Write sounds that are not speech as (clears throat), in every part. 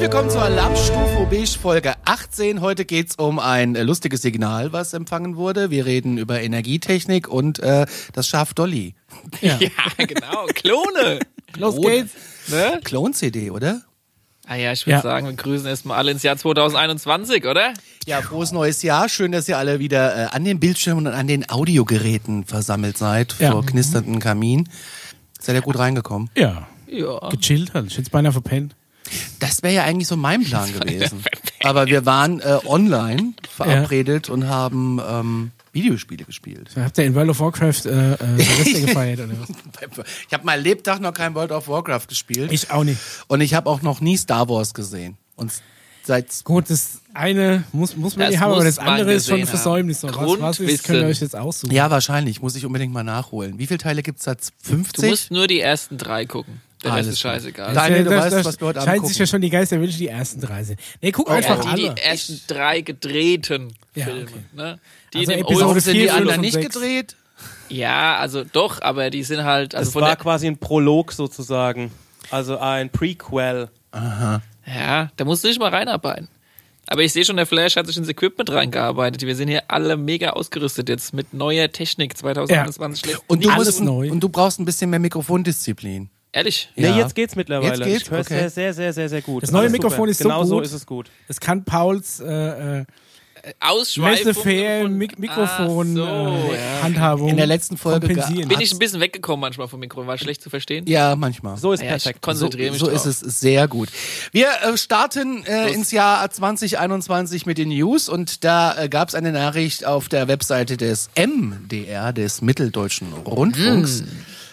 Herzlich willkommen zur Alarmstufe Beige Folge 18. Heute geht's um ein äh, lustiges Signal, was empfangen wurde. Wir reden über Energietechnik und äh, das Schaf Dolly. Ja, (laughs) genau. Klone. Los geht's. Ne? Klon-CD, oder? Ah ja, ich würde Ja. sagen, wir grüßen erstmal alle ins Jahr 2021, oder? Ja, frohes neues Jahr. Schön, dass ihr alle wieder äh, an den Bildschirmen und an den Audiogeräten versammelt seid Ja. vor knisternden Kamin. Seid ihr gut reingekommen? Ja, Ja. gechillt halt. Ich hätte beinahe verpennt. Das wäre ja eigentlich so mein Plan gewesen. Aber wir waren äh, online verabredet und haben ähm, Videospiele gespielt. Habt ihr in World of Warcraft äh, äh, (laughs) gefeiert oder was? Ich habe mein Lebtag noch kein World of Warcraft gespielt. Ich auch nicht. Und ich habe auch noch nie Star Wars gesehen. Und seit Gut, das eine muss, muss man Das nicht haben, aber das andere ist schon ein. Versäumnis. So, Was, was ist, Grundwissen. könnt ihr euch jetzt aussuchen. ja wahrscheinlich muss ich unbedingt mal nachholen. Wie viele Teile gibt's da? Du 50? musst nur die ersten drei gucken. Der Rest Alles ist scheißegal. Da- Daniel, du Das- weißt, das was wir heute Scheint angucken. sich ja schon die Geisterwünsche, die ersten drei sind. Nee, guck Ja, einfach die, alle. die ersten drei gedrehten Ja, Filme. okay. Ne? Die Also in dem Old- sind die anderen nicht sechs. gedreht? Ja, also doch, aber die sind halt, also Es von war quasi ein Prolog sozusagen. Also ein Prequel. ja, da musst du dich mal reinarbeiten. Aber ich sehe schon, der Flash hat sich ins Equipment reingearbeitet. Wir sind hier alle mega ausgerüstet jetzt mit neuer Technik 2021. Schlägt Und du, musst, neu. und du brauchst ein bisschen mehr Mikrofondisziplin. Ehrlich? Ja. Nee, jetzt geht's mittlerweile. Jetzt geht's? Ich höre Okay. sehr, sehr, sehr, sehr, sehr gut. Das neue Alles Mikrofon super. ist so Genau so gut. ist es gut. Das kann Pauls äh, äh, Ausschweifung. Mik Mikrofon so, äh. Handhabung In der letzten Folge. Bin ich ein bisschen weggekommen manchmal vom Mikro, war schlecht zu verstehen. Ja, manchmal. So ist ja, ich perfekt. konzentriere so, mich so drauf. ist es sehr gut. Wir äh, starten äh, ins Jahr 2021 mit den News und da äh, gab es eine Nachricht auf der Webseite des MDR, des Mitteldeutschen Rundfunks.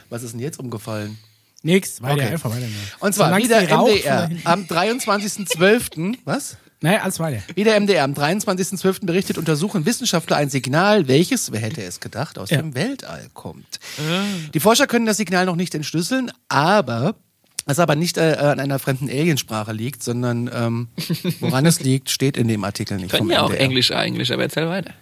Was ist denn jetzt umgefallen? Nix, weiter, Okay. einfach weiter. Und zwar Solange wieder MDR am 23.12. (laughs) Was? Naja, alles weiter. Wieder MDR am 23.12. berichtet, untersuchen Wissenschaftler ein Signal, welches, wer hätte es gedacht, aus Ja. dem Weltall kommt. Die Forscher können das Signal noch nicht entschlüsseln, aber es aber nicht äh, an einer fremden Aliensprache liegt, sondern ähm, woran es (laughs) liegt, steht in dem Artikel nicht. Können ja auch. Englisch eigentlich, aber erzähl weiter.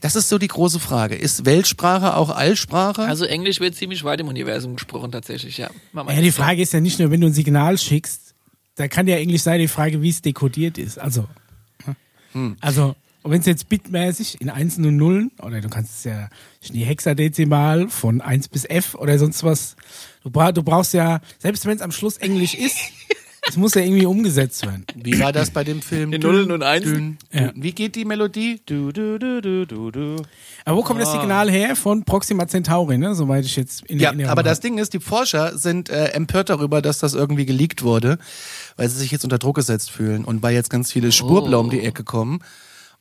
Das ist so die große Frage. Ist Weltsprache auch Allsprache? Also Englisch wird ziemlich weit im Universum gesprochen tatsächlich, ja. Ja, die. Frage ist ja nicht nur, wenn du ein Signal schickst, da kann ja Englisch sein, die Frage, wie es dekodiert ist. Also, Hm. also wenn es jetzt bitmäßig in Einsen und Nullen, oder du kannst es ja Hexadezimal von 1 bis F oder sonst was, du, bra du brauchst ja, selbst wenn es am Schluss Englisch ist, es muss ja irgendwie umgesetzt werden. Wie war das bei dem Film? In Nullen und Einsen? Ja. Wie geht die Melodie? Du, du, du, du, du, du. Aber wo kommt das Signal her? Von Proxima Centauri, ne? Soweit ich jetzt in Ja, Erinnerung aber das. Ding ist, die Forscher sind äh, empört darüber, dass das irgendwie geleakt wurde, weil sie sich jetzt unter Druck gesetzt fühlen und weil jetzt ganz viele Spurblau um die Ecke kommen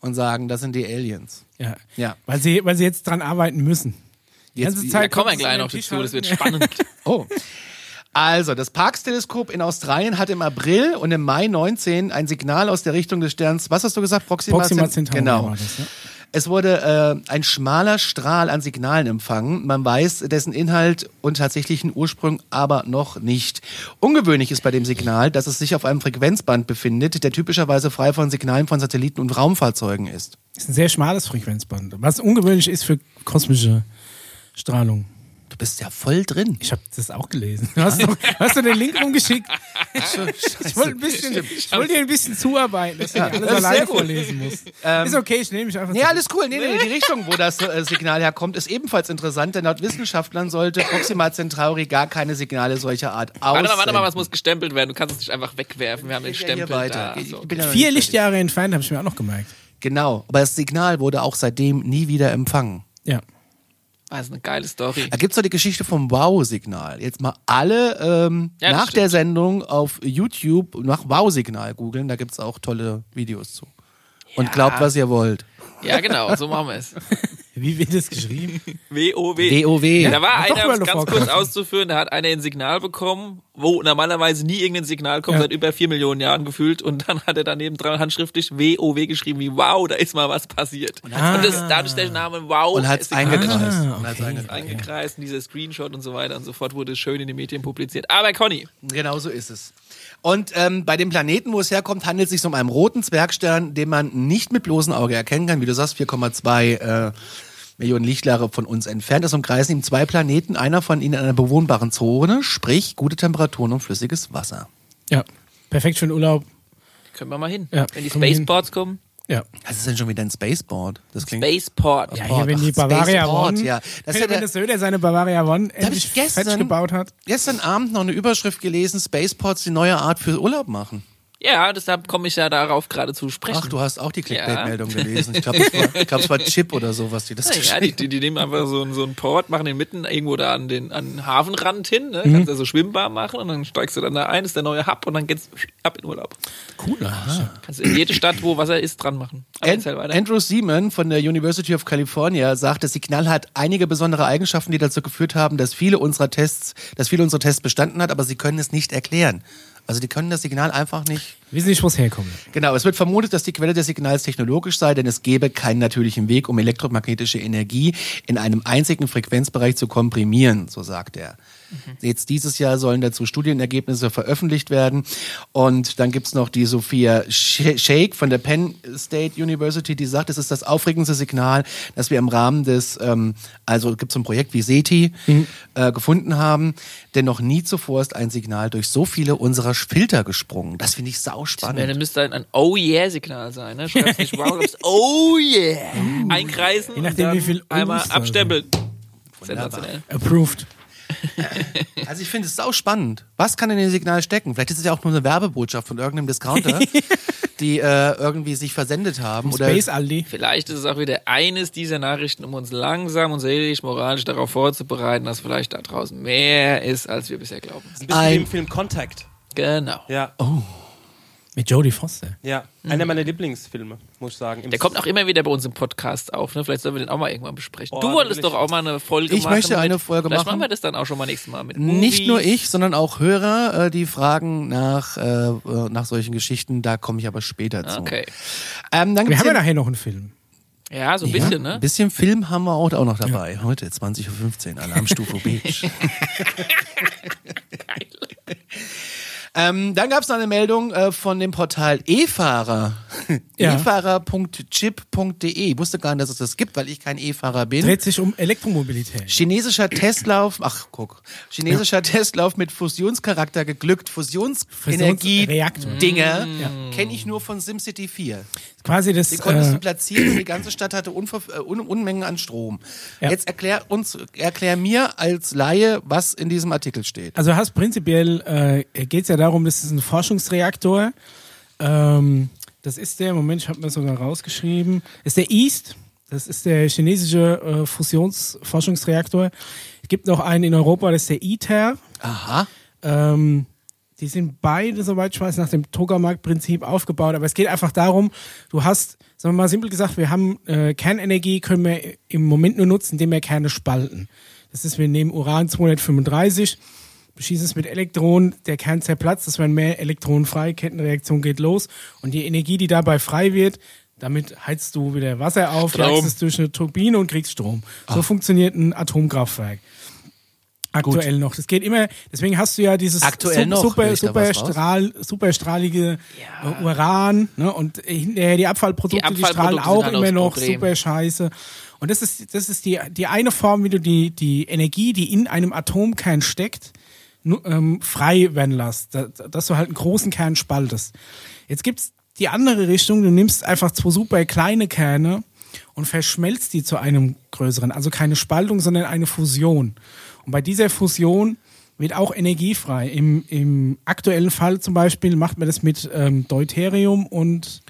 und sagen, das sind die Aliens. Ja. Ja. Weil sie, weil sie jetzt dran arbeiten müssen. Die Jetzt- ganze ja, Da Zeit kommen wir gleich noch dazu, das wird spannend. (laughs) Oh. Also, das Parkes-Teleskop in Australien hat im April und im Mai 19 ein Signal aus der Richtung des Sterns, was hast du gesagt? Proxima, Proxima Cent- Centauri Genau. das, ne? Es wurde äh, ein schmaler Strahl an Signalen empfangen. Man weiß dessen Inhalt und tatsächlichen Ursprung aber noch nicht. Ungewöhnlich ist bei dem Signal, dass es sich auf einem Frequenzband befindet, der typischerweise frei von Signalen von Satelliten und Raumfahrzeugen ist. ist ein sehr schmales Frequenzband, was ungewöhnlich ist für kosmische Strahlung. Du bist ja voll drin. Ich habe das auch gelesen. Du hast, doch, hast du den Link rumgeschickt? Ich wollte ein bisschen, ich wollte dir ein bisschen zuarbeiten, dass du alles das ist alleine vorlesen musst. ist okay, ich nehme mich einfach. Nee, alles cool. Nee, nee, die Richtung, wo das äh, Signal herkommt, ist ebenfalls interessant, denn laut Wissenschaftlern sollte Proxima Centauri gar keine Signale solcher Art aussenden. Warte mal, warte mal, was muss gestempelt werden? Du kannst es nicht einfach wegwerfen. Wir haben den Stempel weiter. da. Ich So. bin ja noch Vier. Lichtjahre entfernt, habe ich mir auch noch gemerkt. Genau, aber das Signal wurde auch seitdem nie wieder empfangen. Ja. Das ist eine geile Story. Da gibt's doch die Geschichte vom Wow-Signal. Jetzt mal alle ähm, Ja, nach stimmt. der Sendung auf YouTube nach Wow-Signal googeln, da gibt's auch tolle Videos zu. Und Ja. glaubt, was ihr wollt. Ja, genau, so machen wir es. (laughs) Wie wird das geschrieben? WOW. WoW. Da war Doch einer, um es ganz kurz auszuführen, da hat einer ein Signal bekommen, wo normalerweise nie irgendein Signal kommt, Ja. seit über vier Millionen Jahren gefühlt. Und dann hat er daneben dran handschriftlich WOW geschrieben, wie wow, da ist mal was passiert. Und, das, dadurch der Name wow Und hat's Signal eingekreist. Ah, Und hat's okay. eingekreist. eingekreist, und dieser Screenshot und so weiter und so fort wurde schön in den Medien publiziert. Aber Conny, Genau so ist es. Und ähm, bei dem Planeten, wo es herkommt, handelt es sich um einen roten Zwergstern, den man nicht mit bloßem Auge erkennen kann. Wie du sagst, 4,2 äh, Millionen Lichtjahre von uns entfernt. Es umkreisen ihm zwei Planeten, einer von ihnen in einer bewohnbaren Zone, sprich gute Temperaturen und flüssiges Wasser. Ja. Perfekt für den Urlaub. Können wir mal hin. Ja, Wenn die. Spaceports kommen. Ja. Was ist denn schon wieder ein Spaceboard? Das klingt. Spaceport. Ja, hier, wenn die Bavaria Spaceport, One, ja. Das ist ja wenn der- der Söder seine Bavaria One endlich ich gestern- gebaut hat. Gestern Abend noch eine Überschrift gelesen, Spaceports die neue Art für Urlaub machen. Ja, deshalb komme ich ja darauf gerade zu sprechen. Ach, du hast auch die Ja. Clickbait-Meldung (laughs) gelesen. Ich glaube, es war, war Chip oder so, was die das Ja, geschrieben die, die, die nehmen einfach so, einen- so einen Port, machen den mitten irgendwo da an den, an den Hafenrand hin, ne? Mhm. kannst ja so schwimmbar machen und dann steigst du dann da ein, ist der neue Hub und dann geht's ab in Urlaub. Cool. Kannst du in jede Stadt, wo Wasser ist, dran machen. Aber An erzähl weiter. Andrew Seaman von der University of California sagt, das Signal hat einige besondere Eigenschaften, die dazu geführt haben, dass viele unserer Tests, dass viele unserer Tests bestanden hat, aber sie können es nicht erklären. Also die können das Signal einfach nicht. Wissen nicht, wo es herkommt. Genau, es wird vermutet, dass die Quelle des Signals technologisch sei, denn es gäbe keinen natürlichen Weg, um elektromagnetische Energie in einem einzigen Frequenzbereich zu komprimieren, so sagt er. Jetzt dieses Jahr sollen dazu Studienergebnisse veröffentlicht werden. Und dann gibt's noch die Sophia Sh- Shake von der Penn State University, die sagt, es ist das aufregendste Signal, das wir im Rahmen des, ähm, also gibt so ein Projekt wie SETI, äh, gefunden haben. Denn noch nie zuvor ist ein Signal durch so viele unserer Filter gesprungen. Das finde ich Ja, sauspannend. dann müsste ein, ein Oh Yeah-Signal sein. Ne? Schreibst nicht wow, schreibst Oh Yeah. (laughs) Einkreisen Je nachdem, und dann wie viel einmal abstempeln. Sensationell. Approved. Also ich finde es sau spannend. Was kann in dem Signal stecken? Vielleicht ist es ja auch nur eine Werbebotschaft von irgendeinem Discounter, (laughs) die äh, irgendwie sich versendet haben. Oder Space Aldi. Vielleicht ist es auch wieder eines dieser Nachrichten, um uns langsam und seelisch, moralisch darauf vorzubereiten, dass vielleicht da draußen mehr ist, als wir bisher glauben. Ein bisschen wie im Film Contact. Genau. Ja, Mit Jodie Foster. ja. Einer meiner Lieblingsfilme, muss ich sagen. Der kommt auch immer wieder bei uns im Podcast auf. Ne? Vielleicht sollen wir den auch mal irgendwann besprechen. Oh, du wolltest doch auch mal eine Folge Ich machen. möchte eine Folge vielleicht machen. machen wir das dann auch schon mal nächstes Mal mit nicht Movies. nur ich, sondern auch Hörer, äh, die fragen nach, äh, äh, nach solchen Geschichten. Da komme ich aber später zu. Okay. Ähm, dann Wir gibt's haben ja nachher noch einen Film. Ja, so ein Ja, bisschen, ne? Ein bisschen Film haben wir auch, auch noch dabei. Heute 20.15 Uhr, Alarmstufe Beach. (laughs) (laughs) Ähm, dann gab es noch eine Meldung äh, von dem Portal E-Fahrer. (laughs) Ja. E-Fahrer.chip.de. Ich wusste gar nicht, dass es das gibt, weil ich kein E-Fahrer bin. Dreht sich um Elektromobilität. Chinesischer Testlauf, ach guck, chinesischer Testlauf mit Fusionscharakter geglückt. Fusionsenergie Fusionsreaktor. Dinger kenne ich nur von SimCity 4. Quasi das. Die konntest du Äh, platzieren und die ganze Stadt hatte Unver äh, Un Unmengen an Strom. Ja. Jetzt erklär uns, erklär mir als Laie, was in diesem Artikel steht. also hast prinzipiell äh, geht es ja darum, das ist ein Forschungsreaktor. Ähm, das ist der, Moment, ich habe mir sogar rausgeschrieben, ist der East. Das ist der chinesische äh, Fusionsforschungsreaktor. Es gibt noch einen in Europa, das ist der ITER. Aha. Ähm, die sind beide, soweit ich weiß, nach dem Tokamak-Prinzip aufgebaut. Aber es geht einfach darum, du hast, sagen wir mal simpel gesagt, wir haben äh, Kernenergie, können wir im Moment nur nutzen, indem wir Kerne spalten. Das ist, wir nehmen Uran 235, beschießen es mit Elektronen, der Kern zerplatzt, es werden mehr Elektronen frei, Kettenreaktion geht los und die Energie, die dabei frei wird, damit heizt du wieder Wasser auf, jagst es durch eine Turbine und kriegst Strom. So funktioniert ein Atomkraftwerk. Aktuell noch. Das geht immer, deswegen hast du ja dieses Aktuell noch, super, da super, was raus? Strahl, superstrahlige äh, Uran, ne? Und hinterher die Abfallprodukte, Die die, strahlen Abfallprodukte auch immer noch Problem. super scheiße. Und das ist, das ist die, die eine Form, wie du die, die Energie, die in einem Atomkern steckt, ähm, frei werden lässt. Da, dass du halt einen großen Kern spaltest. Jetzt gibt's die andere Richtung, du nimmst einfach zwei super kleine Kerne und verschmelzt die zu einem größeren. Also keine Spaltung, sondern eine Fusion. Und bei dieser Fusion wird auch Energie frei. Im, im aktuellen Fall zum Beispiel macht man das mit ähm, Deuterium und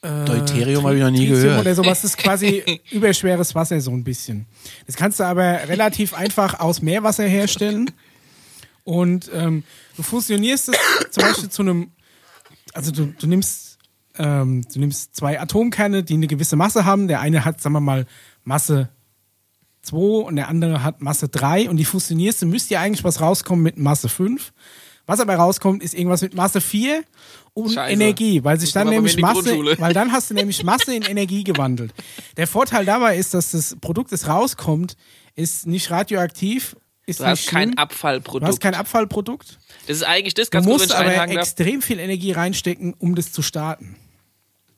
Deuterium habe ich noch nie Tritium gehört. Oder sowas ist quasi (laughs) überschweres Wasser so ein bisschen. Das kannst du aber relativ einfach aus Meerwasser herstellen. Und ähm, du fusionierst es zum Beispiel zu einem, also du, du nimmst ähm, du nimmst zwei Atomkerne, die eine gewisse Masse haben. Der eine hat, sagen wir mal, Masse 2 und der andere hat Masse 3 und die fusionierst, du müsste ja eigentlich was rauskommen mit Masse 5. Was aber rauskommt, ist irgendwas mit Masse 4 und Scheiße. Energie, weil sich dann nämlich Masse, weil dann hast du nämlich Masse in Energie gewandelt. Der Vorteil dabei ist, dass das Produkt, das rauskommt, ist nicht radioaktiv, ist Du hast kein schlimm. Abfallprodukt. Du hast kein Abfallprodukt. das ist eigentlich das, Du ganz wenn musst aber extrem viel Energie reinstecken, um das zu starten.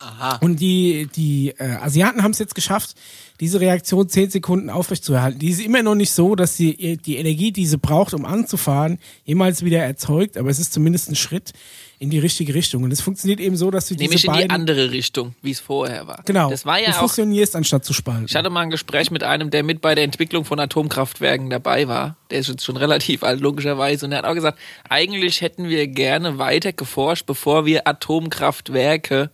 Aha. Und die, die äh, Asiaten haben es jetzt geschafft, diese Reaktion zehn Sekunden aufrechtzuerhalten. Die ist immer noch nicht so, dass sie ihr- die Energie, die sie braucht, um anzufahren, jemals wieder erzeugt, aber es ist zumindest ein Schritt in die richtige Richtung. Und es funktioniert eben so, dass du Nämlich diese in die beiden... andere Richtung, wie es vorher war. Genau, Das war du ja auch. fusionierst, anstatt zu spalten. Ich hatte mal ein Gespräch mit einem, der mit bei der Entwicklung von Atomkraftwerken dabei war. Der ist jetzt schon relativ alt, logischerweise. Und er hat auch gesagt, eigentlich hätten wir gerne weiter geforscht, bevor wir Atomkraftwerke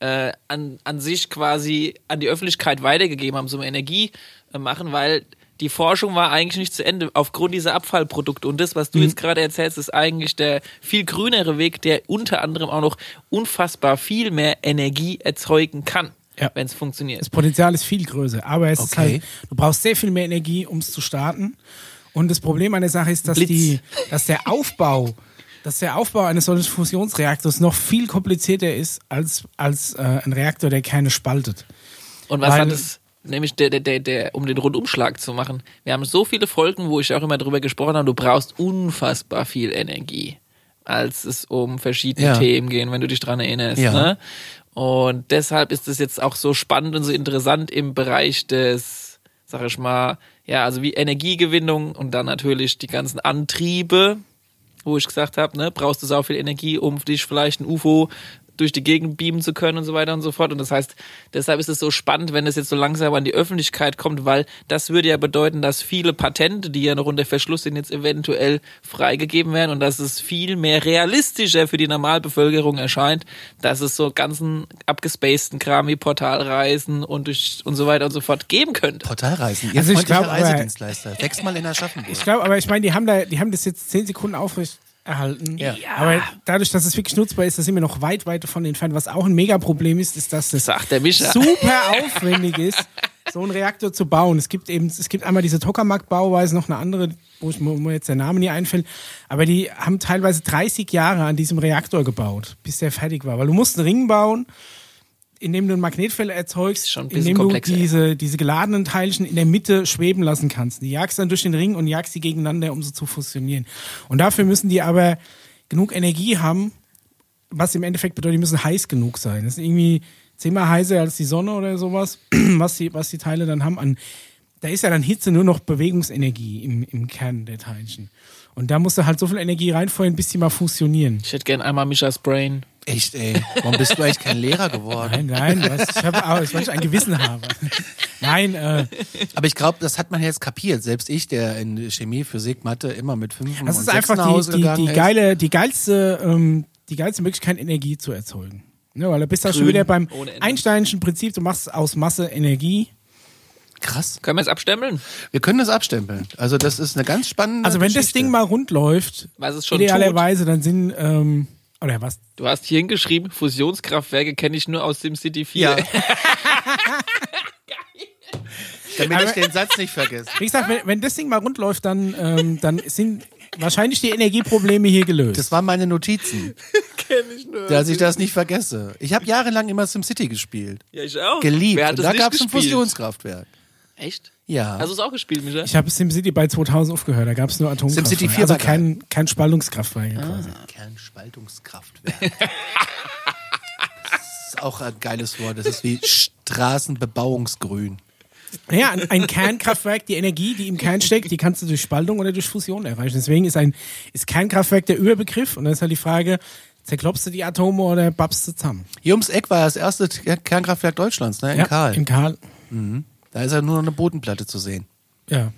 äh, an, an sich quasi an die Öffentlichkeit weitergegeben haben, zum Energie äh, machen, weil die Forschung war eigentlich nicht zu Ende aufgrund dieser Abfallprodukte. Und das, was Mhm. du jetzt gerade erzählst, ist eigentlich der viel grünere Weg, der unter anderem auch noch unfassbar viel mehr Energie erzeugen kann, Ja. wenn es funktioniert. Das Potenzial ist viel größer, aber es ist Okay. halt, du brauchst sehr viel mehr Energie, um es zu starten. Und das Problem an der Sache ist, dass Blitz. die, dass der Aufbau, dass der Aufbau eines solchen Fusionsreaktors noch viel komplizierter ist als, als äh, ein Reaktor, der keine spaltet. Und was Weil- hat es, nämlich der, der, der, der, um den Rundumschlag zu machen? Wir haben so viele Folgen, wo ich auch immer drüber gesprochen habe, du brauchst unfassbar viel Energie, als es um verschiedene Ja. Themen gehen, wenn du dich dran erinnerst. Ja. Ne? Und deshalb ist es jetzt auch so spannend und so interessant im Bereich des, sag ich mal, ja, also wie Energiegewinnung und dann natürlich die ganzen Antriebe, wo ich gesagt habe, ne, brauchst du so viel Energie, um dich vielleicht ein UFO durch die Gegend beamen zu können und so weiter und so fort. Und das heißt, deshalb ist es so spannend, wenn es jetzt so langsam an die Öffentlichkeit kommt, weil das würde ja bedeuten, dass viele Patente, die ja noch unter Verschluss sind, jetzt eventuell freigegeben werden und dass es viel mehr realistischer für die Normalbevölkerung erscheint, dass es so ganzen abgespaceden Kram wie Portalreisen und, durch, und so weiter und so fort geben könnte. Portalreisen. Ihr Also ich freundlicher glaub, aber- Reisedienstleister. Sechsmal in Aschaffenburg. Ich glaube, aber ich meine, die haben da, die haben das jetzt zehn Sekunden aufrecht erhalten. Ja. Aber dadurch, dass es wirklich nutzbar ist, da sind wir noch weit, weit davon entfernt. Was auch ein Mega-Problem ist, ist, dass Mischer. super aufwendig ist, so einen Reaktor zu bauen. Es gibt eben, es gibt einmal diese Tokamak-Bauweise, noch eine andere, wo, ich, mir jetzt der Name nie einfällt. Aber die haben teilweise 30 Jahre an diesem Reaktor gebaut, bis der fertig war. Weil du musst einen Ring bauen, in dem du ein Magnetfeld erzeugst, Schon ein bisschen in dem du diese, diese geladenen Teilchen in der Mitte schweben lassen kannst. Die jagst dann durch den Ring und jagst sie gegeneinander, um sie zu fusionieren. Und dafür müssen die aber genug Energie haben, was im Endeffekt bedeutet, die müssen heiß genug sein. Das ist irgendwie zehnmal heißer als die Sonne oder sowas, (clears throat) was die, was die Teile dann haben. An, da ist ja dann Hitze nur noch Bewegungsenergie im, im Kern der Teilchen. Und da musst du halt so viel Energie reinfeuern, bis die mal fusionieren. Ich hätte gern einmal Mischas Brain. Echt, ey. Warum bist du eigentlich kein Lehrer geworden? Nein, nein, was, ich habe auch, weil ich ein Gewissen habe. Nein, äh, Aber ich glaube, das hat man jetzt kapiert. Selbst ich, der in Chemie, Physik, Mathe immer mit fünf das und ist sechs einfach nach die, Hause die, die, ist. geile, die geilste, ähm, die geilste Möglichkeit, Energie zu erzeugen. Ne, weil du bist auch schon wieder beim. Einsteinischen Prinzip, du machst aus Masse Energie. Krass. Können wir es abstempeln? Wir können das abstempeln. Also das ist eine ganz spannende Also wenn das Geschichte. Ding mal rund läuft, Was es schon idealerweise, dann sind, ähm, oder was? Du hast hier hingeschrieben, Fusionskraftwerke kenne ich nur aus SimCity 4. Ja. (laughs) Damit ich den Satz nicht vergesse. Wie gesagt, wenn, wenn das Ding mal rund läuft, dann, ähm, dann sind wahrscheinlich die Energieprobleme hier gelöst. Das waren meine Notizen, (laughs) kenne ich nur. dass ich das nicht vergesse. Ich habe jahrelang immer SimCity gespielt. ja, ich auch. Geliebt. Wer hat Und das da gab es ein? Fusionskraftwerk. Echt? Ja. Hast du es auch gespielt, Micha? ich habe SimCity bei 2000 aufgehört, da gab es nur Atomkraftwerke. SimCity 4 also kein, kein Spaltungskraftwerk quasi. Kernspaltungskraftwerk. das ist auch ein geiles Wort. Das ist wie Straßenbebauungsgrün. Ja, ein, Kernkraftwerk, die Energie, die im Kern steckt, die kannst du durch Spaltung oder durch Fusion erreichen. Deswegen ist ein ist Kernkraftwerk der Überbegriff und dann ist halt die Frage, zerklopfst du die Atome oder babst du zusammen? Hier ums Eck war das erste Kernkraftwerk Deutschlands, ne? In Karl. In Karl. Da ist ja nur noch eine Bodenplatte zu sehen. Ja.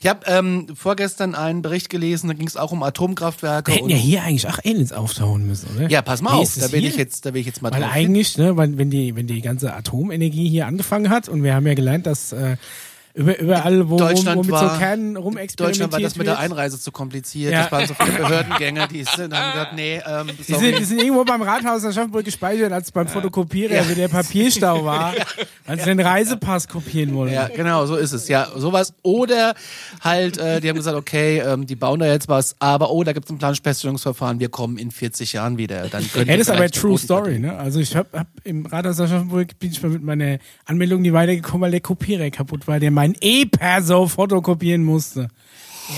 Ich habe ähm, vorgestern einen Bericht gelesen, da ging es auch um Atomkraftwerke. Wir hätten ja hier eigentlich auch Aliens auftauchen müssen, oder? ja, pass mal Wie auf, da will hier? ich jetzt, da will ich jetzt mal Weil eigentlich, ne, wenn die, wenn die ganze Atomenergie hier angefangen hat und wir haben ja gelernt, dass äh, über, überall, wo, Deutschland wo mit war- so Kernen rumexperimentiert Deutschland war das mit der Einreise zu kompliziert. Ja. Das waren so viele (laughs) Behördengänge, die sind, haben gesagt, nee, ähm, Die sind, die sind irgendwo beim Rathaus in Aschaffenburg gespeichert, als beim Fotokopierer, wie der Papierstau war, (laughs) als sie den Reisepass kopieren wollten. Ja, genau, so ist es. Ja, sowas. Oder halt, äh, die haben gesagt, okay, ähm, die bauen da jetzt was, aber oh, da gibt es ein Planfeststellungsverfahren, wir kommen in 40 Jahren wieder. Dann Ja, ihr das ist aber True eine Bodenplatte- Story, ne? Also ich hab, hab im Rathaus Aschaffenburg bin ich mal mit meiner Anmeldung nie weitergekommen, weil der Kopierer kaputt war, der mein E-Perso fotokopieren musste.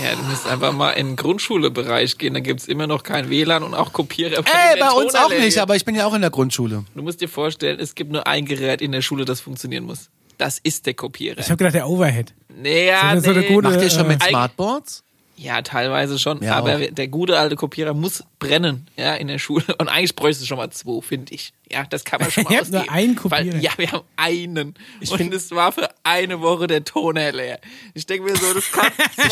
Ja, du musst einfach mal in den Grundschulebereich gehen, da gibt's immer noch kein WLAN und auch Kopierer. Ey, bei uns auch nicht, aber ich bin ja auch in der Grundschule. Du musst dir vorstellen, es gibt nur ein Gerät in der Schule, das funktionieren muss. Das ist der Kopierer. Ich habe gedacht, der Overhead. Naja, eine- so eine nee. gute- Macht ihr schon mit Eig- Smartboards? Ja, teilweise schon. Ja, aber auch. der gute alte Kopierer muss brennen, ja, in der Schule. Und eigentlich bräuchte es schon mal zwei, finde ich. Ja, das kann man schon (laughs) mal habt nur ausgeben. einen Kopierer. Weil, ja, wir haben einen. Ich und es war für eine Woche der Toner leer. Ich denke mir so, das kann (laughs) er-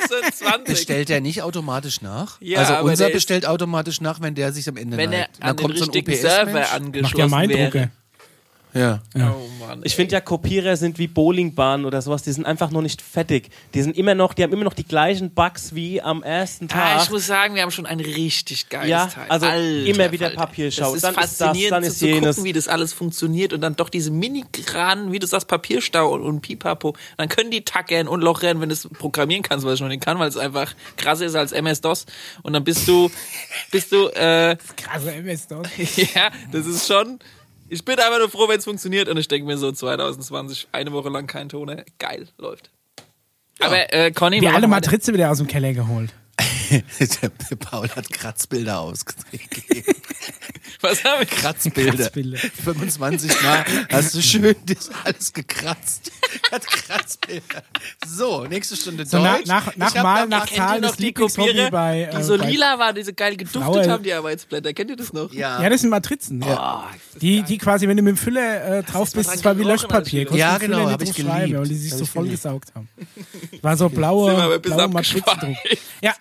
2020. Bestellt der nicht automatisch nach? Ja, also aber unser bestellt automatisch nach, wenn der sich am Ende wenn er an den kommt so ein richtigen UPS-Mensch. Server Macht ja angeschlossen mein wäre. Drucker. Ja. Oh Mann. Ich finde ja, Kopierer sind wie Bowlingbahnen oder sowas, die sind einfach noch nicht fertig. Die sind immer noch, die haben immer noch die gleichen Bugs wie am ersten Ah, Tag. ich muss sagen, wir haben schon ein richtig geiles Ja, Teil. also Alter immer wieder. Papierschau. Das ist Dann ist das, faszinierend dann zu, ist zu jenes. gucken, wie das alles funktioniert und dann doch diese Mini-Granen, wie du sagst, Papierstau und, und Pipapo. Dann können die tackern und lochern, wenn du es programmieren kannst, was ich noch nicht kann, weil es einfach krasser ist als MS-DOS. Und dann bist du, bist du, äh, Krasse MS-DOS. (laughs) ja, das ist schon. Ich bin einfach nur froh, wenn es funktioniert und ich denke mir so 2020, eine Woche lang kein Toner, geil, läuft. Aber äh, Conny, wir alle. Matrize wieder aus dem Keller geholt. Der Paul hat Kratzbilder ausgegeben. Was haben wir? Kratzbilder. Kratzbilder. 25 Mal hast du schön das alles gekratzt. Hat Kratzbilder. So, nächste Stunde So nach, Deutsch. nach, nach Ich hab Mal, noch- nach Kennt ihr Zahl noch des die Lieblingshobby bei, äh, die so lila waren, die so geil geduftet Frau- haben, die Arbeitsblätter. Kennt ihr das noch? Ja. Ja, das sind Matrizen. Oh, Die, die quasi, wenn du mit dem Füller äh, drauf ist bist, dran das war wie Löschpapier. Ja, genau, nicht hab ich geliebt. Weil die sich so ich voll geliebt. gesaugt haben. War so (laughs) blaue, blaue. Matrizen drauf. Ja,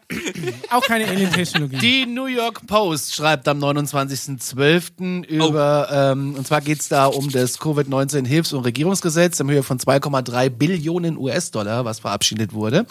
auch keine Alien-Technologie. Die New York Post schreibt am 29.12. über, ähm, und zwar geht's da um das Covid-19-Hilfs- und Regierungsgesetz in Höhe von 2,3 Billionen US-Dollar, was verabschiedet wurde.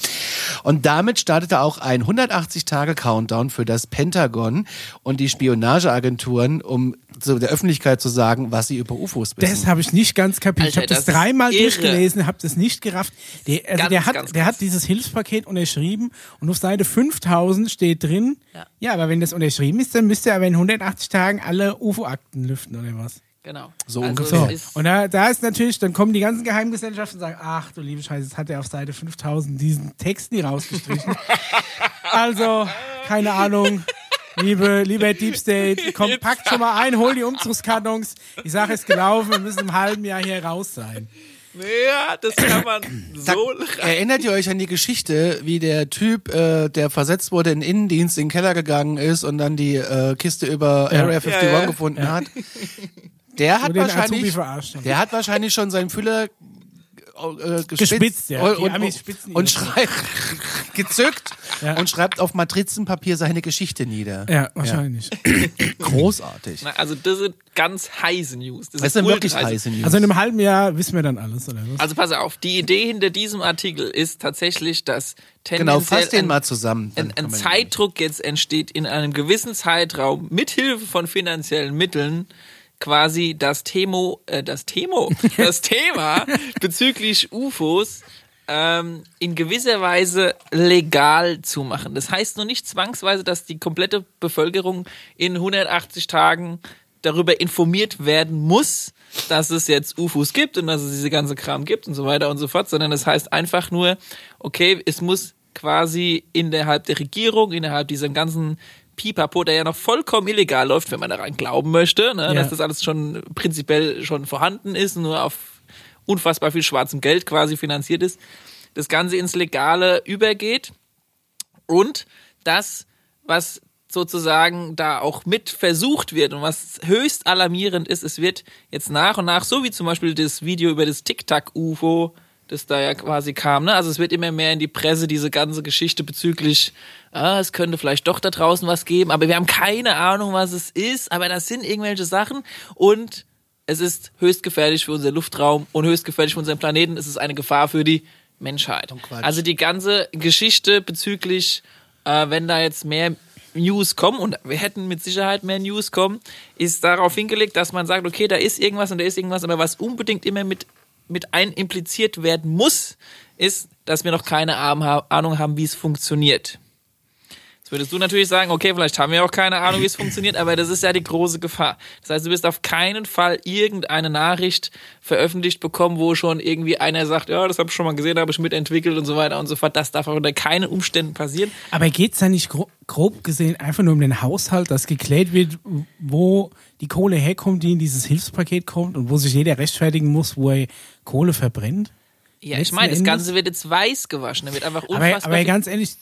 Und damit startete auch ein 180-Tage-Countdown für das Pentagon und die Spionageagenturen, um zu der Öffentlichkeit zu sagen, was sie über UFOs wissen. Das habe ich nicht ganz kapiert. ich Alter, habe das, das dreimal irre. durchgelesen, habe das nicht gerafft. Der, also Ganz, der, hat, ganz der krass. hat dieses Hilfspaket unterschrieben und auf Seite 5000 steht drin, ja. Ja. aber wenn das unterschrieben ist, dann müsste er aber in 180 Tagen alle UFO-Akten lüften oder was. Genau. So also ungefähr. So, und da, da ist natürlich, dann kommen die ganzen Geheimgesellschaften und sagen, ach du liebe Scheiße, jetzt hat er auf Seite 5000 diesen Text nie rausgestrichen. (laughs) also, keine Ahnung. Liebe, lieber Deep State, (laughs) komm, packt schon mal ein, hol die Umzugskartons. Die Sache ist gelaufen, wir müssen im halben Jahr hier raus sein. Ja, das kann man so Erinnert ihr euch an die Geschichte, wie der Typ, äh, der versetzt wurde in den Innendienst, in den Keller gegangen ist und dann die äh, Kiste über Ja. Area 51 Ja, ja. gefunden hat? (laughs) Der hat wahrscheinlich, der hat wahrscheinlich schon seinen Füller äh, gespitzt, Gespitzt, ja. und, Die und, und schreibt (laughs) gezückt Ja. und schreibt auf Matrizenpapier seine Geschichte nieder. Ja, wahrscheinlich. (clears throat) Großartig. Na, Also das sind ganz heiße News. Das sind wirklich heiße News. Also in einem halben Jahr wissen wir dann alles, oder was? Also pass auf, die Idee hinter diesem Artikel ist tatsächlich, dass genau, fass den ein, mal zusammen. ein, ein Zeitdruck jetzt entsteht in einem gewissen Zeitraum mit Hilfe von finanziellen Mitteln quasi das Themo, äh, das Themo, (laughs) das Thema bezüglich UFOs ähm, in gewisser Weise legal zu machen. Das heißt nur nicht zwangsweise, dass die komplette Bevölkerung in 180 Tagen darüber informiert werden muss, dass es jetzt UFOs gibt und dass es diese ganze Kram gibt und so weiter und so fort, sondern es heißt einfach nur, okay, es muss quasi innerhalb der Regierung, innerhalb dieser ganzen Pipapo, der ja noch vollkommen illegal läuft, wenn man daran glauben möchte, ne, Ja. dass das alles schon prinzipiell schon vorhanden ist, nur auf unfassbar viel schwarzem Geld quasi finanziert ist, das Ganze ins Legale übergeht und das, was sozusagen da auch mit versucht wird und was höchst alarmierend ist, es wird jetzt nach und nach, so wie zum Beispiel das Video über das Tic-Tac-UFO, das da ja quasi kam, ne? Also es wird immer mehr in die Presse diese ganze Geschichte bezüglich, ah, es könnte vielleicht doch da draußen was geben, aber wir haben keine Ahnung, was es ist, aber das sind irgendwelche Sachen und es ist höchst gefährlich für unseren Luftraum und höchst gefährlich für unseren Planeten. Es ist eine Gefahr für die Menschheit. Quatsch. Also die ganze Geschichte bezüglich, äh, wenn da jetzt mehr News kommen, und wir hätten mit Sicherheit mehr News kommen, ist darauf hingelegt, dass man sagt, okay, da ist irgendwas und da ist irgendwas, aber was unbedingt immer mit, mit ein impliziert werden muss, ist, dass wir noch keine Ahnung haben, wie es funktioniert. Es Jetzt würdest du natürlich sagen, okay, vielleicht haben wir auch keine Ahnung, wie es funktioniert, aber das ist ja die große Gefahr. Das heißt, du wirst auf keinen Fall irgendeine Nachricht veröffentlicht bekommen, wo schon irgendwie einer sagt, ja, das habe ich schon mal gesehen, habe ich mitentwickelt und so weiter und so fort. Das darf auch unter keinen Umständen passieren. Aber geht's da nicht gro grob gesehen einfach nur um den Haushalt, dass geklärt wird, wo die Kohle herkommt, die in dieses Hilfspaket kommt und wo sich jeder rechtfertigen muss, wo er Kohle verbrennt? Ja, ich meine, das Ganze wird jetzt weiß gewaschen. Da wird einfach Aber, unfassbar aber viel- ganz ehrlich,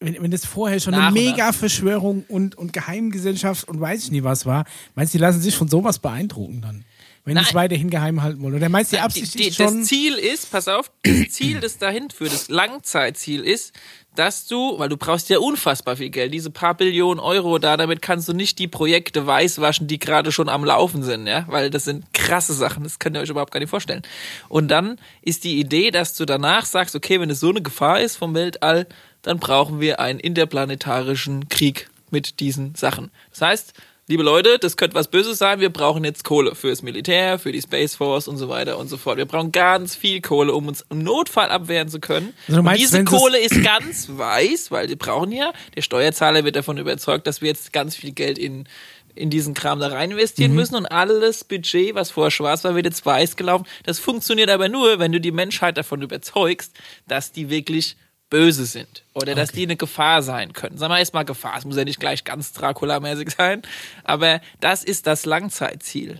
wenn, wenn das vorher schon eine und mega Verschwörung und, und Geheimgesellschaft und weiß ich nie was war, meinst du, die lassen sich von sowas beeindrucken dann? Wenn die es Nein. weiterhin geheim halten wollen? Oder meinst du, die Die, Absicht die, ist schon... das Ziel ist, pass auf, das (clears throat) Ziel, das dahin führt, das Langzeitziel ist, dass du, weil du brauchst ja unfassbar viel Geld, diese paar Billionen Euro da, damit kannst du nicht die Projekte weißwaschen, die gerade schon am Laufen sind, ja, weil das sind krasse Sachen, das könnt ihr euch überhaupt gar nicht vorstellen. Und dann ist die Idee, dass du danach sagst, okay, wenn es so eine Gefahr ist vom Weltall, dann brauchen wir einen interplanetarischen Krieg mit diesen Sachen. Das heißt, liebe Leute, das könnte was Böses sein. Wir brauchen jetzt Kohle fürs Militär, für die Space Force und so weiter und so fort. Wir brauchen ganz viel Kohle, um uns im Notfall abwehren zu können. Also meinst, diese Kohle ist ganz weiß, weil die brauchen ja. Der Steuerzahler wird davon überzeugt, dass wir jetzt ganz viel Geld in in diesen Kram da rein investieren Mhm. müssen und alles Budget, was vorher schwarz war, wird jetzt weiß gelaufen. Das funktioniert aber nur, wenn du die Menschheit davon überzeugst, dass die wirklich böse sind oder dass die eine Gefahr sein können. Sagen wir erstmal Gefahr, es muss ja nicht gleich ganz Dracula-mäßig sein, aber das ist das Langzeitziel.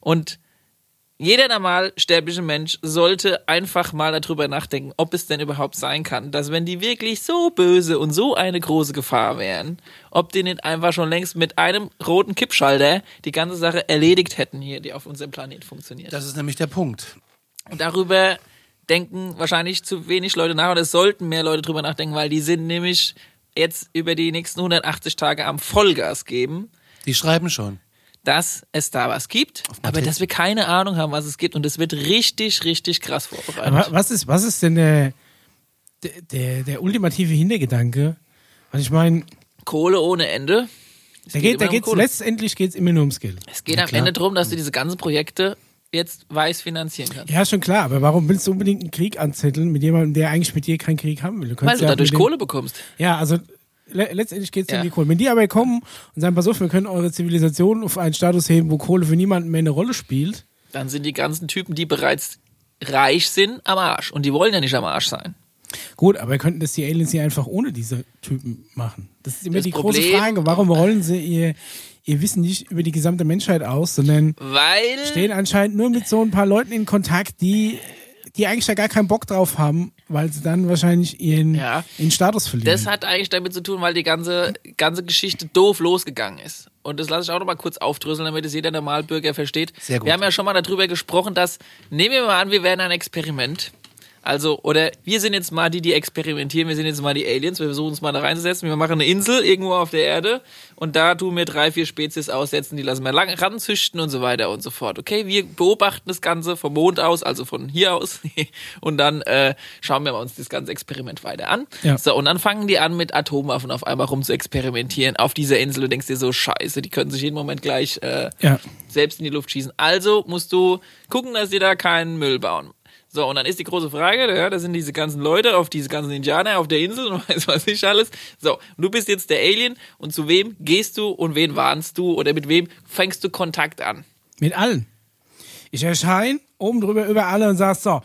Und jeder normal sterbliche Mensch sollte einfach mal darüber nachdenken, ob es denn überhaupt sein kann, dass wenn die wirklich so böse und so eine große Gefahr wären, ob die nicht einfach schon längst mit einem roten Kippschalter die ganze Sache erledigt hätten hier, die auf unserem Planet funktioniert. Das ist nämlich der Punkt. Und darüber denken wahrscheinlich zu wenig Leute nach oder es sollten mehr Leute drüber nachdenken, weil die sind nämlich jetzt über die nächsten 180 Tage am Vollgas geben Die schreiben schon. dass es da was gibt, aber dass wir keine Ahnung haben, was es gibt und es wird richtig, richtig krass vorbereitet. Aber was ist, was ist denn der, der, der, ultimative Hintergedanke? Also ich meine, Kohle ohne Ende. Es da geht, da immer um geht's, Kohle. letztendlich geht es immer nur ums Geld. Es geht am klar. Ende darum, dass du diese ganzen Projekte jetzt weiß finanzieren kannst. Ja, schon klar, aber warum willst du unbedingt einen Krieg anzetteln mit jemandem, der eigentlich mit dir keinen Krieg haben will? Du Weil du ja dadurch Kohle bekommst. Ja, also le letztendlich geht es Ja. um die Kohle. Wenn die aber kommen und sagen, pass auf, wir können eure Zivilisation auf einen Status heben, wo Kohle für niemanden mehr eine Rolle spielt, Dann sind die ganzen Typen, die bereits reich sind, am Arsch. Und die wollen ja nicht am Arsch sein. gut, aber könnten das die Aliens hier einfach ohne diese Typen machen? Das ist immer Das die große Problem- Frage. Warum rollen sie ihr, ihr Wissen nicht über die gesamte Menschheit aus, sondern Weil stehen anscheinend nur mit so ein paar Leuten in Kontakt, die, die eigentlich da gar keinen Bock drauf haben, weil sie dann wahrscheinlich ihren, Ja. ihren Status verlieren. Das hat eigentlich damit zu tun, weil die ganze, ganze Geschichte doof losgegangen ist. Und das lasse ich auch noch mal kurz aufdröseln, damit es jeder Normalbürger versteht. Sehr gut. Wir haben ja schon mal darüber gesprochen, dass, nehmen wir mal an, wir wären ein Experiment. Also, oder wir sind jetzt mal die, die experimentieren, wir sind jetzt mal die Aliens, wir versuchen uns mal da reinzusetzen, wir machen eine Insel irgendwo auf der Erde und da tun wir drei, vier Spezies aussetzen, die lassen wir lang ranzüchten und so weiter und so fort. Okay, wir beobachten das Ganze vom Mond aus, also von hier aus (laughs) und dann äh, schauen wir uns das ganze Experiment weiter an. Ja. So, und dann fangen die an mit Atomwaffen auf einmal rum zu experimentieren auf dieser Insel. Du denkst dir so, scheiße, die können sich jeden Moment gleich äh, ja. selbst in die Luft schießen. Also musst du gucken, dass die da keinen Müll bauen. So, und dann ist die große Frage, ja, da sind diese ganzen Leute auf diese ganzen Indianer auf der Insel und (laughs) weiß was ich alles. So, du bist jetzt der Alien und zu wem gehst du und wen warnst du oder mit wem fängst du Kontakt an? Mit allen. Ich erscheine oben drüber über alle und sag so,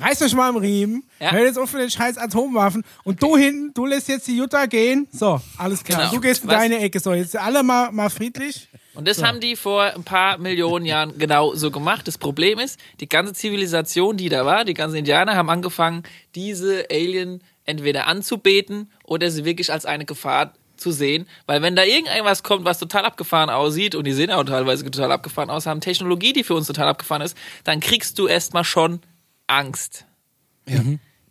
reißt euch mal am Riemen, Ja. hört jetzt auf mit den scheiß Atomwaffen und du hinten, du lässt jetzt die Jutta gehen. So, alles klar. Genau. Du gehst in Was- deine Ecke. So, jetzt alle mal, mal friedlich. Und das haben die vor ein paar Millionen Jahren genau so gemacht. Das Problem ist, die ganze Zivilisation, die da war, die ganzen Indianer haben angefangen, diese Alien entweder anzubeten oder sie wirklich als eine Gefahr zu sehen. Weil wenn da irgendwas kommt, was total abgefahren aussieht, und die sehen auch teilweise total abgefahren aus, haben Technologie, die für uns total abgefahren ist, dann kriegst du erstmal schon Angst. Ja.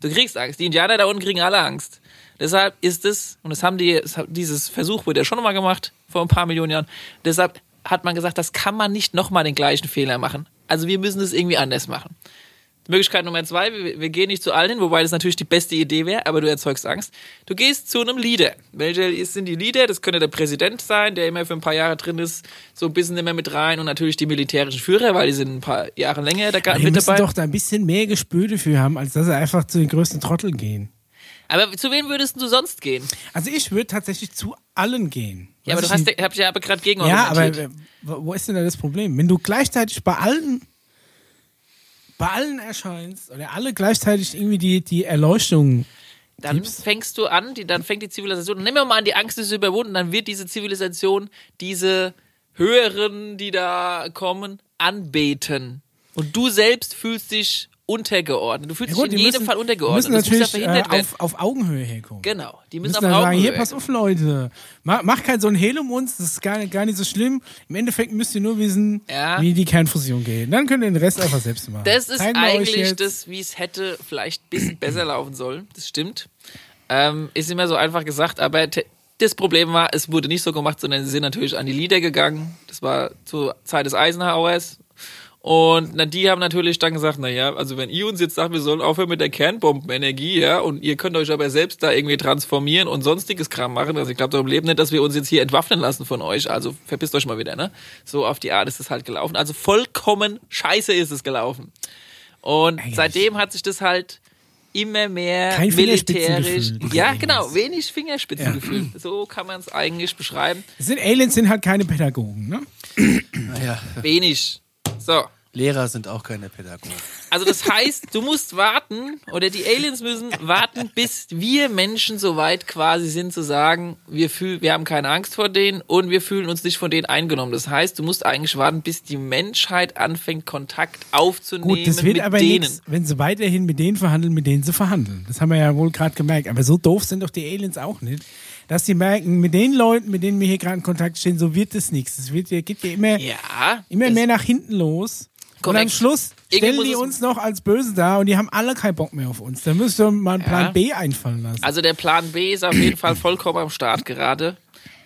Du kriegst Angst. Die Indianer da unten kriegen alle Angst. Deshalb ist es, und das haben die, dieses Versuch wurde ja schon mal gemacht, vor ein paar Millionen Jahren. Deshalb hat man gesagt, das kann man nicht nochmal den gleichen Fehler machen. Also wir müssen es irgendwie anders machen. Möglichkeit Nummer zwei, wir, wir gehen nicht zu allen hin, wobei das natürlich die beste Idee wäre, aber du erzeugst Angst. Du gehst zu einem Leader. Welcher sind die Leader? Das könnte der Präsident sein, der immer für ein paar Jahre drin ist, so ein bisschen immer mit rein und natürlich die militärischen Führer, weil die sind ein paar Jahre länger da Die mit müssen dabei. doch da ein bisschen mehr Gespür dafür haben, als dass sie einfach zu den größten Trotteln gehen. Aber zu wem würdest du sonst gehen? Also ich würde tatsächlich zu allen gehen. Ja, aber du hast, hab ich ja aber gerade gegen Ja, aber wo ist denn da das Problem? Wenn du gleichzeitig bei allen bei allen erscheinst oder alle gleichzeitig irgendwie die, die Erleuchtung dann gibst. fängst du an, die, dann fängt die Zivilisation, nehmen wir mal an, die Angst ist überwunden, dann wird diese Zivilisation diese Höheren, die da kommen, anbeten. Und du selbst fühlst dich untergeordnet. Du fühlst Ja gut, dich in jedem müssen, Fall untergeordnet. müssen das muss ja natürlich äh, auf, auf Augenhöhe herkommen. Genau, die müssen, müssen auf dann sagen, Augenhöhe. hier, pass auf, Leute. Mach, mach kein so ein Hehl um uns, das ist gar nicht, gar nicht so schlimm. Im Endeffekt müsst ihr nur wissen, Ja. wie die Kernfusion geht. Dann könnt ihr den Rest einfach selbst machen. Das ist Zeigen eigentlich das, wie es hätte vielleicht ein bisschen besser laufen sollen. Das stimmt. Ähm, ist immer so einfach gesagt, aber das Problem war, es wurde nicht so gemacht, sondern sie sind natürlich an die Lieder gegangen. Das war zur Zeit des Eisenhowers. Und na, die haben natürlich dann gesagt, na ja, also wenn ihr uns jetzt sagt, wir sollen aufhören mit der Kernbombenenergie, ja, und ihr könnt euch aber selbst da irgendwie transformieren und sonstiges Kram machen, also ich glaube darum leben nicht, dass wir uns jetzt hier entwaffnen lassen von euch, also verpisst euch mal wieder, ne? So auf die Art ist es halt gelaufen. Also vollkommen scheiße ist es gelaufen. Und Eigentlich. seitdem hat sich das halt immer mehr Kein militärisch. Ja, genau, wenig Fingerspitzengefühl. So kann man es eigentlich beschreiben. Es sind Aliens sind halt keine Pädagogen, ne? Naja, Wenig. So. Lehrer sind auch keine Pädagogen. Also das heißt, du musst warten oder die Aliens müssen warten, bis wir Menschen so weit quasi sind zu sagen, wir fühlen, wir haben keine Angst vor denen und wir fühlen uns nicht von denen eingenommen. Das heißt, du musst eigentlich warten, bis die Menschheit anfängt Kontakt aufzunehmen Gut, das wird mit aber denen. nichts, wenn sie weiterhin mit denen verhandeln, mit denen sie verhandeln. Das haben wir ja wohl gerade gemerkt. Aber so doof sind doch die Aliens auch nicht. Dass die merken, mit den Leuten, mit denen wir hier gerade in Kontakt stehen, so wird es nichts. Es wird, geht ja immer, Ja, immer mehr nach hinten los. Und Korrekt. am Schluss stellen die uns noch als böse da und die haben alle keinen Bock mehr auf uns. Da müsst ihr mal einen Plan. B einfallen lassen. Also der Plan B ist auf jeden Fall vollkommen am Start gerade.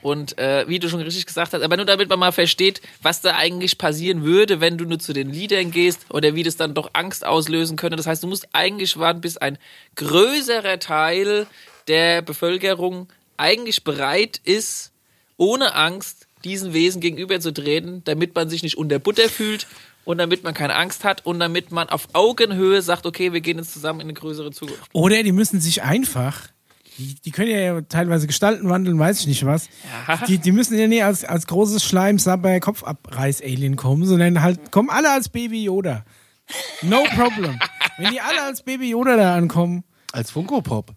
Und äh, wie du schon richtig gesagt hast, aber nur damit man mal versteht, was da eigentlich passieren würde, wenn du nur zu den Liedern gehst oder wie das dann doch Angst auslösen könnte. Das heißt, du musst eigentlich warten, bis ein größerer Teil der Bevölkerung eigentlich bereit ist, ohne Angst diesen Wesen gegenüberzutreten, damit man sich nicht unter Butter fühlt und damit man keine Angst hat und damit man auf Augenhöhe sagt, okay, wir gehen jetzt zusammen in eine größere Zukunft. Oder die müssen sich einfach, die, die können ja teilweise Gestalten wandeln, weiß ich nicht was. Ja. Die, die müssen ja nicht als, als großes Schleim, Sabber, Kopfabreiß-Alien kommen, sondern halt kommen alle als Baby Yoda. No problem. (laughs) Wenn die alle als Baby Yoda da ankommen, Als Funko Pop.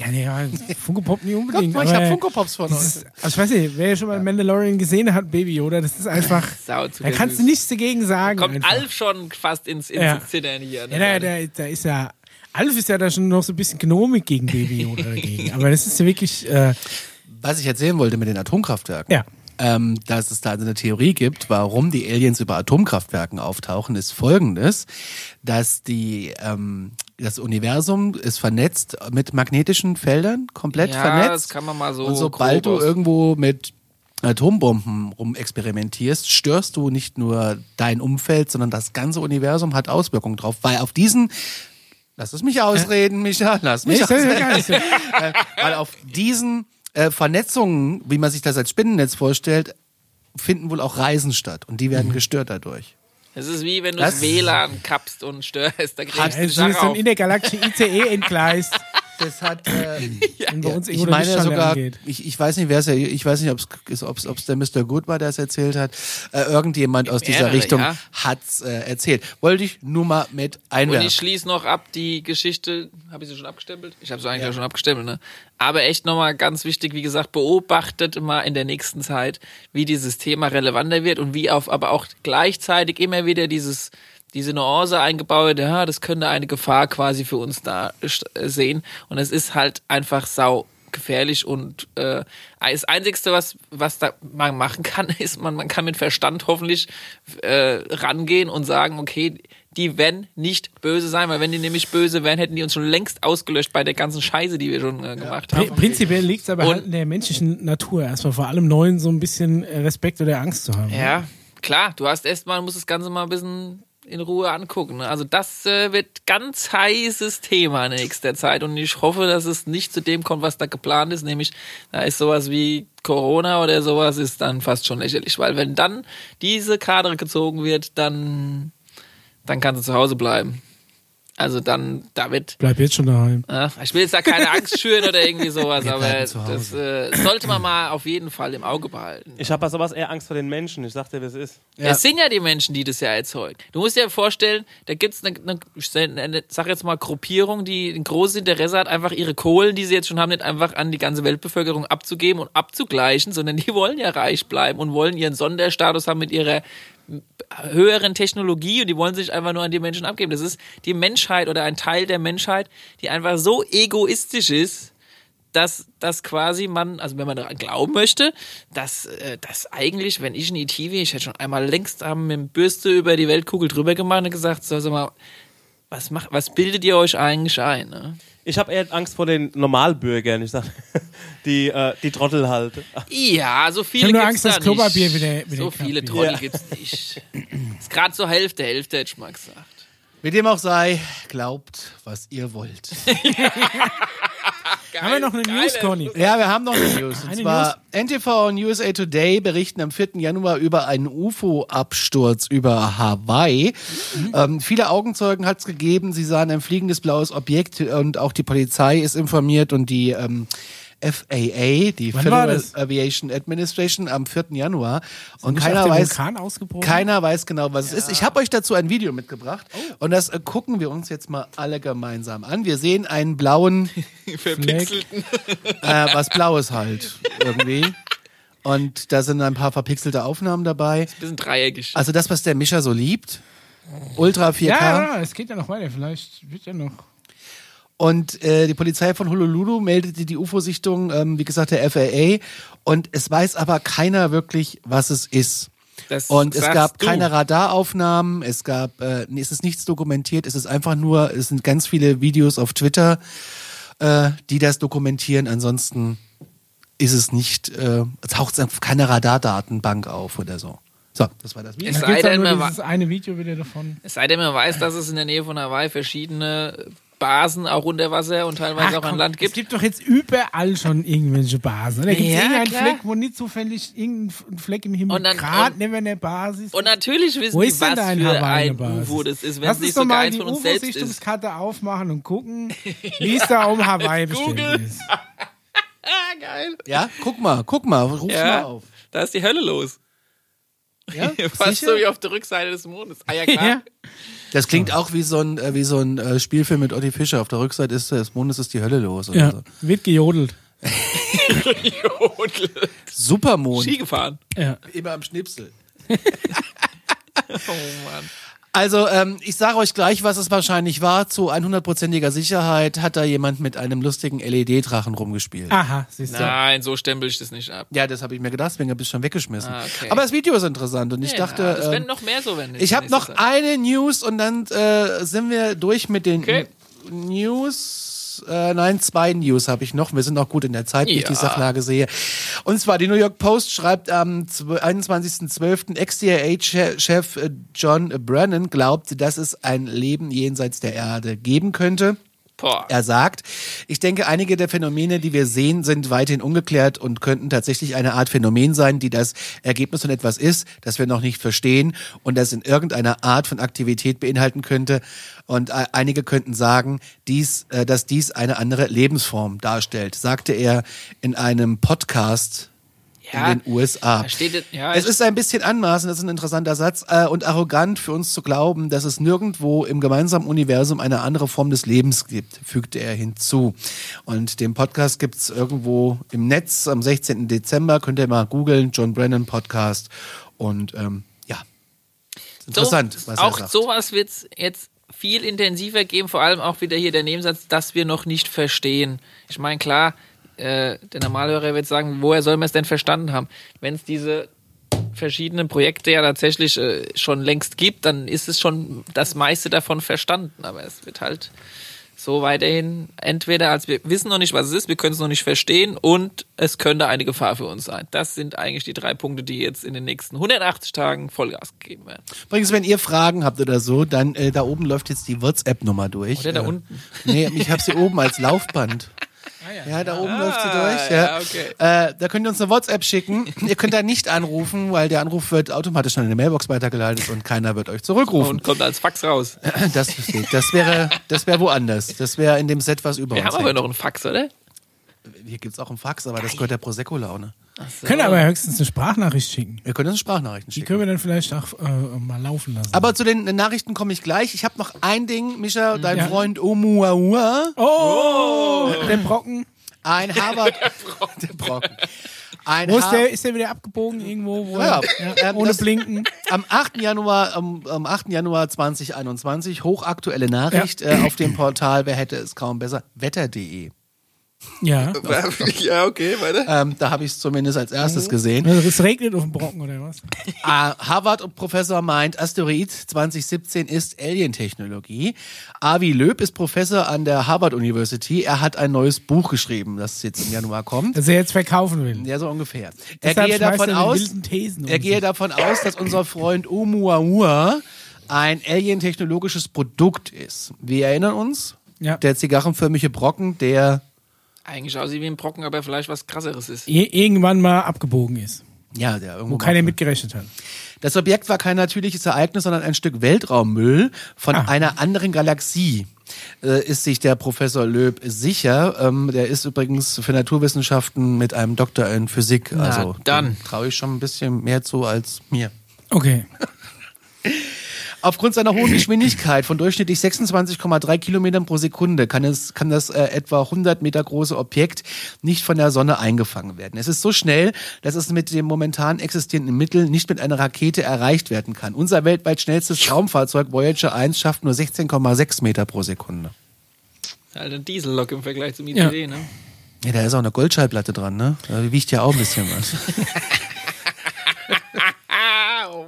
Ja, nee, ja, Funko Pop nicht unbedingt. Guck mal, ich hab Funko Pops von euch. ist, also ich weiß nicht, wer ja schon mal Mandalorian gesehen hat, Baby Yoda, das ist einfach, (laughs) Sau da zuckersüß. kannst du nichts dagegen sagen. Kommt einfach. Alf schon fast ins, ins Ja. Zittern hier. ne? Ja, da, da, da ist ja. Alf ist ja da schon noch so ein bisschen gnomik gegen Baby Yoda dagegen. Aber das ist ja wirklich. Äh, Was ich erzählen wollte mit den Atomkraftwerken. Ja. Ähm, dass es da also eine Theorie gibt, warum die Aliens über Atomkraftwerken auftauchen, ist folgendes, dass die, ähm, das Universum ist vernetzt mit magnetischen Feldern, komplett Ja, vernetzt. das kann man mal so Und sobald du irgendwo mit Atombomben rumexperimentierst, störst du nicht nur dein Umfeld, sondern das ganze Universum hat Auswirkungen drauf, weil auf diesen Lass es mich ausreden, Micha, lass mich ja ausreden. (laughs) Äh, weil auf diesen äh, Vernetzungen, wie man sich das als Spinnennetz vorstellt, finden wohl auch Reisen statt und die werden gestört dadurch. Es ist wie wenn du Das- WLAN kappst und störst. Da kriegst Ja, du die ist so ein auf. intergalaktischen ICE entgleist, (laughs) Das hat, äh, (clears throat) wenn bei uns ich irgendwo der meine sogar, ich, ich weiß nicht, wer es ja, ich weiß nicht, ob es der Mr. Good war, der es erzählt hat. Äh, irgendjemand aus dieser Mehrere, Richtung ja. hat's äh, erzählt. Wollte ich nur mal mit Und einwerfen. ich schließe noch ab die Geschichte. Habe ich sie schon abgestempelt? Ich habe sie eigentlich auch schon abgestempelt, ne? Aber echt nochmal ganz wichtig, wie gesagt, beobachtet mal in der nächsten Zeit, wie dieses Thema relevanter wird und wie auf aber auch gleichzeitig immer wieder dieses diese Nuance eingebaut, ja, das könnte eine Gefahr quasi für uns da äh, sehen. Und es ist halt einfach sau gefährlich und äh, das Einzigste, was, was da man machen kann, (laughs) ist, man, man kann mit Verstand hoffentlich äh, rangehen und sagen, okay, die werden nicht böse sein, weil wenn die nämlich böse wären, hätten die uns schon längst ausgelöscht bei der ganzen Scheiße, die wir schon äh, gemacht Pri- haben. Prinzipiell liegt es aber Und- halt in der menschlichen Natur, erstmal vor allem Neuen so ein bisschen äh, Respekt oder Angst zu haben. Ja, klar, du hast erstmal, musst das Ganze mal ein bisschen in Ruhe angucken. Ne? Also das äh, wird ganz heißes Thema in nächster Zeit und ich hoffe, dass es nicht zu dem kommt, was da geplant ist, nämlich da ist sowas wie Corona oder sowas ist dann fast schon lächerlich, weil wenn dann diese Kadre gezogen wird, dann dann kannst du zu Hause bleiben. Also dann, da wird Bleib jetzt schon daheim. Ja, ich will jetzt da keine Angst schüren oder irgendwie sowas, (laughs) aber das äh, sollte man mal auf jeden Fall im Auge behalten. Ich habe bei sowas eher Angst vor den Menschen. Ich sag dir, wie es ist. Ja. Es sind ja die Menschen, die das ja erzeugen. Du musst dir vorstellen, da gibt's eine, eine, ich eine, sag jetzt mal, Gruppierung, die ein großes Interesse hat, einfach ihre Kohlen, die sie jetzt schon haben, nicht einfach an die ganze Weltbevölkerung abzugeben und abzugleichen, sondern die wollen ja reich bleiben und wollen ihren Sonderstatus haben mit ihrer höheren Technologie und die wollen sich einfach nur an die Menschen abgeben. Das ist die Menschheit oder ein Teil der Menschheit, die einfach so egoistisch ist, dass, dass quasi man, also wenn man daran glauben möchte, dass, äh, dass eigentlich, wenn ich ein ET wäre, ich hätte schon einmal längst am mit dem Bürste über die Weltkugel drüber gemacht und gesagt, so, sag mal, was macht, was bildet ihr euch eigentlich ein? Ne? Ich habe eher Angst vor den Normalbürgern. Ich sag, (laughs) die, äh, die Trottel halt. Ja, so viele Ich nur gibt's Angst, dass da Klopapier nicht. wieder- wieder so viele. Trolli Ja. gibt's nicht. ist gerade so Hälfte, Hälfte, hätte ich mal gesagt. Wie dem auch sei, glaubt, was ihr wollt. (laughs) Haben wir noch eine News, Conny? Ja, wir haben noch eine (coughs) News. Und Eine zwar NTV und USA Today berichten am 4. Januar über einen UFO-Absturz über Hawaii. Ähm, viele Augenzeugen hat es gegeben. Sie sahen ein fliegendes blaues Objekt und auch die Polizei ist informiert und die ähm, FAA, die Wann war Federal das? Aviation Administration, am 4. Januar. Und Nicht keiner weiß, Vulkan ausgebrochen? keiner weiß genau, was es ist. Ich habe euch dazu ein Video mitgebracht und das äh, gucken wir uns jetzt mal alle gemeinsam an. Wir sehen einen blauen (laughs) Verpixelten. äh, was Blaues halt irgendwie. Und da sind ein paar verpixelte Aufnahmen dabei. Bisschen dreieckig. Also das, was der Mischer so liebt. Ultra 4K. Ja, ja, es geht ja noch weiter. Vielleicht wird ja noch. Und äh, die Polizei von Honolulu meldete die UFO-Sichtung, ähm, wie gesagt, der FAA. Und es weiß aber keiner wirklich, was es ist. Das Und es gab du. keine Radaraufnahmen, es gab, äh, es ist nichts dokumentiert, es ist einfach nur, es sind ganz viele Videos auf Twitter, äh, die das dokumentieren. Ansonsten ist es nicht, äh, taucht es auf keiner Radardatenbank auf oder so. So, das war das Video. Es Da sei denn, nur man dieses eine Video wieder davon. Es sei denn, man weiß, dass es in der Nähe von Hawaii verschiedene Basen auch unter Wasser und teilweise auch an komm, Land Es gibt. gibt doch jetzt überall schon irgendwelche Basen. Da gibt es Ja, irgendeinen klar. Fleck, wo nicht zufällig irgendein Fleck im Himmel Und dann- gerade neben einer Basis Und natürlich wissen Wo die, ist denn was da in für ein? UFO das ist, wenn Lass es nicht uns doch sogar mal eins die von uns selbst ist. UFO-Sichtungskarte aufmachen und gucken, wie es da um (laughs) Hawaii bestimmt ist. (laughs) Geil. Ja, guck mal, guck mal, mal Ja, auf. da ist die Hölle los. Ja, (laughs) Fast sicher? so wie auf der Rückseite des Mondes. Ah ja, klar. Ja. Das klingt auch wie so ein, äh, wie so ein äh, Spielfilm mit Otti Fischer. Auf der Rückseite ist des Mondes ist die Hölle los. Oder Ja, so. wird gejodelt. Jodel. Supermond. Ski gefahren. Ja. Immer am Schnipsel. (laughs) Oh Mann. Also, ähm, ich sage euch gleich, was es wahrscheinlich war. Zu 100%iger Sicherheit hat da jemand mit einem lustigen LED-Drachen rumgespielt. Aha, siehst du. Nein, so stempel ich das nicht ab. Ja, das habe ich mir gedacht, deswegen habe ich es schon weggeschmissen. Ah, okay. Aber das Video ist interessant und ich Ja, dachte, das ähm, werden noch mehr so werden. ich habe noch eine News und dann äh, sind wir durch mit den Okay. News. Äh, nein, zwei News habe ich noch. Wir sind auch gut in der Zeit, wie ich die. Sachlage sehe. Und zwar die New York Post schreibt am 21.12. Ex-CIA-Chef äh, John Brennan glaubt, dass es ein Leben jenseits der Erde geben könnte. Boah. Er sagt, ich denke, einige der Phänomene, die wir sehen, sind weiterhin ungeklärt und könnten tatsächlich eine Art Phänomen sein, die das Ergebnis von etwas ist, das wir noch nicht verstehen und das in irgendeiner Art von Aktivität beinhalten könnte. Und äh, einige könnten sagen, dies, äh, dass dies eine andere Lebensform darstellt, sagte er in einem Podcast Ja, in den USA. steht es- ja, es ist ein bisschen anmaßend, das ist ein interessanter Satz, äh, und arrogant für uns zu glauben, dass es nirgendwo im gemeinsamen Universum eine andere Form des Lebens gibt, fügte er hinzu. Und den Podcast gibt's irgendwo im Netz am 16. Dezember, könnt ihr mal googeln, John Brennan Podcast. Und ähm, ja, ist interessant, so, was auch er sagt. sowas wird es jetzt viel intensiver geben, vor allem auch wieder hier der Nebensatz, dass wir noch nicht verstehen. Ich meine, klar, äh, der Normalhörer wird sagen, woher soll man es denn verstanden haben? Wenn es diese verschiedenen Projekte ja tatsächlich äh, schon längst gibt, dann ist es schon das meiste davon verstanden. Aber es wird halt so weiterhin entweder als wir wissen noch nicht, was es ist, wir können es noch nicht verstehen und es könnte eine Gefahr für uns sein. Das sind eigentlich die drei Punkte, die jetzt in den nächsten 180 Tagen Vollgas gegeben werden. Übrigens, wenn ihr Fragen habt oder so, dann äh, da oben läuft jetzt die WhatsApp-Nummer durch. Oder da äh, unten. Nee, ich habe sie oben als Laufband. (laughs) Ja, da oben läuft sie Ah, durch. ja, Ja. okay. Äh, da könnt ihr uns eine WhatsApp schicken. (laughs) ihr könnt da nicht anrufen, weil der Anruf wird automatisch an eine Mailbox weitergeleitet und keiner wird euch zurückrufen. Und kommt als Fax raus. (laughs) Das, das wäre, das wäre woanders. Das wäre in dem Set, was über Wir uns haben aber hängt. noch einen Fax, oder? Hier gibt's auch einen Fax, aber das gehört der Prosecco-Laune. Können aber höchstens eine Sprachnachricht schicken. Wir können uns Sprachnachrichten Die schicken. können wir dann vielleicht auch äh, mal laufen lassen. Aber zu den Nachrichten komme ich gleich. Ich habe noch ein Ding, Micha, dein Ja. Freund Oumuaua, oh, der Brocken. ein Harvard... (laughs) der Brocken. Ein Wo ist der? Ist der wieder abgebogen irgendwo? Wo Ja, er, ähm, ohne das- Blinken. Am 8. Januar, am, am 8. Januar 2021, hochaktuelle Nachricht äh, auf dem Portal, wer hätte es kaum besser, wetter.de. Ja. (laughs) ja, okay, weiter. Ähm, da habe ich es zumindest als erstes gesehen. Also es regnet auf dem Brocken oder was? (laughs) Ah, Harvard-Professor meint, Asteroid 2017 ist Alien-Technologie. Avi Löb ist Professor an der Harvard University. Er hat ein neues Buch geschrieben, das jetzt im Januar kommt. Dass er jetzt verkaufen will. Ja, so ungefähr. Er Deshalb gehe davon aus, um er gehe sich. davon aus, dass unser Freund Oumuamua ein alien-technologisches Produkt ist. Wir erinnern uns, Ja. der zigarrenförmige Brocken, der Eigentlich aussieht wie ein Brocken, aber vielleicht was krasseres ist. Ir- irgendwann mal abgebogen ist. ja, der irgendwo Wo keiner mitgerechnet hat. Das Objekt war kein natürliches Ereignis, sondern ein Stück Weltraummüll von Ah. einer anderen Galaxie. Äh, ist sich der Professor Löb sicher. Ähm, der ist übrigens für Naturwissenschaften mit einem Doktor in Physik. Na, also dann. traue ich schon ein bisschen mehr zu als mir. Okay. (laughs) Aufgrund seiner hohen Geschwindigkeit von durchschnittlich 26,3 Kilometern pro Sekunde kann, es, kann das äh, etwa 100 Meter große Objekt nicht von der Sonne eingefangen werden. Es ist so schnell, dass es mit dem momentan existierenden Mittel nicht mit einer Rakete erreicht werden kann. Unser weltweit schnellstes Raumfahrzeug Voyager 1 schafft nur 16,6 Meter pro Sekunde. Halt ein Diesellok im Vergleich zum Ja. ICD, ne? Ja, da ist auch eine Goldschallplatte dran, ne? Da wiegt ja auch ein bisschen was. (laughs)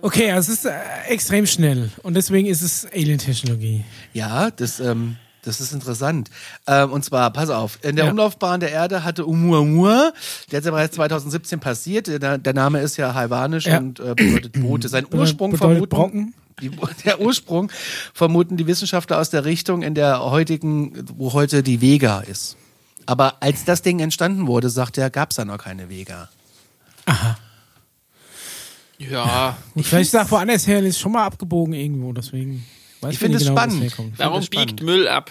Okay, also es ist äh, extrem schnell. Und deswegen ist es Alien-Technologie. Ja, das, ähm, das ist interessant. Ähm, und zwar, pass auf, in der Ja. Umlaufbahn der Erde hatte Oumuamua, der ist ja bereits 2017 passiert, der, der Name ist ja hawaiianisch Ja. und äh, bedeutet Boote. Sein Ursprung vermuten, Brocken. Die, der Ursprung vermuten die Wissenschaftler aus der Richtung, in der heutigen, wo heute die Vega ist. Aber als das Ding entstanden wurde, sagt er, gab es da noch keine Vega. Ja. Und vielleicht ist woanders her, ist schon mal abgebogen irgendwo, deswegen. Weiß Ich finde nicht es genau, spannend. Warum biegt Müll ab?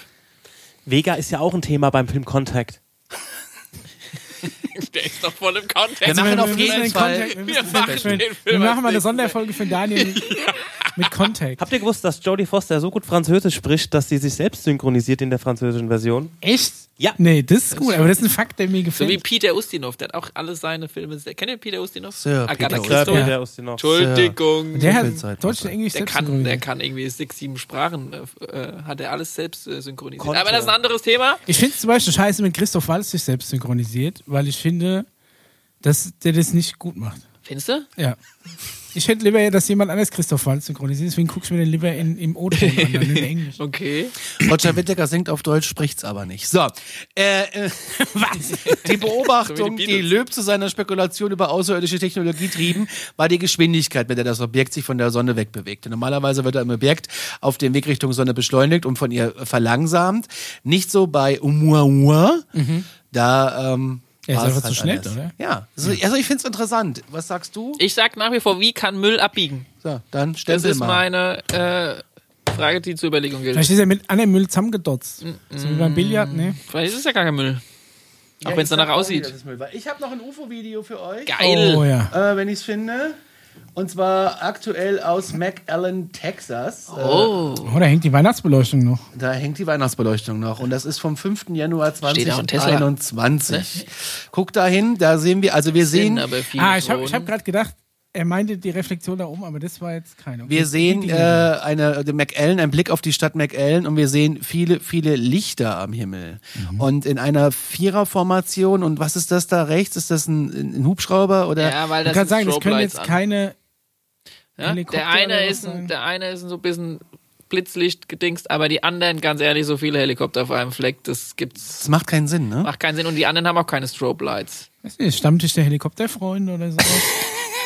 Vega ist ja auch ein Thema beim Film Contact. (laughs) Der ist doch voll im Kontext. Wir machen auf jeden den Fall- Contact- wir, machen wir machen mal eine. Sonderfolge für Daniel (laughs) mit Contact. Habt ihr gewusst, dass Jodie Foster so gut Französisch spricht, dass sie sich selbst synchronisiert in der französischen Version? Echt? Ja. Nee, das ist gut, aber das ist ein Fakt, der mir So wie gefällt. Peter Ustinov, der hat auch alle seine Filme. Kennt ihr Peter Ustinov? Sir Agatha Peter Christie. Ustinov. Entschuldigung. der hat Zeit Deutsch und Englisch Der selbst kann, der kann irgendwie sechs, sieben Sprachen, äh, äh, hat er alles selbst äh, synchronisiert. Konnte. Aber das ist ein anderes Thema. Ich finde es zum Beispiel scheiße, wenn Christoph Waltz sich selbst synchronisiert, weil ich finde, dass der das nicht gut macht. Findest du? Ja. Ich hätte lieber, dass jemand anders Christoph Waltz synchronisiert, deswegen gucke ich mir den lieber in, im O-Ton an, dann in Englisch. (laughs) Okay. Roger Whittaker singt auf Deutsch, spricht's aber nicht. So, äh, äh, (laughs) die Beobachtung, die die. Löb zu seiner Spekulation über außerirdische Technologie trieben, war die Geschwindigkeit, mit der das Objekt sich von der Sonne wegbewegte. Normalerweise wird ein Objekt auf dem Weg Richtung Sonne beschleunigt und von ihr verlangsamt. Nicht so bei Oumuamua. Da ähm, Ja, ist es einfach zu schnell, anders. oder? Ja, also, also ich find's interessant. Was sagst du? Ich sag nach wie vor, wie kann Müll abbiegen? So, dann Das stempel ist mal. meine äh, Frage, die zur Überlegung gilt. Vielleicht ist er mit anderen Müll zusammengedotzt. So wie beim Billard, ne? Vielleicht ist es ja gar kein Müll. Auch wenn es danach aussieht. Ich habe noch ein UFO-Video für euch. Geil. Oh ja. äh, wenn ich es finde. Und zwar aktuell aus McAllen, Texas. Äh, Oh. Oh, da hängt die Weihnachtsbeleuchtung noch. da hängt die Weihnachtsbeleuchtung noch. Und das ist vom 5. Januar Steht auch ein Tesla. 2021. Guck da hin, da sehen wir, also wir sehen, Ah, ich habe ich hab gerade gedacht, er meinte die Reflexion da oben, aber das war jetzt keine. wir sehen äh, eine, die McAllen, ein Blick auf die Stadt McAllen und wir sehen viele, viele Lichter am Himmel. Mhm. Und in einer Viererformation, und was ist das da rechts? Ist das ein, ein Hubschrauber oder? Ja, weil das kann sind sagen, das können jetzt an. keine. Ja? Der eine ist ein, der eine ist ein so ein bisschen Blitzlicht gedingst, aber die anderen, ganz ehrlich, so viele Helikopter auf einem Fleck, das gibt's Das macht keinen Sinn, ne? macht keinen Sinn und die anderen haben auch keine Strobe Lights. Nicht, Stammtisch der Helikopterfreunde oder so. (laughs)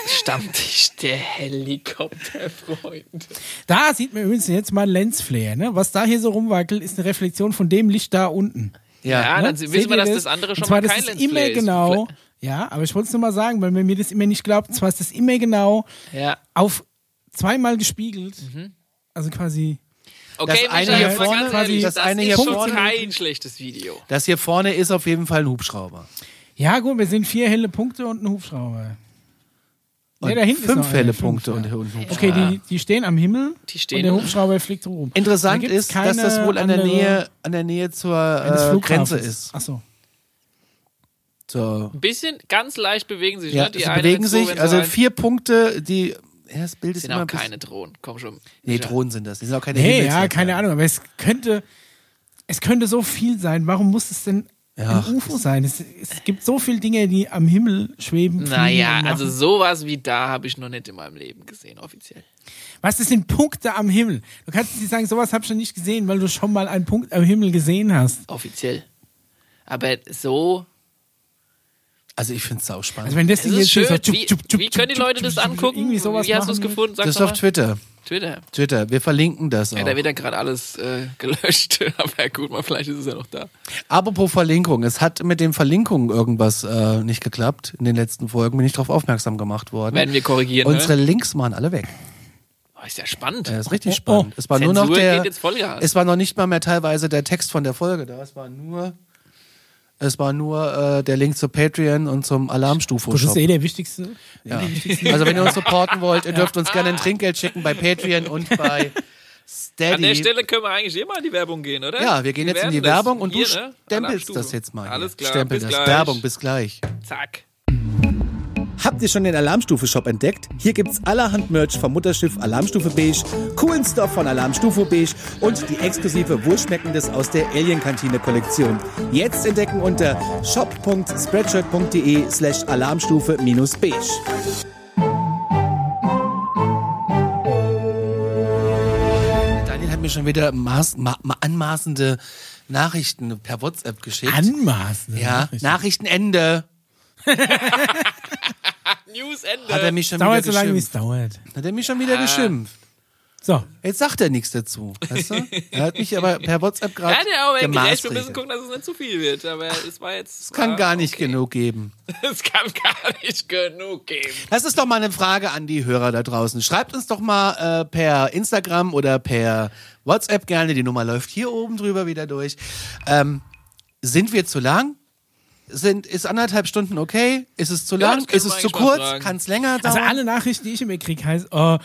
Stammtisch der Helikopterfreund. da sieht man übrigens jetzt mal Lensflare, ne? Was da hier so rumwackelt, ist eine Reflexion von dem Licht da unten. Ja. Ja, Ne? dann wissen wir, dass das andere schon mal das kein ist Let's immer Play ist. Ja, aber ich wollte es nur mal sagen, weil wenn mir das immer nicht glaubt, zwar ist das immer genau Ja. auf zweimal gespiegelt. Mhm. Also quasi. Okay, Das eine hier vorne, ganz quasi ehrlich, das das eine ist hier schon vorne. kein schlechtes Video. Das hier vorne ist auf jeden Fall ein Hubschrauber. Ja, gut, wir sind vier helle Punkte und ein Hubschrauber. Und Nee, da hinten fünf helle Punkte ja. und, und ein Hubschrauber. Okay, die, die stehen am Himmel Die stehen- und der Hubschrauber fliegt rum. Interessant Da ist, dass das wohl an der Nähe, an der Nähe zur äh. Grenze ist. Achso. Zur, Ein bisschen, ganz leicht bewegen sich, ja, ne? Die sie eine bewegen so, sich, sie also vier Punkte, die, ja, das Bild ist sind immer auch keine Drohnen. Komm schon. Nee. Drohnen sind das. Die sind auch keine Nee, ja, keine Ahnung, aber es könnte, es könnte so viel sein. Warum muss es denn Ja. ein UFO sein? Es, es gibt so viele Dinge, die am Himmel schweben. Naja, also sowas wie da habe ich noch nicht in meinem Leben gesehen, offiziell. Was, das sind Punkte am Himmel. Du kannst nicht sagen, sowas habe ich schon nicht gesehen, weil du schon mal einen Punkt am Himmel gesehen hast. Offiziell. Aber so, Also ich finde es sau spannend. Also wenn das es Ding ist jetzt hier schön. so Wie, tschub, tschub, wie können die Leute das angucken? Irgendwie sowas Wie hast du es gefunden? das Sag's ist auf. Twitter. Twitter. Twitter, wir verlinken das auch. Ja, da wird ja gerade alles äh, (laughs) gelöscht. Aber gut, mal vielleicht ist es ja noch da. Apropos Verlinkung, es hat mit den Verlinkungen irgendwas äh, nicht geklappt. In den letzten Folgen bin ich darauf aufmerksam gemacht worden. Werden wir korrigieren, Unsere ne? Links waren alle weg. Oh, ist ja spannend. Das ist richtig Oh, spannend. Es war nur noch Zensur der, geht jetzt Vollgas. es war noch nicht mal mehr teilweise der Text von der Folge da. Es war nur, es war nur äh, der Link zu Patreon und zum Alarmstufe Das ist eh der wichtigste. Ja. Also wenn ihr uns supporten wollt, ihr dürft uns gerne ein Trinkgeld schicken bei Patreon und bei Steady. An der Stelle können wir eigentlich immer in die Werbung gehen, oder? ja, wir gehen jetzt in die. Werbung und Hier, du ne? stempelst das jetzt mal. hier. Alles klar, Stempel bis das. gleich. Werbung, bis gleich. Zack. Habt ihr schon den Alarmstufe-Shop entdeckt? Hier gibt's allerhand Merch vom Mutterschiff Alarmstufe Beige, coolen Stuff von Alarmstufe Beige und die exklusive Wohlschmeckendes aus der Alien-Kantine-Kollektion. Jetzt entdecken unter shop.spreadshirt.de slash alarmstufe-beige. Daniel hat mir schon wieder maß, ma, ma, anmaßende Nachrichten per WhatsApp geschickt. Anmaßen. ja, Nachrichtenende. (laughs) News Ende. Hat er mich schon Dauert wieder so lange, wie es geschimpft. dauert. Hat er mich schon wieder geschimpft. So. Jetzt sagt er nichts dazu. Weißt du? Er hat mich aber per WhatsApp gerade ja, der aber gerecht. Wir müssen gucken, dass es nicht zu viel wird. Aber es war jetzt. Es kann ja, gar nicht okay. genug geben. (laughs) Es kann gar nicht genug geben. Das ist doch mal eine Frage an die Hörer da draußen. Schreibt uns doch mal äh, per Instagram oder per WhatsApp gerne. Die Nummer läuft hier oben drüber wieder durch. Ähm, sind wir zu lang? Sind, ist anderthalb Stunden okay? Ist es zu Ja, lang? können ist es zu kurz? Kann es länger dauern? Also alle Nachrichten, die ich immer kriege, heißt, oh,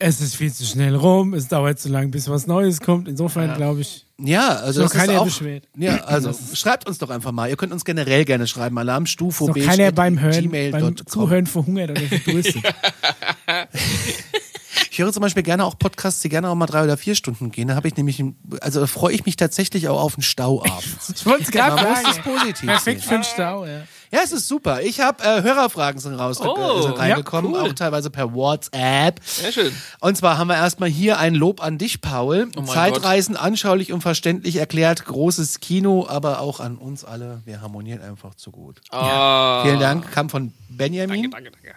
es ist viel zu schnell rum, es dauert zu lang, bis was Neues kommt. Insofern glaube ich, ja, also Ist das noch ist keiner auch, beschwert. Ja, also schreibt uns doch einfach mal. Ihr könnt uns generell gerne schreiben. Alarmstufe noch keiner beim Hören, beim Zuhören verhungert oder (laughs) verdurstet. (laughs) Ich höre zum Beispiel gerne auch Podcasts, die gerne auch mal drei oder vier Stunden gehen. Da habe ich nämlich, also da freue ich mich tatsächlich auch auf einen Stau abends. (laughs) Ich wollte es gerade Man muss sagen. das positiv Perfekt sehen. für einen Stau, ja. Ja, es ist super. Ich habe äh, Hörerfragen sind raus Oh, äh, sind reingekommen, ja, cool. auch teilweise per WhatsApp. Sehr schön. Und zwar haben wir erstmal hier ein Lob an dich, Paul. Oh Zeitreisen anschaulich und verständlich erklärt, großes Kino, aber auch an uns alle. Wir harmonieren einfach zu gut. Oh, Vielen Dank, kam von Benjamin. Danke, danke, danke.